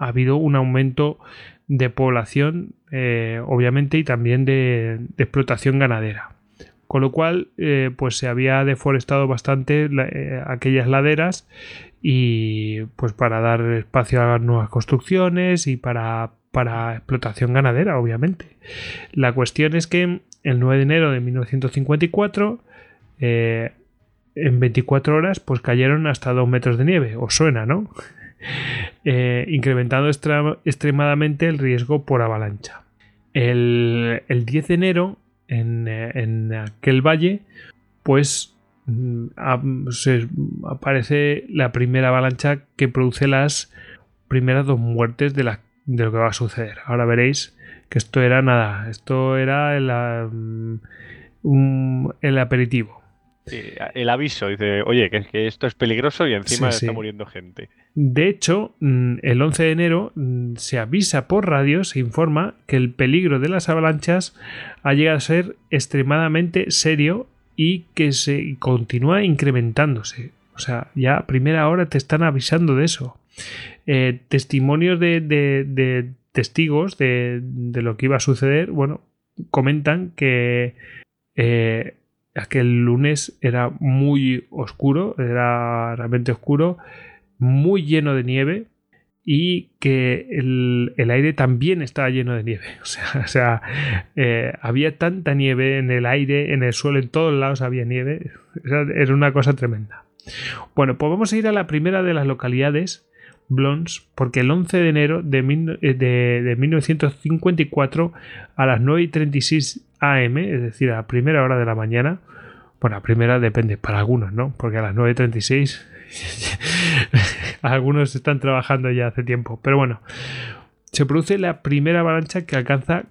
habido un aumento de población, eh, obviamente, y también de, explotación ganadera. Con lo cual, pues se había deforestado bastante aquellas laderas y pues para dar espacio a nuevas construcciones y para, para explotación ganadera, obviamente. La cuestión es que el 9 de enero de 1954 en 24 horas pues cayeron hasta 2 metros de nieve. Os suena, ¿no? <laughs> Eh, incrementando extremadamente el riesgo por avalancha. El, 10 de enero, en, aquel valle, pues mm, aparece la primera avalancha que produce las primeras dos muertes de, lo que va a suceder. Ahora veréis que esto era nada, esto era el, mm, el aperitivo el aviso, dice, oye, que, esto es peligroso y encima está muriendo gente. De hecho, mm, el 11 de enero mm, se avisa por radio, se informa que el peligro de las avalanchas ha llegado a ser extremadamente serio y que se continúa incrementándose. O sea, ya a primera hora te están avisando de eso. Eh, testimonios de, testigos de, lo que iba a suceder, bueno, comentan que eh, aquel lunes era muy oscuro, era realmente oscuro, muy lleno de nieve y que el, aire también estaba lleno de nieve. <laughs> O sea, eh, había tanta nieve en el aire, en el suelo, en todos lados había nieve. Era una cosa tremenda. Bueno, pues vamos a ir a la primera de las localidades, Blons, porque el 11 de enero de, eh, de 1954 a las 9 y 36 AM, es decir, a la primera hora de la mañana. Bueno, a primera depende, para algunos, ¿no? Porque a las 9.36 <laughs> algunos están trabajando ya hace tiempo. Pero bueno, se produce la primera avalancha que alcanza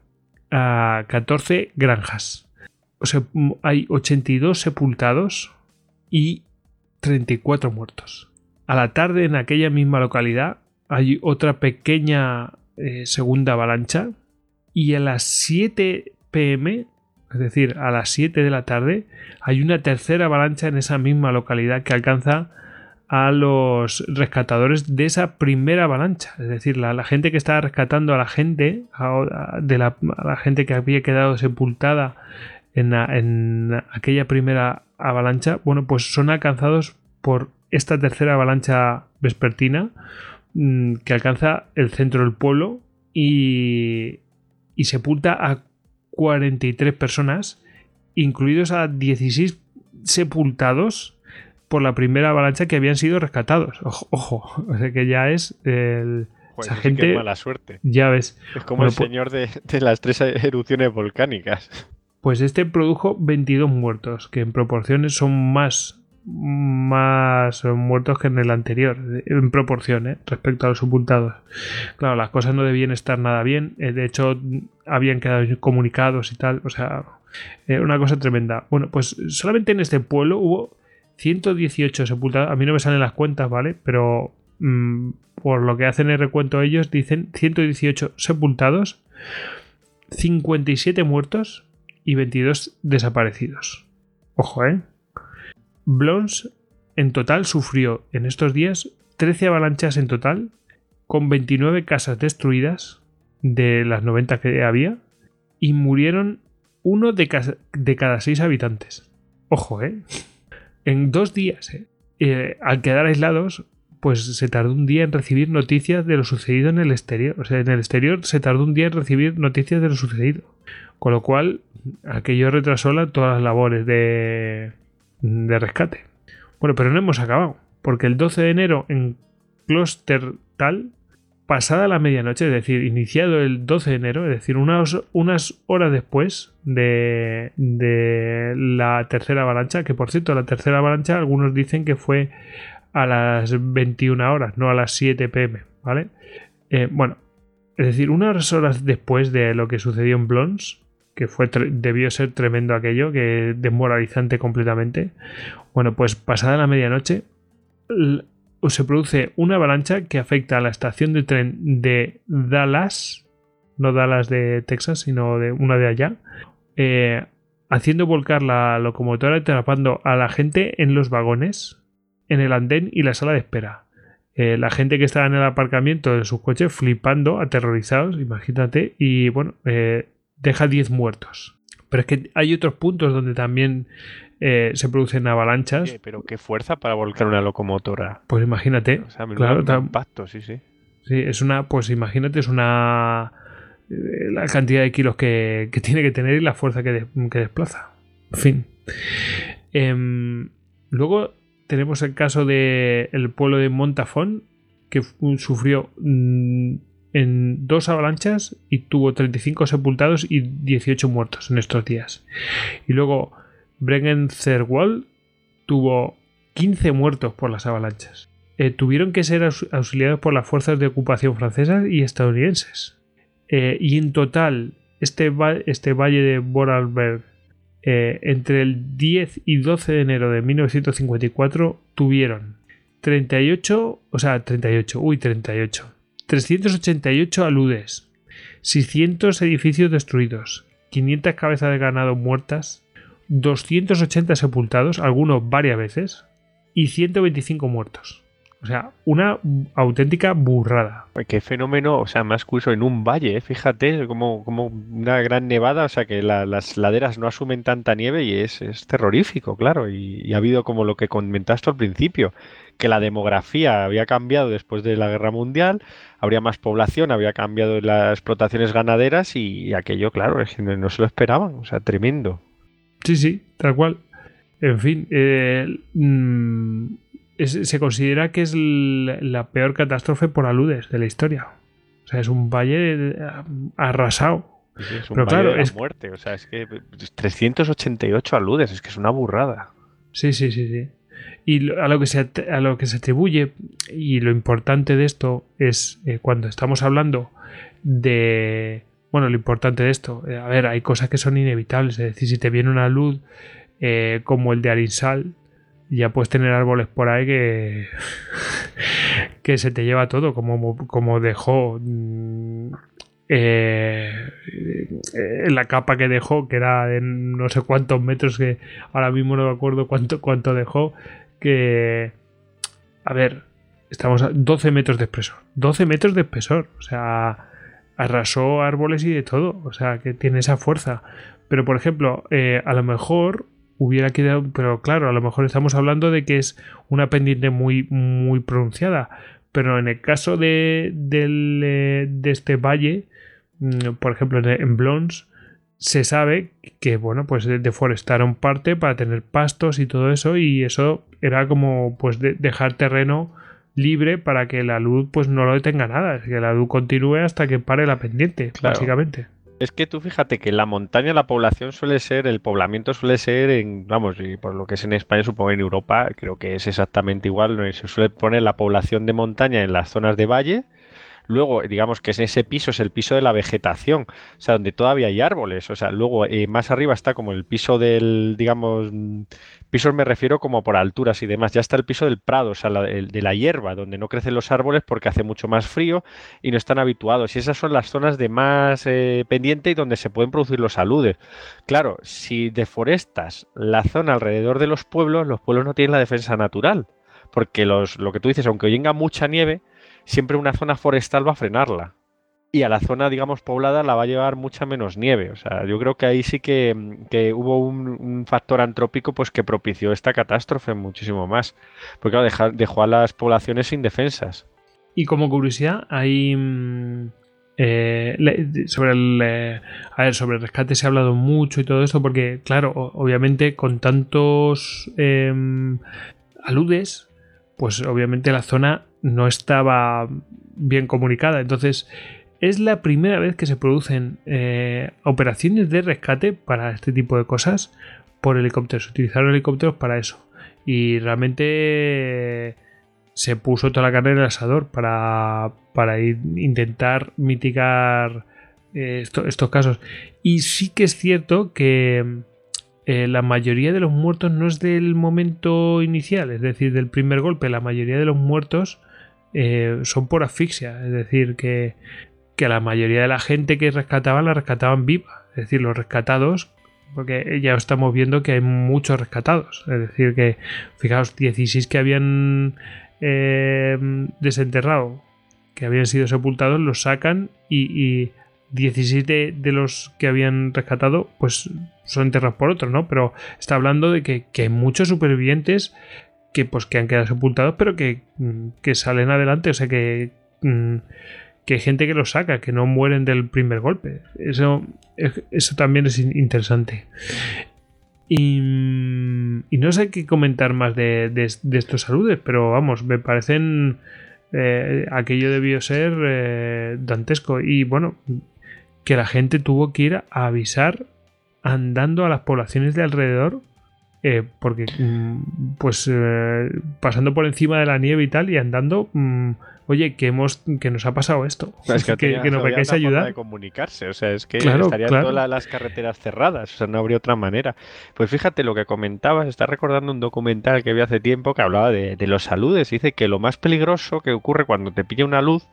a 14 granjas. O sea, hay 82 sepultados y 34 muertos. A la tarde en aquella misma localidad hay otra pequeña eh, segunda avalancha y a las 7 pm, es decir, a las 7 de la tarde, hay una tercera avalancha en esa misma localidad que alcanza a los rescatadores de esa primera avalancha. Es decir, la, gente que estaba rescatando a la gente, a, de la, gente que había quedado sepultada en, en, aquella primera avalancha, bueno, pues son alcanzados por esta tercera avalancha vespertina mm, que alcanza el centro del pueblo y, y sepulta a 43 personas, incluidos a 16 sepultados por la primera avalancha que habían sido rescatados. Ojo, <laughs> o sea que ya es el... esa gente, mala suerte. Ya ves. Es como el pues señor de, de, las tres erupciones volcánicas. Pues este produjo 22 muertos, que en proporciones son más más muertos que en el anterior, en proporción, ¿eh? respecto a los sepultados. Claro, las cosas no debían estar nada bien, eh, de hecho habían quedado comunicados y tal, o sea, una cosa tremenda. Bueno, pues solamente en este pueblo hubo 118 sepultados. A mí no me salen las cuentas, ¿vale? Pero mm, por lo que hacen el recuento ellos, dicen 118 sepultados, 57 muertos y 22 desaparecidos. Ojo, ¿eh? Blons en total sufrió en estos días 13 avalanchas en total, con 29 casas destruidas de las 90 que había, y murieron uno de, cada seis habitantes. Ojo, ¿eh? <laughs> En dos días, ¿eh? ¿eh? Al quedar aislados, pues se tardó un día en recibir noticias de lo sucedido en el exterior. O sea, en el exterior se tardó un día en recibir noticias de lo sucedido. Con lo cual, aquello retrasó todas las labores de, de rescate. Bueno, pero no hemos acabado, porque el 12 de enero en Klostertal, pasada la medianoche, es decir, iniciado el 12 de enero, es decir, unas, unas horas después de, de la tercera avalancha, que por cierto, la tercera avalancha algunos dicen que fue a las 21 horas, no a las 7 pm, ¿vale? Eh, bueno, es decir, unas horas después de lo que sucedió en Blons, que fue debió ser tremendo aquello, que desmoralizante completamente. Bueno, pues pasada la medianoche se produce una avalancha que afecta a la estación de tren de Dallas, no Dallas de Texas, sino de una de allá, eh, haciendo volcar la locomotora y atrapando a la gente en los vagones, en el andén y la sala de espera. Eh, la gente que estaba en el aparcamiento de sus coches flipando, aterrorizados, imagínate, y bueno, eh, deja 10 muertos. Pero es que hay otros puntos donde también eh, se producen avalanchas. pero qué fuerza para volcar una locomotora. Pues imagínate. claro, impacto, sí, sí. Sí, es una, pues imagínate, es una eh, la cantidad de kilos que, tiene que tener y la fuerza que, desplaza. En fin. Em, luego tenemos el caso del el pueblo de Montafón, que sufrió mm, en dos avalanchas y tuvo 35 sepultados y 18 muertos en estos días. Y luego Bregenzer-Wald tuvo 15 muertos por las avalanchas. Eh, tuvieron que ser auxiliados por las fuerzas de ocupación francesas y estadounidenses. Eh, y en total, este, este valle de Vorarlberg, eh, entre el 10 y 12 de enero de 1954, tuvieron 38, o sea, 38, uy, 38, 388 aludes, 600 edificios destruidos, 500 cabezas de ganado muertas, 280 sepultados, algunos varias veces, y 125 muertos. O sea, una auténtica burrada. Qué fenómeno, o sea, más curioso en un valle, ¿eh? fíjate, como, como una gran nevada, o sea, que las laderas no asumen tanta nieve y es, terrorífico, claro. Y, ha habido como lo que comentaste al principio, que la demografía había cambiado después de la guerra mundial, habría más población, había cambiado las explotaciones ganaderas y, aquello, claro, no se lo esperaban, o sea, tremendo. Sí, sí, tal cual. En fin, eh, mm, se considera que es la peor catástrofe por aludes de la historia. O sea, es un valle eh, arrasado. es un Pero claro, es muerte. O sea, es que 388 aludes, es que es una burrada. Sí, sí, sí, sí. Y a lo que se, a lo que se atribuye, y lo importante de esto es eh, cuando estamos hablando de. Bueno, lo importante de esto, eh, a ver, hay cosas que son inevitables. Es decir, si te viene una luz como el de Arinsal, ya puedes tener árboles por ahí que, <laughs> que se te lleva todo, como, como dejó mm, eh, la capa que dejó, que era de no sé cuántos metros, que ahora mismo no me acuerdo cuánto, cuánto dejó, que, a ver, estamos a 12 metros de espesor, 12 metros de espesor, o sea, arrasó árboles y de todo, o sea, que tiene esa fuerza. Pero, por ejemplo, eh, a lo mejor hubiera quedado, pero claro, a lo mejor estamos hablando de que es una pendiente muy, muy pronunciada, pero en el caso de, eh, de este valle, mm, por ejemplo en Blons, se sabe que bueno, pues deforestaron parte para tener pastos y todo eso, y eso era como pues dejar terreno libre para que la luz pues no lo detenga nada, que la luz continúe hasta que pare la pendiente, básicamente. Es que tú fíjate que la montaña la población suele ser, el poblamiento suele ser en, vamos, y por lo que es en España, supongo en Europa, creo que es exactamente igual. Se suele poner la población de montaña en las zonas de valle, Luego, digamos que ese piso es el piso de la vegetación, o sea, donde todavía hay árboles. O sea, luego eh, más arriba está como el piso del, digamos, pisos me refiero como por alturas y demás. Ya está el piso del prado, o sea, de la hierba, donde no crecen los árboles porque hace mucho más frío y no están habituados. Y esas son las zonas de más eh, pendiente y donde se pueden producir los aludes. Claro, si deforestas la zona alrededor de los pueblos, los pueblos no tienen la defensa natural. Porque los, lo que tú dices, aunque venga mucha nieve, siempre una zona forestal va a frenarla. Y a la zona, digamos, poblada la va a llevar mucha menos nieve. O sea, yo creo que ahí sí que, hubo un, factor antrópico pues que propició esta catástrofe muchísimo más. Porque claro, dejó a las poblaciones indefensas. Y como curiosidad, hay... Mm, eh, sobre el eh, a ver, sobre el rescate se ha hablado mucho y todo esto porque claro obviamente con tantos em, aludes pues obviamente la zona no estaba bien comunicada. Entonces, es la primera vez que se producen eh, operaciones de rescate para este tipo de cosas por helicópteros. Utilizaron helicópteros para eso. Y realmente eh, se puso toda la carne en el asador para, para intentar mitigar eh, estos casos. Y sí que es cierto que la mayoría de los muertos no es del momento inicial, es decir, del primer golpe. La mayoría de los muertos eh, son por asfixia. Es decir, que, la mayoría de la gente que rescataban la rescataban viva. Es decir, los rescatados, porque ya estamos viendo que hay muchos rescatados. Es decir, que fijaos, 16 que habían eh, desenterrado, que habían sido sepultados, los sacan y, 17 de, los que habían rescatado, pues son enterrados por otros, ¿no? Pero está hablando de que, que hay muchos supervivientes que pues que han quedado sepultados, pero que, mm, que salen adelante, o sea que, mm, que hay gente que los saca, que no mueren del primer golpe. Eso, eso también es interesante. Y, mm, y, no sé qué comentar más de, de, estos saludes, pero vamos, me parecen. Eh, aquello debió ser eh, dantesco. Y bueno, que la gente tuvo que ir a avisar andando a las poblaciones de alrededor eh, porque, mm, pues, eh, pasando por encima de la nieve y tal, y andando, mm, oye, que hemos que nos ha pasado esto. Es que, <laughs> que, nos vengáis a ayudar. de comunicarse, o sea, es que estarían todas las carreteras cerradas, o sea, no habría otra manera. Pues fíjate lo que comentabas, está recordando un documental que vi hace tiempo que hablaba de, de los saludes. Dice que lo más peligroso que ocurre cuando te pilla una luz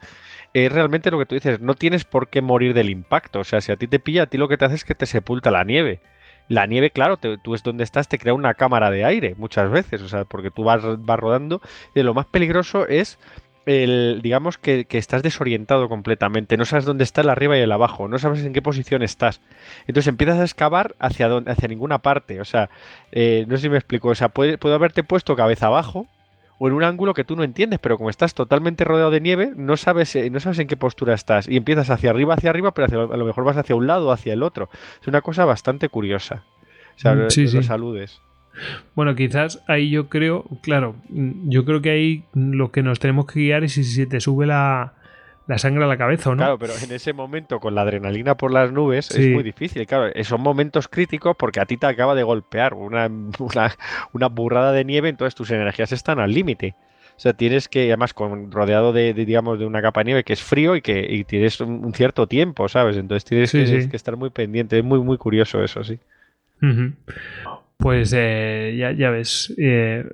es realmente lo que tú dices, no tienes por qué morir del impacto. O sea, si a ti te pilla, a ti lo que te hace es que te sepulta la nieve. La nieve, claro, tú es donde estás, te crea una cámara de aire muchas veces, o sea, porque tú vas, rodando. Y lo más peligroso es el, digamos que, estás desorientado completamente, no sabes dónde está el arriba y el abajo, no sabes en qué posición estás. Entonces empiezas a excavar hacia, donde, hacia ninguna parte, o sea, eh, no sé si me explico, o sea, puede, puedo haberte puesto cabeza abajo o en un ángulo que tú no entiendes, pero como estás totalmente rodeado de nieve, no sabes, eh, no sabes en qué postura estás. Y empiezas hacia arriba, hacia arriba, pero a lo mejor vas hacia un lado o hacia el otro. Es una cosa bastante curiosa. O sea, mm, sí, saludes. Bueno, quizás ahí yo creo, claro, yo creo que ahí lo que nos tenemos que guiar es si se te sube la, la sangre a la cabeza, ¿no? Claro, pero en ese momento con la adrenalina por las nubes es muy difícil. Claro, son momentos críticos porque a ti te acaba de golpear <laughs> una, una, burrada de nieve, entonces tus energías están al límite. O sea, tienes que, además, con, rodeado de, digamos, de una capa de nieve que es frío y que y tienes un, cierto tiempo, ¿sabes? Entonces tienes que, estar muy pendiente. Es muy, muy curioso eso, sí. Pues eh, ya, ya, ves. Eh,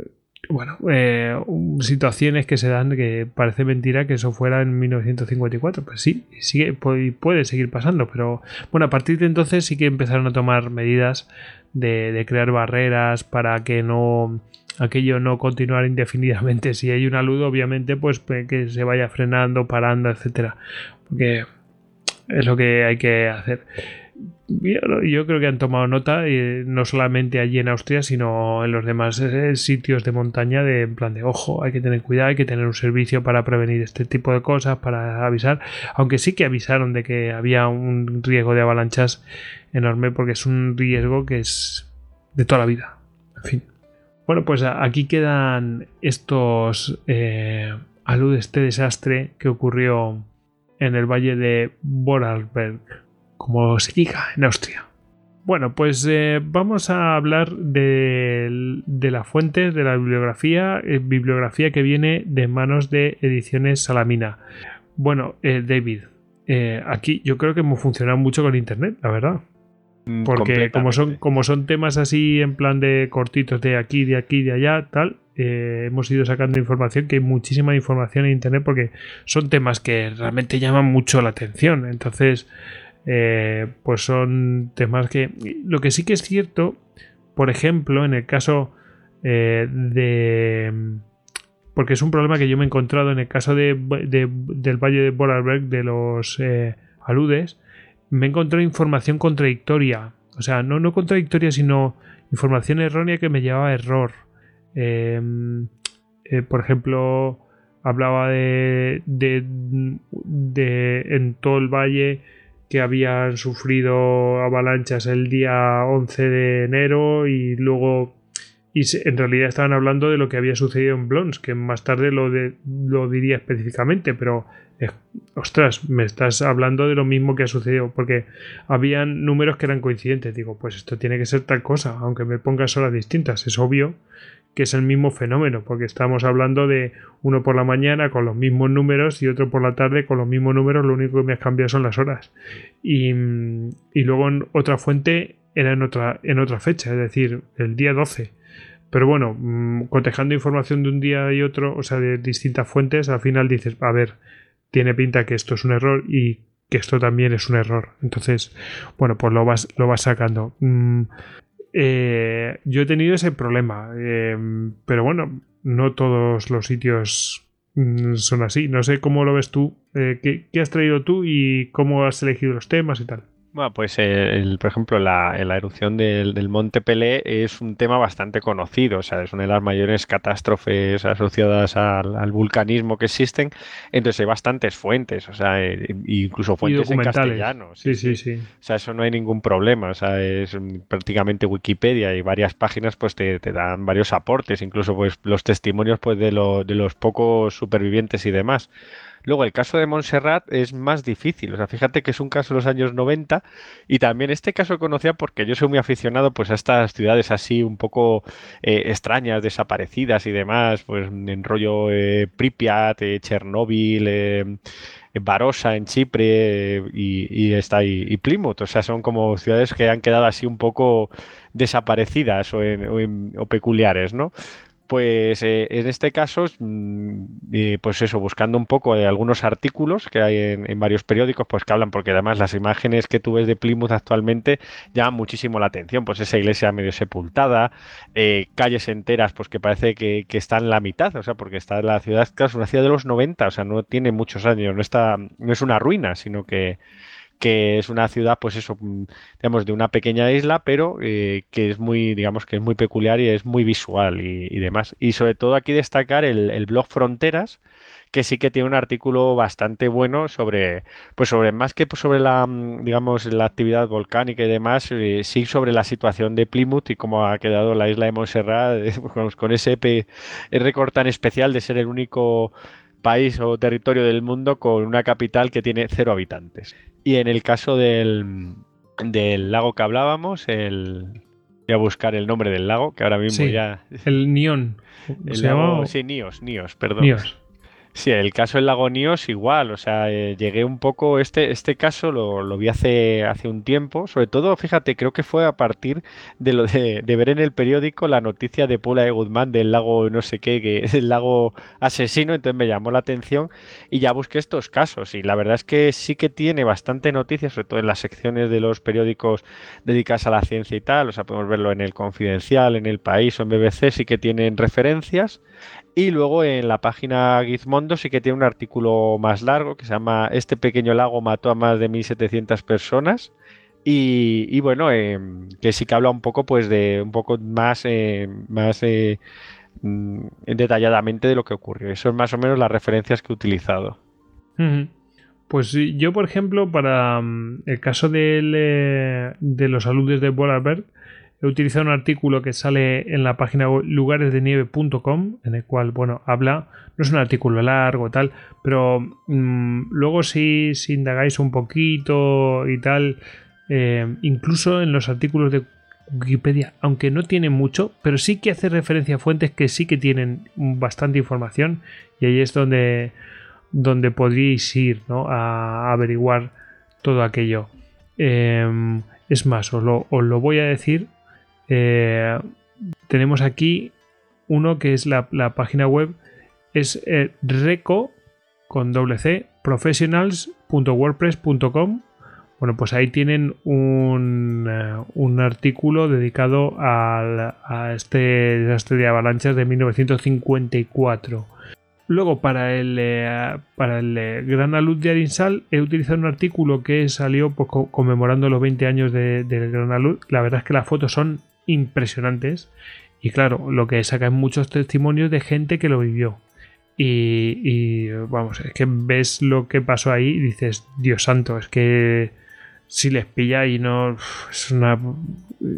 bueno, eh, situaciones que se dan que parece mentira que eso fuera en 1954. Pues sí, sigue, puede, seguir pasando, pero bueno, a partir de entonces sí que empezaron a tomar medidas de, crear barreras para que no aquello no continuara indefinidamente. Si hay una luz, obviamente, pues que se vaya frenando, parando, etcétera. Porque es lo que hay que hacer yo, creo que han tomado nota, eh, no solamente allí en Austria, sino en los demás eh, sitios de montaña, de en plan de ojo, hay que tener cuidado, hay que tener un servicio para prevenir este tipo de cosas, para avisar, aunque sí que avisaron de que había un riesgo de avalanchas enorme, porque es un riesgo que es de toda la vida. En fin. Bueno, pues aquí quedan estos eh, de este desastre que ocurrió en el valle de Vorarlberg como se diga en Austria. Bueno, pues eh, vamos a hablar de, la fuente de la bibliografía, eh, bibliografía que viene de manos de Ediciones Salamina. Bueno, eh, David, eh, aquí yo creo que hemos funcionado mucho con Internet, la verdad. Mm, Porque como son, como son temas así en plan de cortitos de aquí, de aquí, de allá, tal, eh, hemos ido sacando información, que hay muchísima información en Internet porque son temas que realmente llaman mucho la atención. Entonces, eh, pues son temas que... Lo que sí que es cierto, por ejemplo, en el caso eh, de... Porque es un problema que yo me he encontrado en el caso de, de- del Valle de Vorarlberg, de los eh, aludes, me he encontrado información contradictoria. O sea, no, no contradictoria, sino información errónea que me llevaba a error. Eh, por ejemplo, hablaba de, de, de en todo el valle que habían sufrido avalanchas el día 11 de enero y luego y en realidad estaban hablando de lo que había sucedido en Blons, que más tarde lo, de- lo diría específicamente, pero eh, ostras, me estás hablando de lo mismo que ha sucedido, porque habían números que eran coincidentes. Digo, pues esto tiene que ser tal cosa, aunque me pongas horas distintas. Es obvio que es el mismo fenómeno, porque estamos hablando de uno por la mañana con los mismos números y otro por la tarde con los mismos números, lo único que me has cambiado son las horas. Y, mm, y luego en otra fuente era en otra, en otra fecha, es decir, el día 12. Pero bueno, mm, cotejando información de un día y otro, o sea, de distintas fuentes, al final dices, a ver, tiene pinta que esto es un error y que esto también es un error. Entonces, bueno, pues lo vas, lo vas sacando. Eh, yo he tenido ese problema, eh, pero bueno, no todos los sitios mm, son así. No sé cómo lo ves tú, eh, ¿qué, qué has traído tú y cómo has elegido los temas y tal. Bueno, pues eh, el- por ejemplo, la, la erupción del, del Monte Pelé es un tema bastante conocido, o sea, es una de las mayores catástrofes asociadas al, al vulcanismo que existen. Entonces hay bastantes fuentes, o sea, eh, incluso Y fuentes en castellano. Sí, sí, sí. O sea, eso no hay ningún problema. O sea, es prácticamente Wikipedia y varias páginas pues te, te dan varios aportes, incluso pues los testimonios pues de, lo- de los pocos supervivientes y demás. Luego, el caso de Montserrat es más difícil. O sea, fíjate que es un caso de los años 90 y también este caso conocía porque yo soy muy aficionado pues a estas ciudades así un poco eh, extrañas, desaparecidas y demás, pues en rollo eh, Pripyat, eh, Chernóbil, eh, Barossa en Chipre y, está y, Plymouth. O sea, son como ciudades que han quedado así un poco desaparecidas o, o peculiares, ¿no? Pues eh, en este caso, mm, eh, pues eso, buscando un poco de algunos artículos que hay en, varios periódicos, pues que hablan, porque además las imágenes que tú ves de Plymouth actualmente llaman muchísimo la atención, pues esa iglesia medio sepultada, eh, calles enteras, pues que parece que, que está en la mitad, o sea, porque está la ciudad, claro, es una ciudad de los 90, o sea, no tiene muchos años, no está, no es una ruina, sino que que es una ciudad, pues eso, mm, digamos, de una pequeña isla, pero eh, que es muy, digamos, que es muy peculiar y es muy visual y, demás. Y sobre todo aquí destacar el, blog Fronteras, que sí que tiene un artículo bastante bueno sobre, pues sobre más que sobre la, mm, digamos, la actividad volcánica y demás, eh, sí sobre la situación de Plymouth y cómo ha quedado la isla de Montserrat eh, <laughs> con, ese récord tan especial de ser el único país o territorio del mundo con una capital que tiene cero habitantes. Y en el caso del, del lago que hablábamos, el... Voy a buscar el nombre del lago, que ahora mismo Sí. ya... El Nión. El ¿Se lago- llama? Sí, Nios, Nios, perdón. Nios. Sí, el caso del lago Nios igual, o sea, eh, llegué un poco, este, este caso lo, lo vi hace, hace un tiempo, sobre todo, fíjate, creo que fue a partir de lo de, ver en el periódico la noticia de Paula de Guzmán del lago no sé qué, que <laughs> es el lago asesino, entonces me llamó la atención y ya busqué estos casos y la verdad es que sí que tiene bastante noticias, sobre todo en las secciones de los periódicos dedicadas a la ciencia y tal, o sea, podemos verlo en el Confidencial, en el País o en BBC, sí que tienen referencias. Y luego en la página Gizmondo sí que tiene un artículo más largo que se llama Este pequeño lago mató a más de 1.700 personas. Y, bueno, eh, que sí que habla un poco pues de un poco más, eh, más eh, mm, detalladamente de lo que ocurrió. Eso es más o menos las referencias que he utilizado. Pues yo, por ejemplo, para mm, el caso eh, de los aludes de Vorarlberg, he utilizado un artículo que sale en la página lugaresdenieve.com, en el cual, bueno, habla, no es un artículo largo, tal, pero mm, luego si, indagáis un poquito y tal, eh, incluso en los artículos de Wikipedia, aunque no tiene mucho, pero sí que hace referencia a fuentes que sí que tienen bastante información, y ahí es donde donde podríais ir ¿no? a averiguar todo aquello. Em, es más, os lo, voy a decir. Eh, tenemos aquí uno que es la, página web, es eh, reco con doble c professionals.wordpress.com. Bueno, pues ahí tienen un, eh, un artículo dedicado a este desastre de avalanchas de 1954 Luego, para el, eh, para el Gran Alud de Arinsal, he utilizado un artículo que salió pues, conmemorando los 20 años del Gran Alud. La verdad es que las fotos son impresionantes. Y claro, lo que saca es muchos testimonios de gente que lo vivió. Y, vamos, es que ves lo que pasó ahí y dices, Dios santo, es que si les pilla y no. Es una.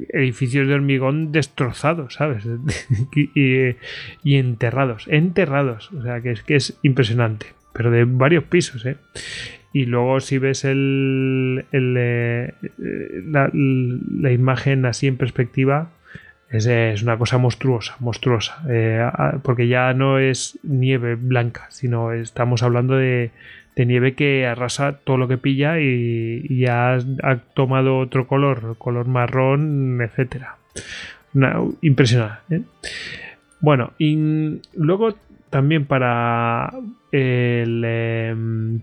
Edificios de hormigón destrozados, ¿sabes? <laughs> y, enterrados. Enterrados. O sea que es que es impresionante. Pero de varios pisos, ¿eh? Y luego si ves el, el eh, la, imagen así en perspectiva, es, una cosa monstruosa, monstruosa. Eh, porque ya no es nieve blanca, sino estamos hablando de, nieve que arrasa todo lo que pilla y, ya ha, tomado otro color, color marrón, etcétera. impresionante. ¿eh? Bueno, y luego también para el, em,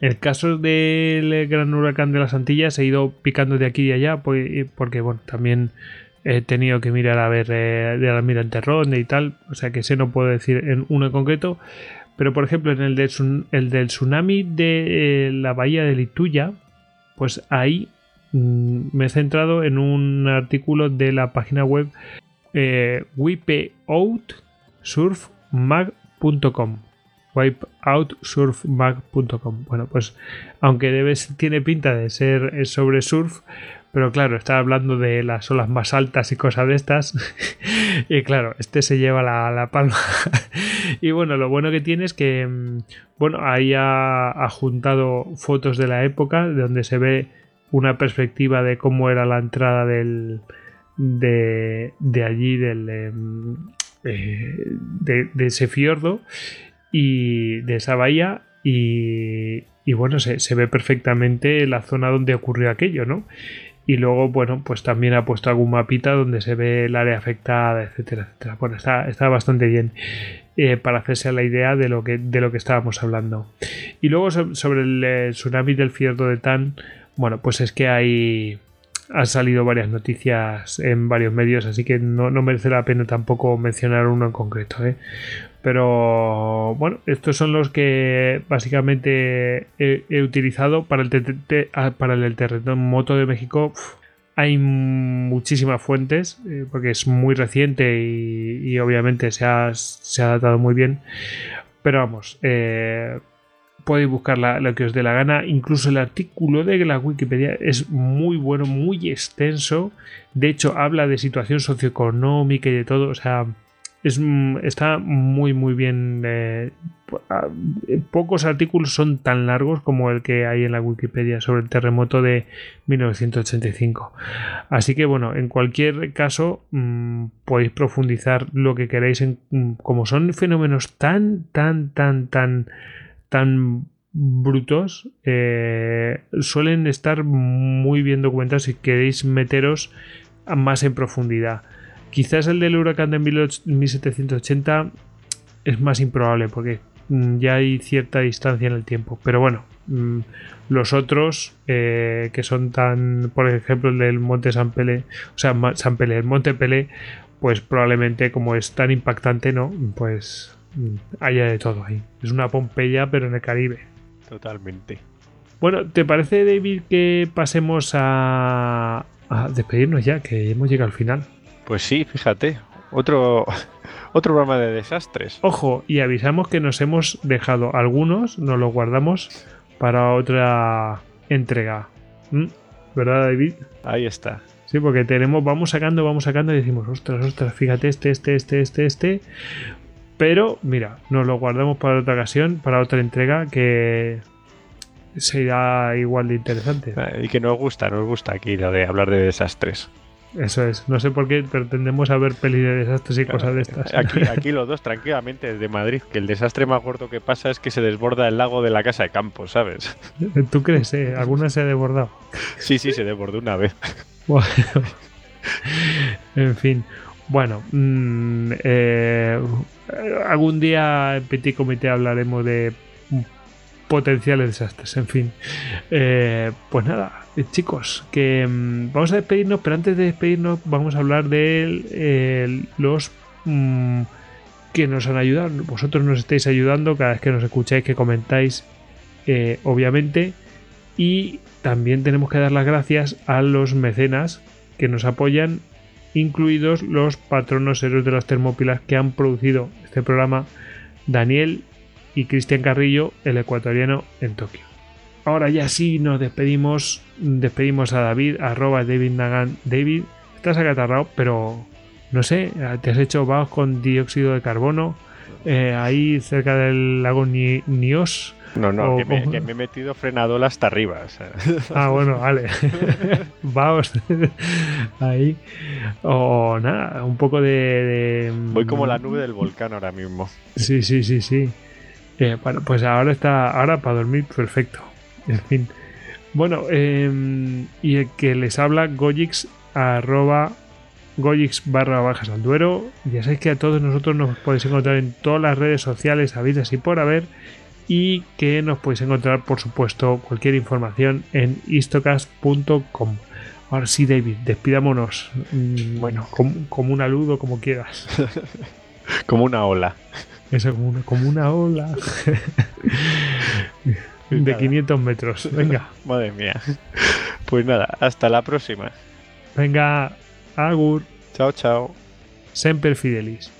el caso del gran huracán de las Antillas he ido picando de aquí y allá porque, bueno, también he tenido que mirar a ver eh, del almirante Ronde y tal, o sea que ese no puedo decir en uno en concreto, pero por ejemplo, en el, del tsunami de eh, la bahía de Lituya, pues ahí mm, me he centrado en un artículo de la página web eh, wipeoutsurfmag.com wipeoutsurfmag.com bueno pues aunque debes, tiene pinta de ser sobre surf pero claro, está hablando de las olas más altas y cosas de estas. <laughs> y claro, este se lleva la, palma. <laughs> y bueno, lo bueno que tiene es que, mm, bueno, ahí ha, juntado fotos de la época, de donde se ve una perspectiva de cómo era la entrada del, de, allí, del, em, eh, de, ese fiordo y de esa bahía. Y, y bueno, se, se, ve perfectamente la zona donde ocurrió aquello, ¿no? Y luego, bueno, pues también ha puesto algún mapita donde se ve el área afectada, etcétera, etcétera. Bueno, está, está bastante bien eh, para hacerse la idea de lo, que, de lo que estábamos hablando. Y luego sobre el tsunami del fiordo de Tan, bueno, pues es que hay han salido varias noticias en varios medios, así que no, no merece la pena tampoco mencionar uno en concreto. ¿eh? Pero bueno, estos son los que básicamente he, utilizado para el, ah, para el terremoto de México. hay muchísimas fuentes eh, porque es muy reciente y, obviamente se ha, se ha, adaptado muy bien. Pero vamos, eh, podéis buscar lo que os dé la gana. Incluso el artículo de la Wikipedia es muy bueno, muy extenso. De hecho, habla de situación socioeconómica y de todo. O sea, es, mm, está muy muy bien. Eh, ah, pocos artículos son tan largos como el que hay en la Wikipedia sobre el terremoto de 1985. Así que bueno, en cualquier caso mm, podéis profundizar lo que queráis en mm, como son fenómenos tan tan tan tan tan brutos eh, suelen estar muy bien documentados si queréis meteros más en profundidad. Quizás el del huracán de 1780 es más improbable porque mm, ya hay cierta distancia en el tiempo. Pero bueno, mm, los otros eh, que son tan, por ejemplo, el del Monte San Pele, o sea, San Pele, el Monte Pele, pues probablemente como es tan impactante, ¿no? Pues mm, haya de todo ahí. Es una Pompeya, pero en el Caribe. Totalmente. Bueno, ¿te parece, David, que pasemos a, a despedirnos ya, que hemos llegado al final? Pues sí, fíjate. Otro, <laughs> otro programa de desastres. Ojo, y avisamos que nos hemos dejado algunos, nos los guardamos para otra entrega. ¿Mm? ¿Verdad, David? Ahí está. Sí, porque tenemos, vamos sacando, vamos sacando y decimos, ostras, ostras, fíjate, este, este, este, este, este. Pero, mira, nos lo guardamos para otra ocasión, para otra entrega que será igual de interesante. Y que nos gusta, nos gusta aquí lo de hablar de desastres. Eso es, no sé por qué, pero tendemos a ver pelis de desastres y cosas de estas. Aquí, <laughs> aquí los dos, tranquilamente, desde Madrid, que el desastre más gordo que pasa es que se desborda el lago de la casa de campo, ¿sabes? <laughs> ¿Tú crees? Eh? ¿Alguna se ha desbordado? <laughs> Sí, sí, se desbordó una vez. Bueno, en fin. Bueno, mm, eh, algún día en Petit Comité hablaremos de potenciales desastres, en fin. Eh, pues nada, eh, chicos, que mm, vamos a despedirnos, pero antes de despedirnos vamos a hablar de eh, los mm, que nos han ayudado. Vosotros nos estáis ayudando cada vez que nos escucháis, que comentáis, obviamente. Y también tenemos que dar las gracias a los mecenas que nos apoyan, incluidos los patronos héroes de las termópilas que han producido este programa. Daniel y Cristian Carrillo, el ecuatoriano en Tokio. Ahora ya sí nos despedimos, despedimos a David, arroba David Nagan. David, estás acatarrado, pero no sé, te has hecho vagos con dióxido de carbono eh, ahí cerca del lago Nios. No, no, que, me, he metido frenador hasta arriba. <laughs> Ah, bueno, vale. <laughs> Vamos <laughs> ahí. O nada, un poco de, Voy como la nube del volcán ahora mismo. Sí, sí, sí, sí. Eh, bueno, pues ahora está, ahora para dormir perfecto. En fin. Bueno, em, y el que les habla, Gojix, arroba Gojix barra bajas al duero. Ya sabéis que a todos nosotros nos podéis encontrar en todas las redes sociales habidas y por haber. Y que nos podéis encontrar, por supuesto, cualquier información en istocast.com. Ahora sí, David, despidámonos. Mm, bueno, como, como un aludo, como quieras. <laughs> como una ola. Eso como una, como una ola <laughs> de 500 metros. Venga. <laughs> Madre mía. Pues nada, hasta la próxima. Venga, agur. Chao, chao. Semper Fidelis.